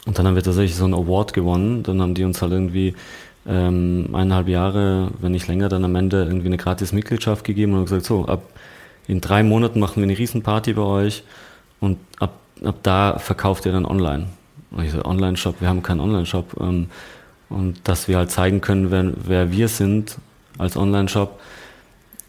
S1: Und dann haben wir tatsächlich so einen Award gewonnen. Dann haben die uns halt irgendwie ähm, eineinhalb Jahre, wenn nicht länger, dann am Ende irgendwie eine gratis Mitgliedschaft gegeben und gesagt, so, ab in drei Monaten machen wir eine Riesenparty bei euch und ab, ab da verkauft ihr dann online. Und ich so, Online-Shop, wir haben keinen Online-Shop. Ähm, und dass wir halt zeigen können, wer, wer wir sind als Online-Shop,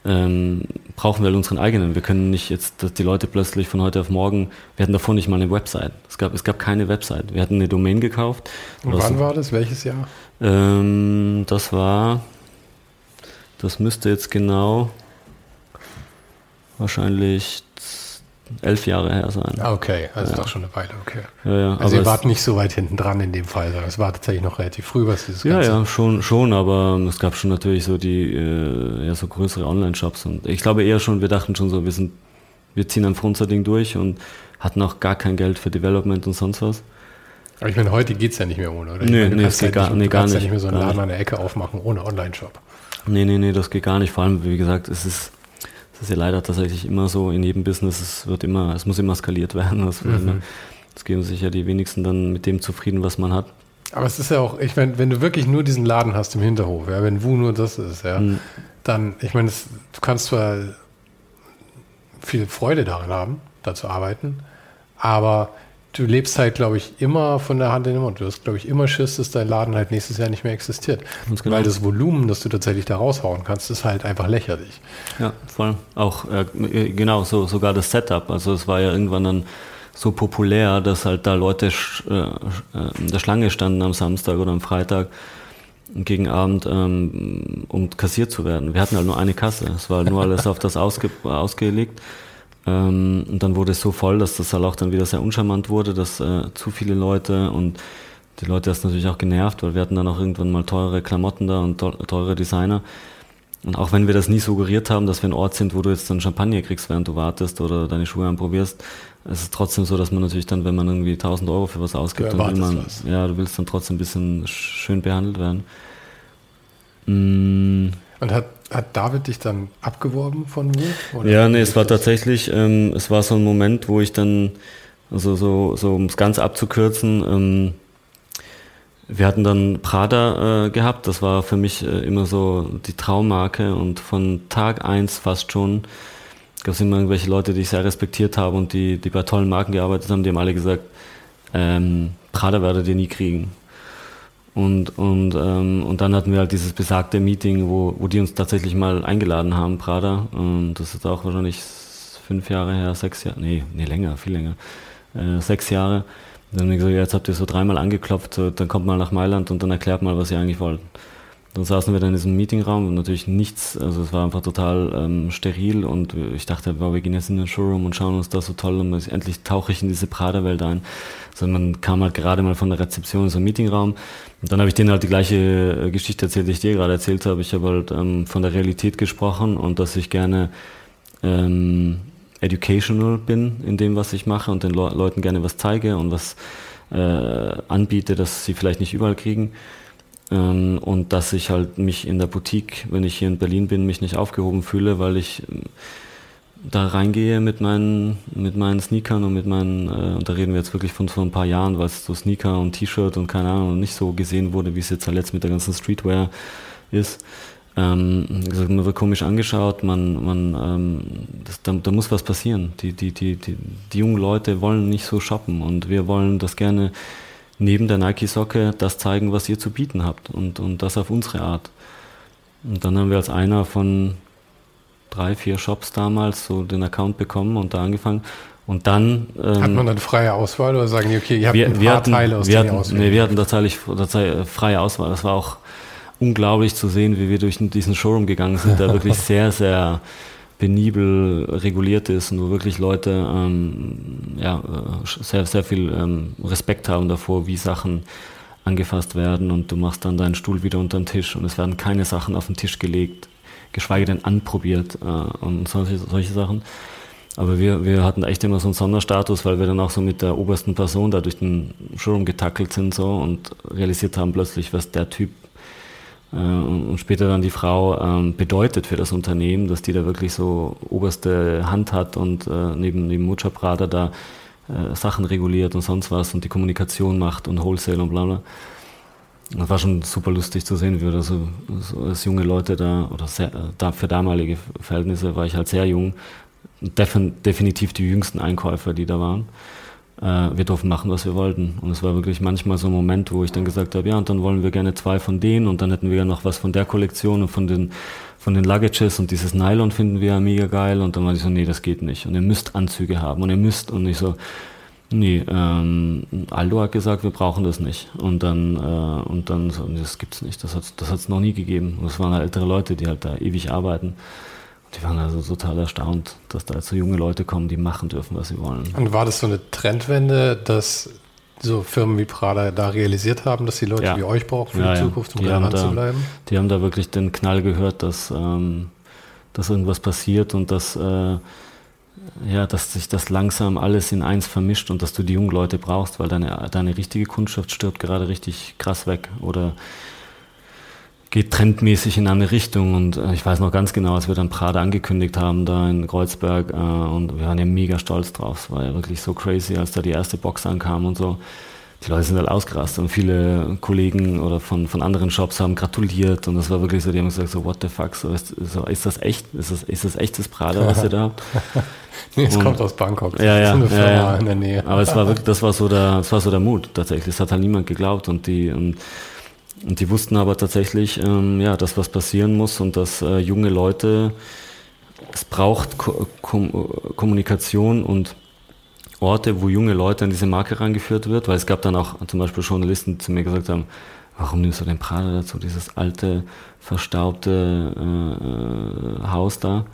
S1: ähm, brauchen wir halt unseren eigenen. Wir können nicht jetzt, dass die Leute plötzlich von heute auf morgen, wir hatten davor nicht mal eine Website. Es gab, es gab keine Website. Wir hatten eine Domain gekauft.
S2: Und wann so, war das? Welches Jahr?
S1: Ähm, das war, das müsste jetzt genau wahrscheinlich elf Jahre her sein.
S2: Ah, okay, also ja. doch schon eine Weile, okay.
S1: Ja, ja,
S2: also ihr wart nicht so weit hinten dran in dem Fall, sondern es war tatsächlich noch relativ früh, was dieses
S1: Ja, Ganze ja, schon, schon, aber es gab schon natürlich so die, äh, ja, so größere Online-Shops und ich glaube eher schon, wir dachten schon so, wir sind, wir ziehen einfach unser Ding durch und hatten auch gar kein Geld für Development und sonst was.
S2: Aber ich meine, heute geht es ja nicht mehr ohne, oder?
S1: Nee,
S2: meine,
S1: nee, es geht gar, nee, gar nicht. ja
S2: nicht mehr so einen Laden an der Ecke aufmachen ohne Online-Shop.
S1: Nee, nee, nee, das geht gar nicht. Vor allem, wie gesagt, es ist das ist ja leider tatsächlich immer so in jedem Business, es wird immer, es muss immer skaliert werden. Es, mhm. immer, es geben sich ja die wenigsten dann mit dem zufrieden, was man hat.
S2: Aber es ist ja auch, ich meine, wenn du wirklich nur diesen Laden hast im Hinterhof, ja, wenn Wu nur das ist, ja, mhm. dann, ich meine, du kannst zwar viel Freude daran haben, da zu arbeiten, aber du lebst halt, glaube ich, immer von der Hand in den Mund. Du hast, glaube ich, immer Schiss, dass dein Laden halt nächstes Jahr nicht mehr existiert. Genau. Weil das Volumen, das du tatsächlich da raushauen kannst, ist halt einfach lächerlich.
S1: Ja, voll. Auch, äh, genau, so, sogar das Setup. Also es war ja irgendwann dann so populär, dass halt da Leute äh, äh, in der Schlange standen am Samstag oder am Freitag gegen Abend, ähm, um kassiert zu werden. Wir hatten halt nur eine Kasse. Es war nur alles auf das ausge (laughs) ausgelegt. Ähm, und dann wurde es so voll, dass das halt auch dann wieder sehr uncharmant wurde, dass äh, zu viele Leute und die Leute das natürlich auch genervt, weil wir hatten dann auch irgendwann mal teure Klamotten da und teure Designer. Und auch wenn wir das nie suggeriert haben, dass wir ein Ort sind, wo du jetzt dann Champagner kriegst, während du wartest oder deine Schuhe anprobierst, es ist trotzdem so, dass man natürlich dann, wenn man irgendwie 1000 Euro für was ausgibt, dann will man, ja, du willst dann trotzdem ein bisschen schön behandelt werden.
S2: Mm. Und hat hat David dich dann abgeworben von
S1: Wu? Ja, nee, es war tatsächlich, ähm, es war so ein Moment, wo ich dann, also so, so um es ganz abzukürzen, ähm, wir hatten dann Prada äh, gehabt, das war für mich äh, immer so die Traummarke und von Tag eins fast schon gab es immer irgendwelche Leute, die ich sehr respektiert habe und die, die bei tollen Marken gearbeitet haben, die haben alle gesagt, ähm, Prada werdet ihr nie kriegen. Und, und, ähm, und dann hatten wir halt dieses besagte Meeting, wo, wo die uns tatsächlich mal eingeladen haben, Prada. Und das ist auch wahrscheinlich fünf Jahre her, sechs Jahre, nee, nee, länger, viel länger. Äh, sechs Jahre. dann haben wir gesagt, jetzt habt ihr so dreimal angeklopft, so, dann kommt mal nach Mailand und dann erklärt mal, was ihr eigentlich wollt. Dann saßen wir dann in diesem Meetingraum und natürlich nichts, also es war einfach total ähm, steril und ich dachte, wow, wir gehen jetzt in den Showroom und schauen uns das so toll und endlich tauche ich in diese Prada-Welt ein. Also man kam halt gerade mal von der Rezeption in so einen Meetingraum und dann habe ich denen halt die gleiche äh, Geschichte erzählt, die ich dir gerade erzählt habe. Ich habe halt ähm, von der Realität gesprochen und dass ich gerne ähm, educational bin in dem, was ich mache und den Le Leuten gerne was zeige und was äh, anbiete, das sie vielleicht nicht überall kriegen. Ähm, und dass ich halt mich in der Boutique, wenn ich hier in Berlin bin, mich nicht aufgehoben fühle, weil ich ähm, da reingehe mit meinen, mit meinen Sneakern und mit meinen, äh, und da reden wir jetzt wirklich von vor ein paar Jahren, es so Sneaker und T-Shirt und keine Ahnung nicht so gesehen wurde, wie es jetzt jetzt mit der ganzen Streetwear ist. Ähm, gesagt, man wird komisch angeschaut, man, man, ähm, das, da, da, muss was passieren. Die, die, die, die, die jungen Leute wollen nicht so shoppen und wir wollen das gerne neben der Nike-Socke das zeigen, was ihr zu bieten habt und, und das auf unsere Art. Und dann haben wir als einer von drei, vier Shops damals so den Account bekommen und da angefangen. Und dann.
S2: Ähm, Hat man dann freie Auswahl oder sagen die, okay, ihr habt wir, ein
S1: wir paar hatten, Teile aus wir hatten, auswählen? Nee, wir hatten tatsächlich, tatsächlich freie Auswahl. Das war auch unglaublich zu sehen, wie wir durch diesen Showroom gegangen sind, der wirklich (laughs) sehr, sehr penibel reguliert ist und wo wirklich Leute ähm, ja, sehr, sehr viel ähm, Respekt haben davor, wie Sachen angefasst werden und du machst dann deinen Stuhl wieder unter den Tisch und es werden keine Sachen auf den Tisch gelegt, geschweige denn anprobiert äh, und solche, solche Sachen. Aber wir, wir hatten echt immer so einen Sonderstatus, weil wir dann auch so mit der obersten Person da durch den Showroom getackelt sind so und realisiert haben plötzlich, was der Typ und später dann die Frau ähm, bedeutet für das Unternehmen, dass die da wirklich so oberste Hand hat und äh, neben, neben Mucha Prada da äh, Sachen reguliert und sonst was und die Kommunikation macht und Wholesale und bla bla. Das war schon super lustig zu sehen, wie wir da so, so als junge Leute da, oder sehr, da für damalige Verhältnisse war ich halt sehr jung, defin, definitiv die jüngsten Einkäufer, die da waren. Äh, wir durften machen, was wir wollten. Und es war wirklich manchmal so ein Moment, wo ich dann gesagt habe, ja, und dann wollen wir gerne zwei von denen und dann hätten wir ja noch was von der Kollektion und von den, von den Luggages und dieses Nylon finden wir ja mega geil. Und dann war ich so, nee, das geht nicht. Und ihr müsst Anzüge haben und ihr müsst. Und ich so, nee, ähm, Aldo hat gesagt, wir brauchen das nicht. Und dann, äh, und dann so, das gibt's nicht. Das hat's, das noch nie gegeben. Und es waren halt ältere Leute, die halt da ewig arbeiten. Die waren also total erstaunt, dass da jetzt so junge Leute kommen, die machen dürfen, was sie wollen.
S2: Und war das so eine Trendwende, dass so Firmen wie Prada da realisiert haben, dass die Leute ja. wie euch brauchen für ja, die Zukunft, um relevant zu bleiben?
S1: Die haben da wirklich den Knall gehört, dass, ähm, dass irgendwas passiert und dass, äh, ja, dass sich das langsam alles in eins vermischt und dass du die jungen Leute brauchst, weil deine, deine richtige Kundschaft stirbt gerade richtig krass weg. Oder geht trendmäßig in eine Richtung und äh, ich weiß noch ganz genau, als wir dann Prada angekündigt haben da in Kreuzberg äh, und wir waren ja mega stolz drauf. Es war ja wirklich so crazy, als da die erste Box ankam und so. Die Leute sind halt ausgerastet und viele Kollegen oder von, von anderen Shops haben gratuliert und das war wirklich so, die haben gesagt so, what the fuck, so ist, so, ist das echt? Ist das, ist das echtes Prada, was ihr da habt? (laughs)
S2: nee, es und, kommt aus Bangkok.
S1: Ja, ja, (laughs) ja, ja, in der Nähe. Aber es war wirklich, (laughs) das war so der, das war so der Mut tatsächlich. Es hat halt niemand geglaubt und die, und und die wussten aber tatsächlich, ähm, ja, dass was passieren muss und dass äh, junge Leute, es braucht Ko Kom Kommunikation und Orte, wo junge Leute an diese Marke rangeführt wird, weil es gab dann auch zum Beispiel Journalisten, die zu mir gesagt haben, warum nimmst du den Prada dazu, dieses alte, verstaubte äh, Haus da?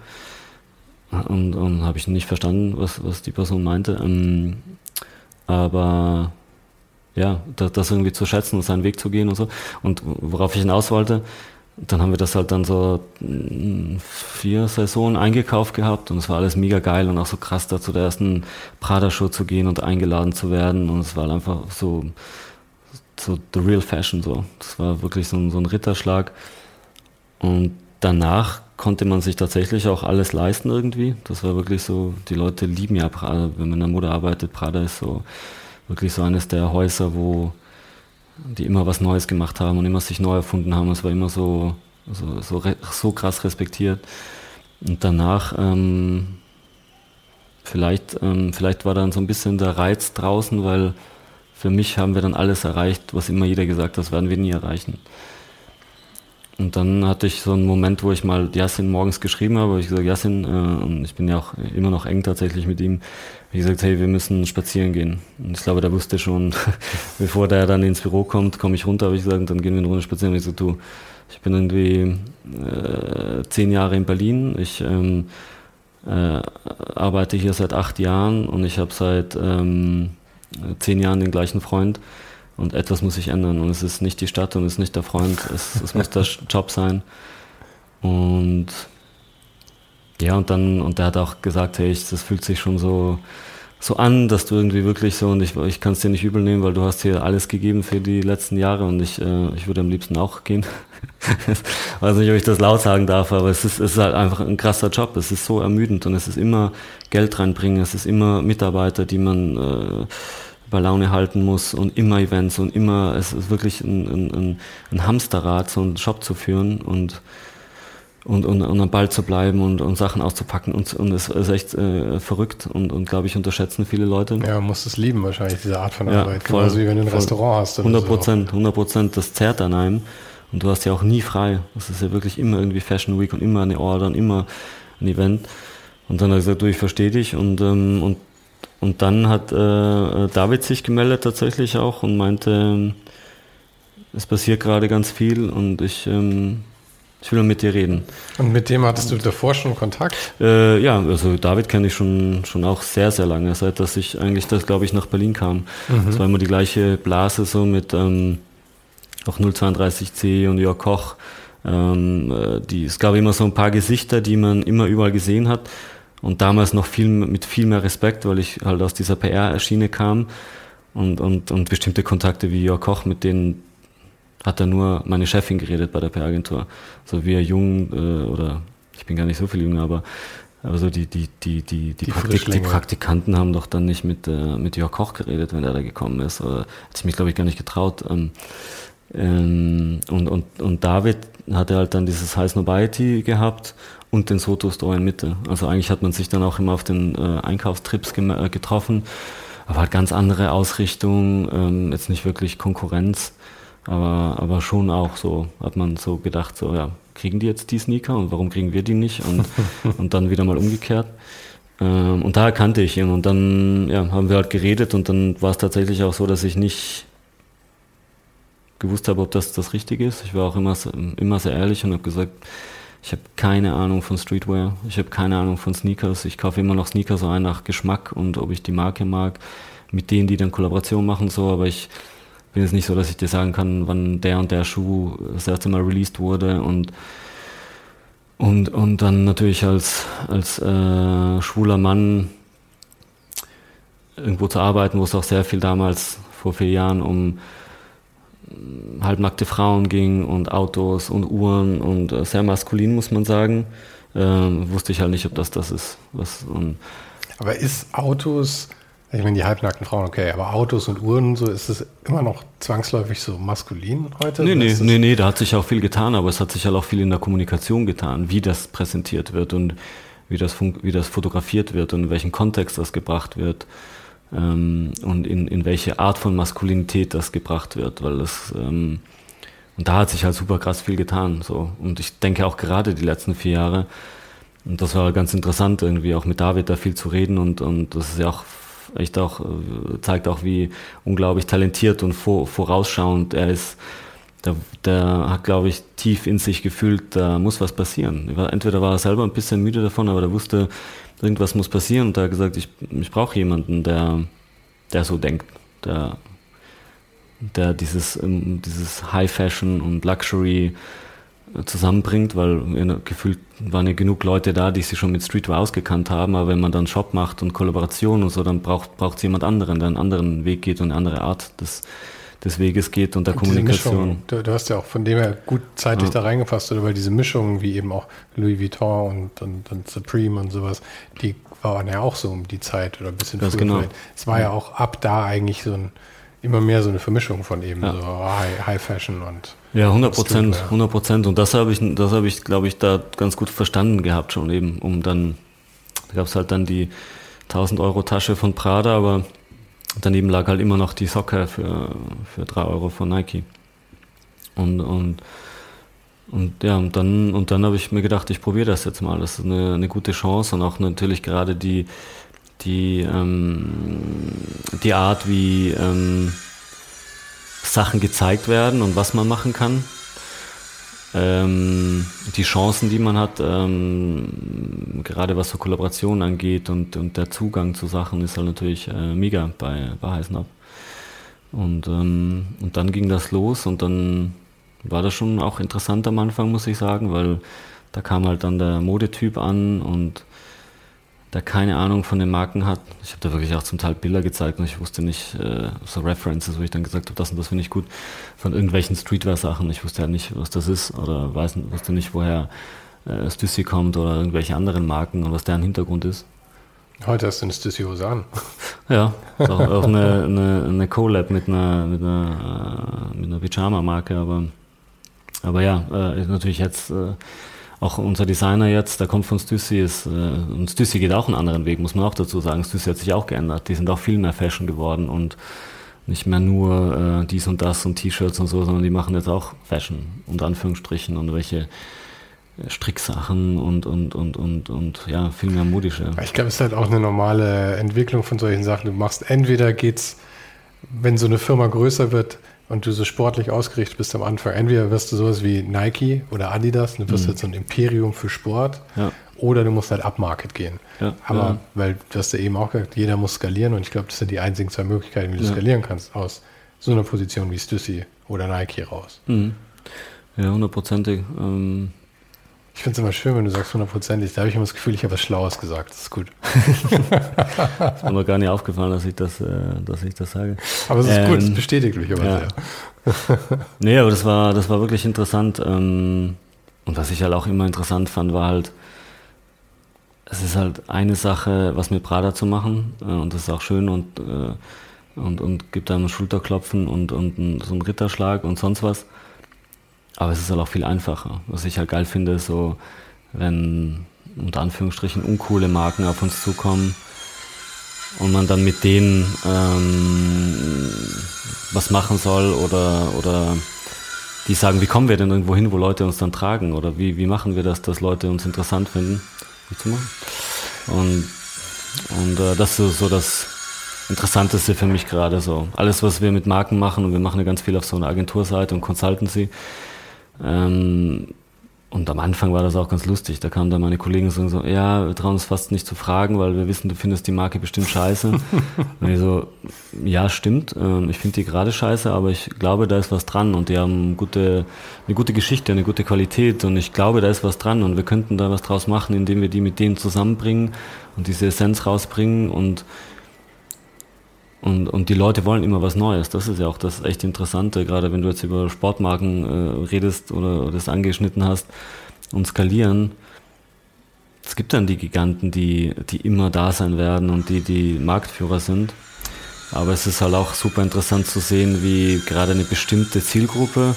S1: Und, und habe ich nicht verstanden, was, was die Person meinte. Ähm, aber ja, das, irgendwie zu schätzen und seinen Weg zu gehen und so. Und worauf ich hinaus wollte, dann haben wir das halt dann so mm, vier Saisonen eingekauft gehabt und es war alles mega geil und auch so krass da zu der ersten Prada-Show zu gehen und eingeladen zu werden und es war einfach so, so the real fashion so. Das war wirklich so ein, so ein Ritterschlag und danach konnte man sich tatsächlich auch alles leisten irgendwie. Das war wirklich so, die Leute lieben ja Prada, wenn man in der Mode arbeitet, Prada ist so wirklich so eines der Häuser, wo die immer was Neues gemacht haben und immer sich neu erfunden haben. Es war immer so, so, so, so krass respektiert. Und danach, ähm, vielleicht, ähm, vielleicht war dann so ein bisschen der Reiz draußen, weil für mich haben wir dann alles erreicht, was immer jeder gesagt hat, das werden wir nie erreichen. Und dann hatte ich so einen Moment, wo ich mal Yassin morgens geschrieben habe, ich gesagt, Yassin, äh, und ich bin ja auch immer noch eng tatsächlich mit ihm, ich gesagt, hey, wir müssen spazieren gehen. Und ich glaube, der wusste schon, (laughs) bevor der dann ins Büro kommt, komme ich runter, habe ich gesagt, dann gehen wir eine Runde spazieren. Und ich gesagt, du, ich bin irgendwie äh, zehn Jahre in Berlin, ich ähm, äh, arbeite hier seit acht Jahren und ich habe seit ähm, zehn Jahren den gleichen Freund. Und etwas muss sich ändern. Und es ist nicht die Stadt und es ist nicht der Freund, es, es muss der (laughs) Job sein. Und ja, und dann, und der hat auch gesagt, hey, das fühlt sich schon so, so an, dass du irgendwie wirklich so, und ich, ich kann es dir nicht übel nehmen, weil du hast hier alles gegeben für die letzten Jahre und ich, äh, ich würde am liebsten auch gehen. (laughs) weiß nicht, ob ich das laut sagen darf, aber es ist, es ist halt einfach ein krasser Job. Es ist so ermüdend und es ist immer Geld reinbringen, es ist immer Mitarbeiter, die man äh, bei Laune halten muss und immer Events und immer, es ist wirklich ein, ein, ein Hamsterrad, so einen Shop zu führen und und, und, und am Ball zu bleiben und, und Sachen auszupacken und, und es ist echt äh, verrückt und, und glaube ich unterschätzen viele Leute.
S2: Ja, man muss es lieben wahrscheinlich, diese Art von Arbeit. Ja, voll, Genauso wie wenn du ein voll. Restaurant hast.
S1: 100 Prozent, 100 Prozent, das zerrt an einem und du hast ja auch nie frei. Das ist ja wirklich immer irgendwie Fashion Week und immer eine Order und immer ein Event. Und dann hat er gesagt, du, ich verstehe dich und, ähm, und und dann hat äh, David sich gemeldet tatsächlich auch und meinte, ähm, es passiert gerade ganz viel und ich, ähm, ich will mit dir reden.
S2: Und mit dem hattest du davor schon Kontakt?
S1: Äh, ja, also David kenne ich schon, schon auch sehr, sehr lange, seit dass ich eigentlich, das glaube ich, nach Berlin kam. Mhm. Das war immer die gleiche Blase so mit, ähm, auch 032C und Jörg Koch. Ähm, äh, die, es gab immer so ein paar Gesichter, die man immer überall gesehen hat. Und damals noch viel, mit viel mehr Respekt, weil ich halt aus dieser PR-Schiene kam und, und, und bestimmte Kontakte wie Jörg Koch, mit denen hat er nur meine Chefin geredet bei der PR-Agentur. So wie er jung äh, oder ich bin gar nicht so viel jünger, aber aber so die, die, die, die, die, die, Praktik die Praktikanten haben doch dann nicht mit, äh, mit Jörg Koch geredet, wenn er da gekommen ist. Oder hat ich mich, glaube ich, gar nicht getraut. Ähm, ähm, und, und, und David hatte halt dann dieses High Snobiety gehabt und den Soto Store in Mitte. Also eigentlich hat man sich dann auch immer auf den äh, Einkaufstrips äh, getroffen, aber halt ganz andere Ausrichtung, ähm, jetzt nicht wirklich Konkurrenz, aber, aber schon auch so, hat man so gedacht, so ja, kriegen die jetzt die Sneaker und warum kriegen wir die nicht? Und, (laughs) und dann wieder mal umgekehrt. Ähm, und da erkannte ich ihn und dann ja, haben wir halt geredet und dann war es tatsächlich auch so, dass ich nicht gewusst habe, ob das das Richtige ist. Ich war auch immer, immer sehr ehrlich und habe gesagt, ich habe keine Ahnung von Streetwear, ich habe keine Ahnung von Sneakers. Ich kaufe immer noch Sneaker so ein nach Geschmack und ob ich die Marke mag, mit denen, die dann Kollaboration machen, so, aber ich bin jetzt nicht so, dass ich dir sagen kann, wann der und der Schuh das erste Mal released wurde und und, und dann natürlich als, als äh, schwuler Mann irgendwo zu arbeiten, wo es auch sehr viel damals vor vier Jahren um halbnackte Frauen ging und Autos und Uhren und äh, sehr maskulin, muss man sagen, äh, wusste ich halt nicht, ob das das ist. Was,
S2: Aber ist Autos ich meine, die halbnackten Frauen, okay, aber Autos und Uhren, so ist es immer noch zwangsläufig so maskulin heute?
S1: Nee, nee, nee, nee, da hat sich auch viel getan, aber es hat sich halt auch viel in der Kommunikation getan, wie das präsentiert wird und wie das, wie das fotografiert wird und in welchen Kontext das gebracht wird ähm, und in, in welche Art von Maskulinität das gebracht wird, weil das, ähm, und da hat sich halt super krass viel getan, so. Und ich denke auch gerade die letzten vier Jahre, und das war ganz interessant, irgendwie auch mit David da viel zu reden und, und das ist ja auch echt auch, äh, zeigt auch, wie unglaublich talentiert und vor, vorausschauend er ist. Der, der hat, glaube ich, tief in sich gefühlt, da muss was passieren. Entweder war er selber ein bisschen müde davon, aber er wusste, irgendwas muss passieren. Und hat gesagt, ich, ich brauche jemanden, der, der so denkt, der, der dieses, ähm, dieses High Fashion und Luxury zusammenbringt, weil gefühlt waren ja genug Leute da, die sich schon mit Streetwear ausgekannt haben, aber wenn man dann Shop macht und Kollaboration und so, dann braucht es jemand anderen, der einen anderen Weg geht und eine andere Art des, des Weges geht und der und Kommunikation.
S2: Mischung, du, du, hast ja auch von dem her gut zeitlich ja. da reingefasst, oder weil diese Mischungen wie eben auch Louis Vuitton und, und, und Supreme und sowas, die waren ja auch so um die Zeit oder ein bisschen
S1: früher. Genau.
S2: Es war ja. ja auch ab da eigentlich so ein immer mehr so eine Vermischung von eben ja. so High, High Fashion und
S1: ja, 100 Prozent, 100 Prozent. Und das habe ich, das habe ich, glaube ich, da ganz gut verstanden gehabt schon eben, um dann, da gab es halt dann die 1000 Euro Tasche von Prada, aber daneben lag halt immer noch die Socke für, für 3 Euro von Nike. Und, und, und ja, und dann, und dann habe ich mir gedacht, ich probiere das jetzt mal. Das ist eine, eine gute Chance und auch natürlich gerade die, die, ähm, die Art, wie, ähm, Sachen gezeigt werden und was man machen kann. Ähm, die Chancen, die man hat, ähm, gerade was so Kollaborationen angeht und, und der Zugang zu Sachen ist halt natürlich äh, mega bei, bei Heißnab. Und, ähm, und dann ging das los und dann war das schon auch interessant am Anfang, muss ich sagen, weil da kam halt dann der Modetyp an und der keine Ahnung von den Marken hat. Ich habe da wirklich auch zum Teil Bilder gezeigt und ich wusste nicht, äh, so References, wo ich dann gesagt habe, das und das finde ich gut, von irgendwelchen Streetwear-Sachen. Ich wusste ja nicht, was das ist oder weiß, wusste nicht, woher äh, Stussy kommt oder irgendwelche anderen Marken und was deren Hintergrund ist.
S2: Heute hast du eine Stussy Hose an. (laughs)
S1: Ja, auch, auch eine, eine, eine Collab mit einer, mit einer, äh, mit einer Pyjama-Marke, aber, aber ja, äh, natürlich jetzt äh, auch unser Designer jetzt, der kommt von Stussy, ist, äh, und Stussy geht auch einen anderen Weg, muss man auch dazu sagen. Stussy hat sich auch geändert. Die sind auch viel mehr Fashion geworden und nicht mehr nur äh, dies und das und T-Shirts und so, sondern die machen jetzt auch Fashion, unter Anführungsstrichen, und welche äh, Stricksachen und, und, und, und, und ja, viel mehr modische.
S2: Ich glaube, es ist halt auch eine normale Entwicklung von solchen Sachen. Du machst entweder geht's, wenn so eine Firma größer wird, und du so sportlich ausgerichtet bist am Anfang, entweder wirst du sowas wie Nike oder Adidas, du wirst mhm. jetzt so ein Imperium für Sport, ja. Oder du musst halt upmarket gehen. Ja, Aber, ja. weil du hast ja eben auch gesagt, jeder muss skalieren und ich glaube, das sind die einzigen zwei Möglichkeiten, wie du skalieren kannst, aus so einer Position wie Stussy oder Nike raus.
S1: Mhm. Ja, hundertprozentig. Ähm
S2: ich finde es immer schön, wenn du sagst hundertprozentig. Da habe ich immer das Gefühl, ich habe was Schlaues gesagt. Das ist gut. (laughs)
S1: ist mir noch gar nicht aufgefallen, dass ich das, äh, dass ich das sage.
S2: Aber es ist ähm, gut, es bestätigt mich aber ja.
S1: sehr. (laughs) nee, aber das war, das war wirklich interessant. Ähm, und was ich halt auch immer interessant fand, war halt, es ist halt eine Sache, was mit Prada zu machen. Äh, und das ist auch schön und, äh, und, und gibt einem Schulterklopfen und, und so einen Ritterschlag und sonst was. Aber es ist halt auch viel einfacher. Was ich halt geil finde, so, wenn unter Anführungsstrichen uncoole Marken auf uns zukommen und man dann mit denen ähm, was machen soll oder, oder die sagen, wie kommen wir denn irgendwo hin, wo Leute uns dann tragen oder wie, wie machen wir das, dass Leute uns interessant finden, wie zu machen. Und, und äh, das ist so das Interessanteste für mich gerade so. Alles, was wir mit Marken machen und wir machen ja ganz viel auf so einer Agenturseite und Consultancy, ähm, und am Anfang war das auch ganz lustig. Da kamen dann meine Kollegen und so, ja, wir trauen uns fast nicht zu fragen, weil wir wissen, du findest die Marke bestimmt scheiße. (laughs) und ich so, ja, stimmt. Ähm, ich finde die gerade scheiße, aber ich glaube, da ist was dran und die haben gute, eine gute Geschichte, eine gute Qualität und ich glaube, da ist was dran und wir könnten da was draus machen, indem wir die mit denen zusammenbringen und diese Essenz rausbringen und und, und die Leute wollen immer was Neues. Das ist ja auch das echt Interessante, gerade wenn du jetzt über Sportmarken äh, redest oder, das angeschnitten hast und skalieren. Es gibt dann die Giganten, die, die immer da sein werden und die die Marktführer sind. Aber es ist halt auch super interessant zu sehen, wie gerade eine bestimmte Zielgruppe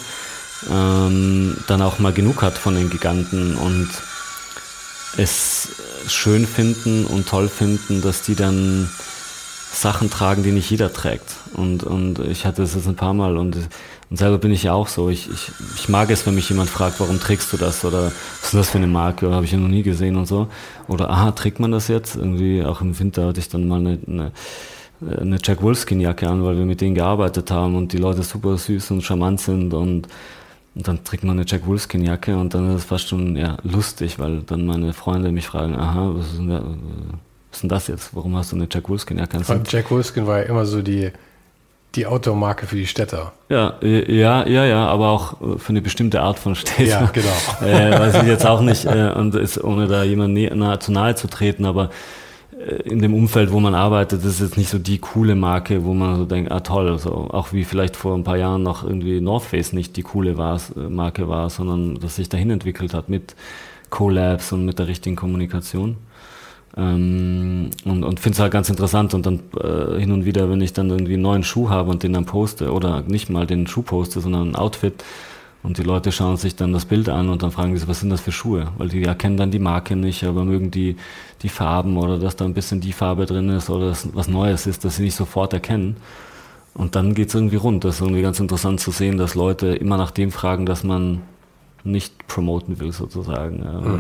S1: ähm, dann auch mal genug hat von den Giganten und es schön finden und toll finden, dass die dann Sachen tragen, die nicht jeder trägt. Und, und ich hatte das jetzt ein paar Mal und, und selber bin ich ja auch so. Ich, ich, ich mag es, wenn mich jemand fragt, warum trägst du das oder was ist das für eine Marke oder habe ich ja noch nie gesehen und so. Oder aha, trägt man das jetzt? Irgendwie auch im Winter hatte ich dann mal eine, eine eine Jack Wolfskin Jacke an, weil wir mit denen gearbeitet haben und die Leute super süß und charmant sind und, und dann trägt man eine Jack Wolfskin Jacke und dann ist es fast schon ja, lustig, weil dann meine Freunde mich fragen, aha, was ist denn da, ist denn das jetzt? Warum hast du eine Jack Wolfskin? Ja,
S2: kannst Jack Wolfskin war ja immer so die, die Outdoor-Marke für die Städter.
S1: Ja, ja, ja, ja, aber auch äh, für eine bestimmte Art von Städter.
S2: Ja, genau. (laughs)
S1: äh, weiß ich jetzt auch nicht, äh, und ist, ohne da jemand nahe, zu nahe zu treten, aber äh, in dem Umfeld, wo man arbeitet, ist jetzt nicht so die coole Marke, wo man so denkt, ah toll, so auch wie vielleicht vor ein paar Jahren noch irgendwie North Face nicht die coole äh, Marke war, sondern dass sich dahin entwickelt hat mit Collabs und mit der richtigen Kommunikation. Ähm, und und finde es halt ganz interessant und dann äh, hin und wieder, wenn ich dann irgendwie einen neuen Schuh habe und den dann poste oder nicht mal den Schuh poste, sondern ein Outfit und die Leute schauen sich dann das Bild an und dann fragen die sich, was sind das für Schuhe? Weil die erkennen dann die Marke nicht, aber mögen die, die Farben oder dass da ein bisschen die Farbe drin ist oder dass was Neues ist, dass sie nicht sofort erkennen. Und dann geht's irgendwie rund. Das ist irgendwie ganz interessant zu sehen, dass Leute immer nach dem fragen, dass man nicht promoten will, sozusagen. Mhm.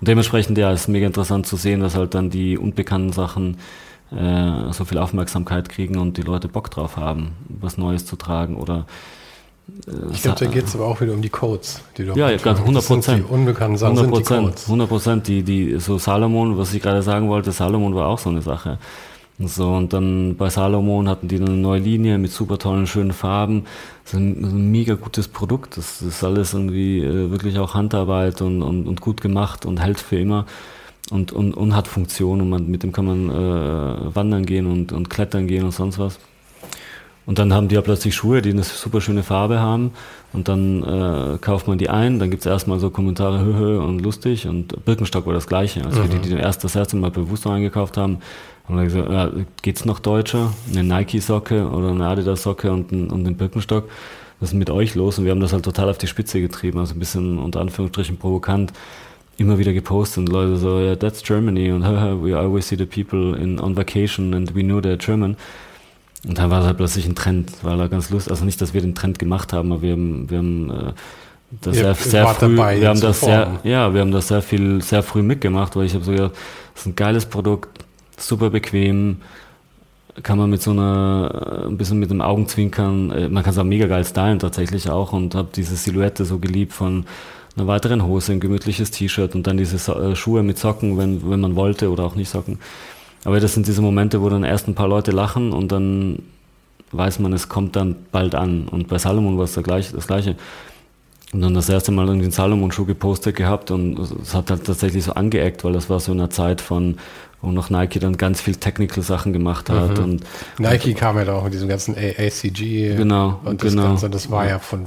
S1: Und dementsprechend, ja, ist mega interessant zu sehen, dass halt dann die unbekannten Sachen äh, so viel Aufmerksamkeit kriegen und die Leute Bock drauf haben, was Neues zu tragen oder
S2: äh, ich glaube, da geht es aber auch wieder um die Codes,
S1: die du Ja, ganz 100 Prozent.
S2: Die unbekannten Sachen
S1: 100 Prozent. 100 Prozent. Die, die, so Salomon, was ich gerade sagen wollte, Salomon war auch so eine Sache. So, und dann bei Salomon hatten die eine neue Linie mit super tollen, schönen Farben. Das ist ein, ein mega gutes Produkt. Das, das ist alles irgendwie äh, wirklich auch Handarbeit und, und, und gut gemacht und hält für immer und, und, und hat Funktion und man, mit dem kann man äh, wandern gehen und, und klettern gehen und sonst was. Und dann haben die ja plötzlich Schuhe, die eine super schöne Farbe haben. Und dann äh, kauft man die ein, dann gibt's erstmal so Kommentare, hö, hö und lustig. Und Birkenstock war das gleiche. Also mhm. die, die erst das erste Mal bewusst eingekauft haben, haben wir gesagt, ja, geht's noch deutscher? Eine Nike-Socke oder eine Adidas-Socke und, ein, und einen Birkenstock? Was ist mit euch los? Und wir haben das halt total auf die Spitze getrieben, also ein bisschen unter Anführungsstrichen provokant immer wieder gepostet und Leute so, ja, yeah, that's Germany und we always see the people in on vacation and we know they're German. Und dann war das halt plötzlich ein Trend, war da ganz lustig. Also nicht, dass wir den Trend gemacht haben, aber wir haben, wir haben äh, das sehr, sehr früh, wir haben das sehr, ja, wir haben das sehr viel, sehr früh mitgemacht, weil ich habe so gedacht, das ist ein geiles Produkt, super bequem, kann man mit so einer, ein bisschen mit dem Augenzwinkern, äh, man kann es auch mega geil stylen tatsächlich auch und habe diese Silhouette so geliebt von einer weiteren Hose, ein gemütliches T-Shirt und dann diese äh, Schuhe mit Socken, wenn, wenn man wollte oder auch nicht Socken. Aber das sind diese Momente, wo dann erst ein paar Leute lachen und dann weiß man, es kommt dann bald an. Und bei Salomon war es das Gleiche. Und dann das erste Mal irgendwie einen Salomon-Schuh gepostet gehabt und es hat halt tatsächlich so angeeckt, weil das war so in einer Zeit von, wo noch Nike dann ganz viel Technical-Sachen gemacht hat. Mhm. Und
S2: Nike kam ja da auch mit diesem ganzen ACG.
S1: Genau,
S2: und
S1: das genau.
S2: Ganze, das war ja von,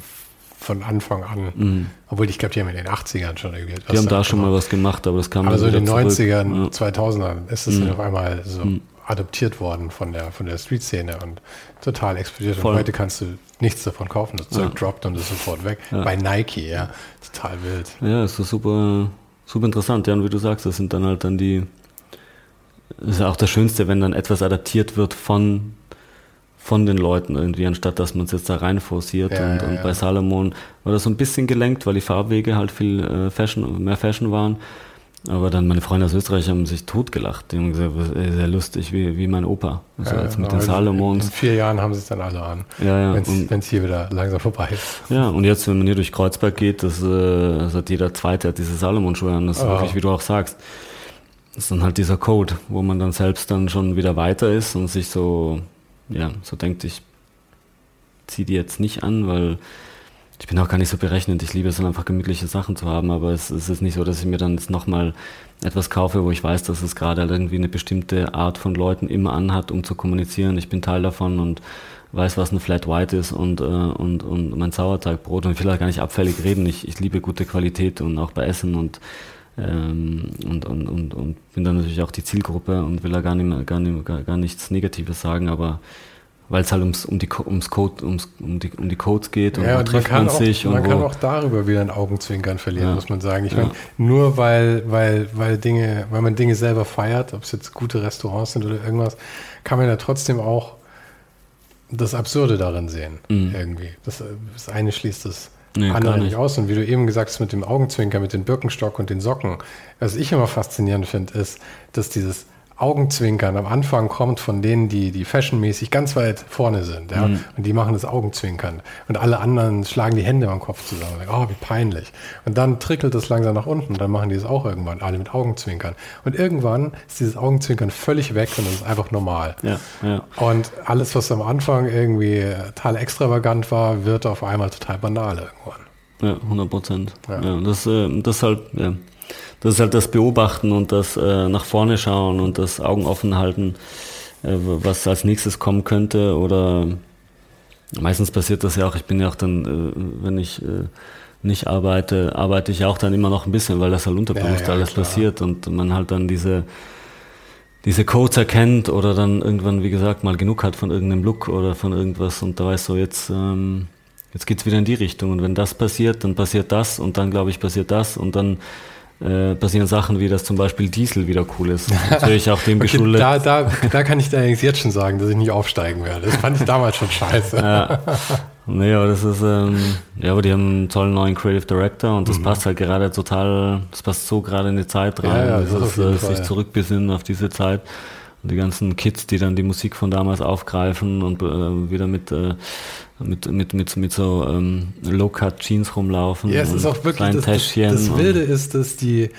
S2: von Anfang an. Mhm. Obwohl ich glaube, die haben in den 80ern schon
S1: irgendwie Die haben da schon mal was gemacht, aber das kam
S2: Aber so in den 90ern, ja. 2000ern ist es mhm. auf einmal so mhm. adoptiert worden von der, von der Street-Szene und total explodiert. Voll. Und heute kannst du nichts davon kaufen. Das Zeug ja. droppt und ist sofort weg. Ja. Bei Nike, ja. Total wild.
S1: Ja, ist so super, super interessant. Ja, und wie du sagst, das sind dann halt dann die, das ist auch das Schönste, wenn dann etwas adaptiert wird von, von den Leuten irgendwie, anstatt dass man es jetzt da rein forciert. Ja, und, und bei Salomon war das so ein bisschen gelenkt, weil die Farbwege halt viel äh, Fashion, mehr Fashion waren. Aber dann meine Freunde aus Österreich haben sich totgelacht. Die haben gesagt, sehr lustig, wie, wie mein Opa. Also ja, als mit den Salomons.
S2: In vier Jahren haben sie es dann alle an.
S1: Ja, ja.
S2: Wenn es hier wieder langsam vorbei ist.
S1: Ja, und jetzt, wenn man hier durch Kreuzberg geht, das, äh, das hat jeder Zweite hat diese Salomon-Schuhe an. Das ist oh. wirklich, wie du auch sagst. Das ist dann halt dieser Code, wo man dann selbst dann schon wieder weiter ist und sich so, ja, so denkt, ich ziehe die jetzt nicht an, weil ich bin auch gar nicht so berechnend. Ich liebe es dann einfach gemütliche Sachen zu haben, aber es, es ist nicht so, dass ich mir dann jetzt nochmal etwas kaufe, wo ich weiß, dass es gerade halt irgendwie eine bestimmte Art von Leuten immer anhat, um zu kommunizieren. Ich bin Teil davon und weiß, was ein Flat White ist und, äh, und, und mein Sauerteigbrot. Und ich will da gar nicht abfällig reden. Ich, ich liebe gute Qualität und auch bei Essen und, ähm, und, und, und, und bin dann natürlich auch die Zielgruppe und will da gar, nicht mehr, gar, nicht, gar, gar nichts Negatives sagen, aber weil es halt ums, um, die, ums Code, ums, um, die, um die Codes geht
S2: und ja, und trifft man, man sich. Auch, man kann auch darüber wieder ein Augenzwinkern verlieren, ja. muss man sagen. Ich ja. meine, nur weil, weil, weil Dinge, weil man Dinge selber feiert, ob es jetzt gute Restaurants sind oder irgendwas, kann man ja trotzdem auch das Absurde darin sehen. Mhm. Irgendwie. Das, das eine schließt das nee, andere nicht aus. Und wie du eben gesagt hast, mit dem Augenzwinkern, mit dem Birkenstock und den Socken, was ich immer faszinierend finde, ist, dass dieses Augenzwinkern am Anfang kommt von denen, die, die fashionmäßig ganz weit vorne sind. Ja? Mhm. Und die machen das Augenzwinkern. Und alle anderen schlagen die Hände am Kopf zusammen. Und sagen, oh, wie peinlich. Und dann trickelt das langsam nach unten. Und dann machen die es auch irgendwann, alle mit Augenzwinkern. Und irgendwann ist dieses Augenzwinkern völlig weg und das ist einfach normal.
S1: Ja, ja.
S2: Und alles, was am Anfang irgendwie total extravagant war, wird auf einmal total banal irgendwann.
S1: Ja, 100 Prozent. Ja. ja. das, äh, das halt, ja das ist halt das Beobachten und das äh, nach vorne schauen und das Augen offen halten, äh, was als nächstes kommen könnte. Oder meistens passiert das ja auch, ich bin ja auch dann, äh, wenn ich äh, nicht arbeite, arbeite ich auch dann immer noch ein bisschen, weil das halt unterbewusst ja, ja, alles klar. passiert und man halt dann diese diese Codes erkennt oder dann irgendwann, wie gesagt, mal genug hat von irgendeinem Look oder von irgendwas und da weiß so, jetzt, ähm, jetzt geht's wieder in die Richtung. Und wenn das passiert, dann passiert das und dann, glaube ich, passiert das und dann äh, passieren Sachen wie, dass zum Beispiel Diesel wieder cool ist. (laughs) Natürlich auch dem okay, geschuldet.
S2: Da, da, da kann ich dir jetzt schon sagen, dass ich nicht aufsteigen werde. Das fand ich damals schon scheiße.
S1: ja. Nee, aber das ist, ähm, ja, aber die haben einen tollen neuen Creative Director und das mhm. passt halt gerade total, das passt so gerade in die Zeit rein. Ja, ja, das, das ist, äh, sich zurückbesinnen auf diese Zeit. Und die ganzen Kids, die dann die Musik von damals aufgreifen und äh, wieder mit äh, mit, mit, mit, mit so ähm, Low-Cut-Jeans rumlaufen.
S2: Ja, es ist auch wirklich das, das, das Wilde ist, dass die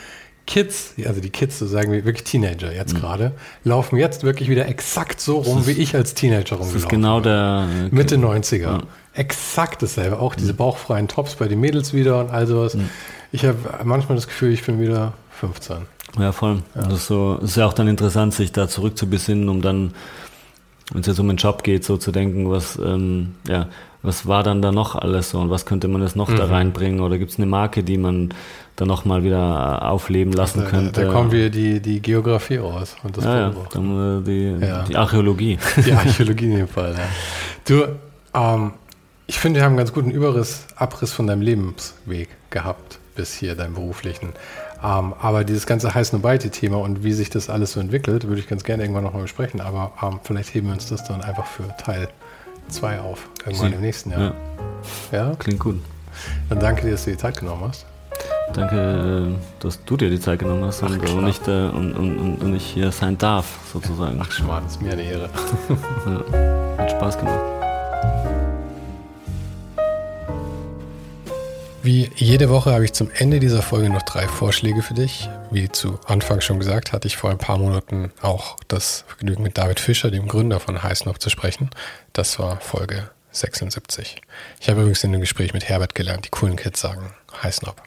S2: Kids, also die Kids, so sagen wir wirklich Teenager jetzt mhm. gerade, laufen jetzt wirklich wieder exakt so rum, ist, wie ich als Teenager rumgelaufen
S1: Das ist genau der
S2: äh, Mitte 90er. Ja. Exakt dasselbe. Auch diese mhm. bauchfreien Tops bei den Mädels wieder und all sowas. Mhm. Ich habe manchmal das Gefühl, ich bin wieder 15.
S1: Ja, voll. Ja. Das, ist so, ist ja auch dann interessant, sich da zurückzubesinnen, um dann wenn es jetzt um den Job geht, so zu denken, was, ähm, ja, was war dann da noch alles so und was könnte man jetzt noch mhm. da reinbringen oder gibt es eine Marke, die man dann nochmal wieder aufleben lassen
S2: da,
S1: könnte?
S2: Da, kommen wir die, die Geografie raus
S1: und das ja, ja, äh, die, ja. die Archäologie.
S2: Die Archäologie in dem Fall, ja. Du, ähm, ich finde, wir haben einen ganz guten Überriss, Abriss von deinem Lebensweg gehabt bis hier, deinem beruflichen. Ähm, aber dieses ganze High Snobiety-Thema und wie sich das alles so entwickelt, würde ich ganz gerne irgendwann nochmal besprechen. Aber ähm, vielleicht heben wir uns das dann einfach für Teil 2 auf, irgendwann Sie, im nächsten Jahr.
S1: Ja. ja. Klingt gut.
S2: Dann danke dir, dass du die Zeit genommen hast.
S1: Danke, äh, dass du dir die Zeit genommen hast Ach, und, und, nicht, äh, und, und, und, nicht hier sein darf, sozusagen.
S2: Ach, Schmarrn, ist mir eine Ehre.
S1: ja. Hat Spaß gemacht.
S2: Wie jede Woche habe ich zum Ende dieser Folge noch drei Vorschläge für dich. wie zu Anfang schon gesagt, hatte ich vor ein paar Monaten auch das Vergnügen mit David Fischer, dem Gründer von Heißnop, zu sprechen. Das war Folge 76. Ich habe übrigens in dem Gespräch mit Herbert gelernt, die coolen Kids sagen Heißnop.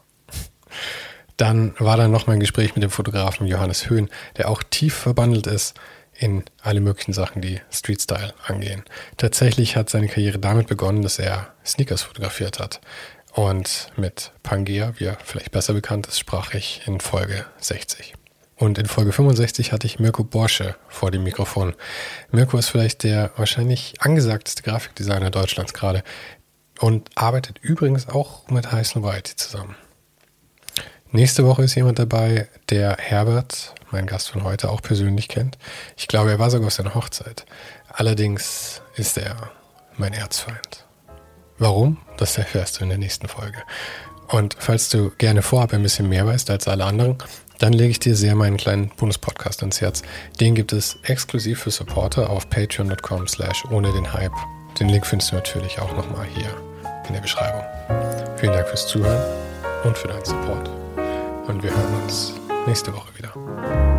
S2: Dann war da noch mein Gespräch mit dem Fotografen Johannes Höhn, der auch tief verbandelt ist in alle möglichen Sachen, die Street Style angehen. Tatsächlich hat seine Karriere damit begonnen, dass er Sneakers fotografiert hat. Und mit Pangea, wie er vielleicht besser bekannt ist, sprach ich in Folge 60. Und in Folge 65 hatte ich Mirko Borsche vor dem Mikrofon. Mirko ist vielleicht der wahrscheinlich angesagteste Grafikdesigner Deutschlands gerade und arbeitet übrigens auch mit Heiß White zusammen. Nächste Woche ist jemand dabei, der Herbert, mein Gast von heute, auch persönlich kennt. Ich glaube, er war sogar auf seiner Hochzeit. Allerdings ist er mein Erzfeind. Warum? Das erfährst du in der nächsten Folge. Und falls du gerne vorab ein bisschen mehr weißt als alle anderen, dann lege ich dir sehr meinen kleinen Bonus-Podcast ans Herz. Den gibt es exklusiv für Supporter auf patreon.com slash ohne den Hype. Den Link findest du natürlich auch nochmal hier in der Beschreibung. Vielen Dank fürs Zuhören und für deinen Support. Und wir hören uns nächste Woche wieder.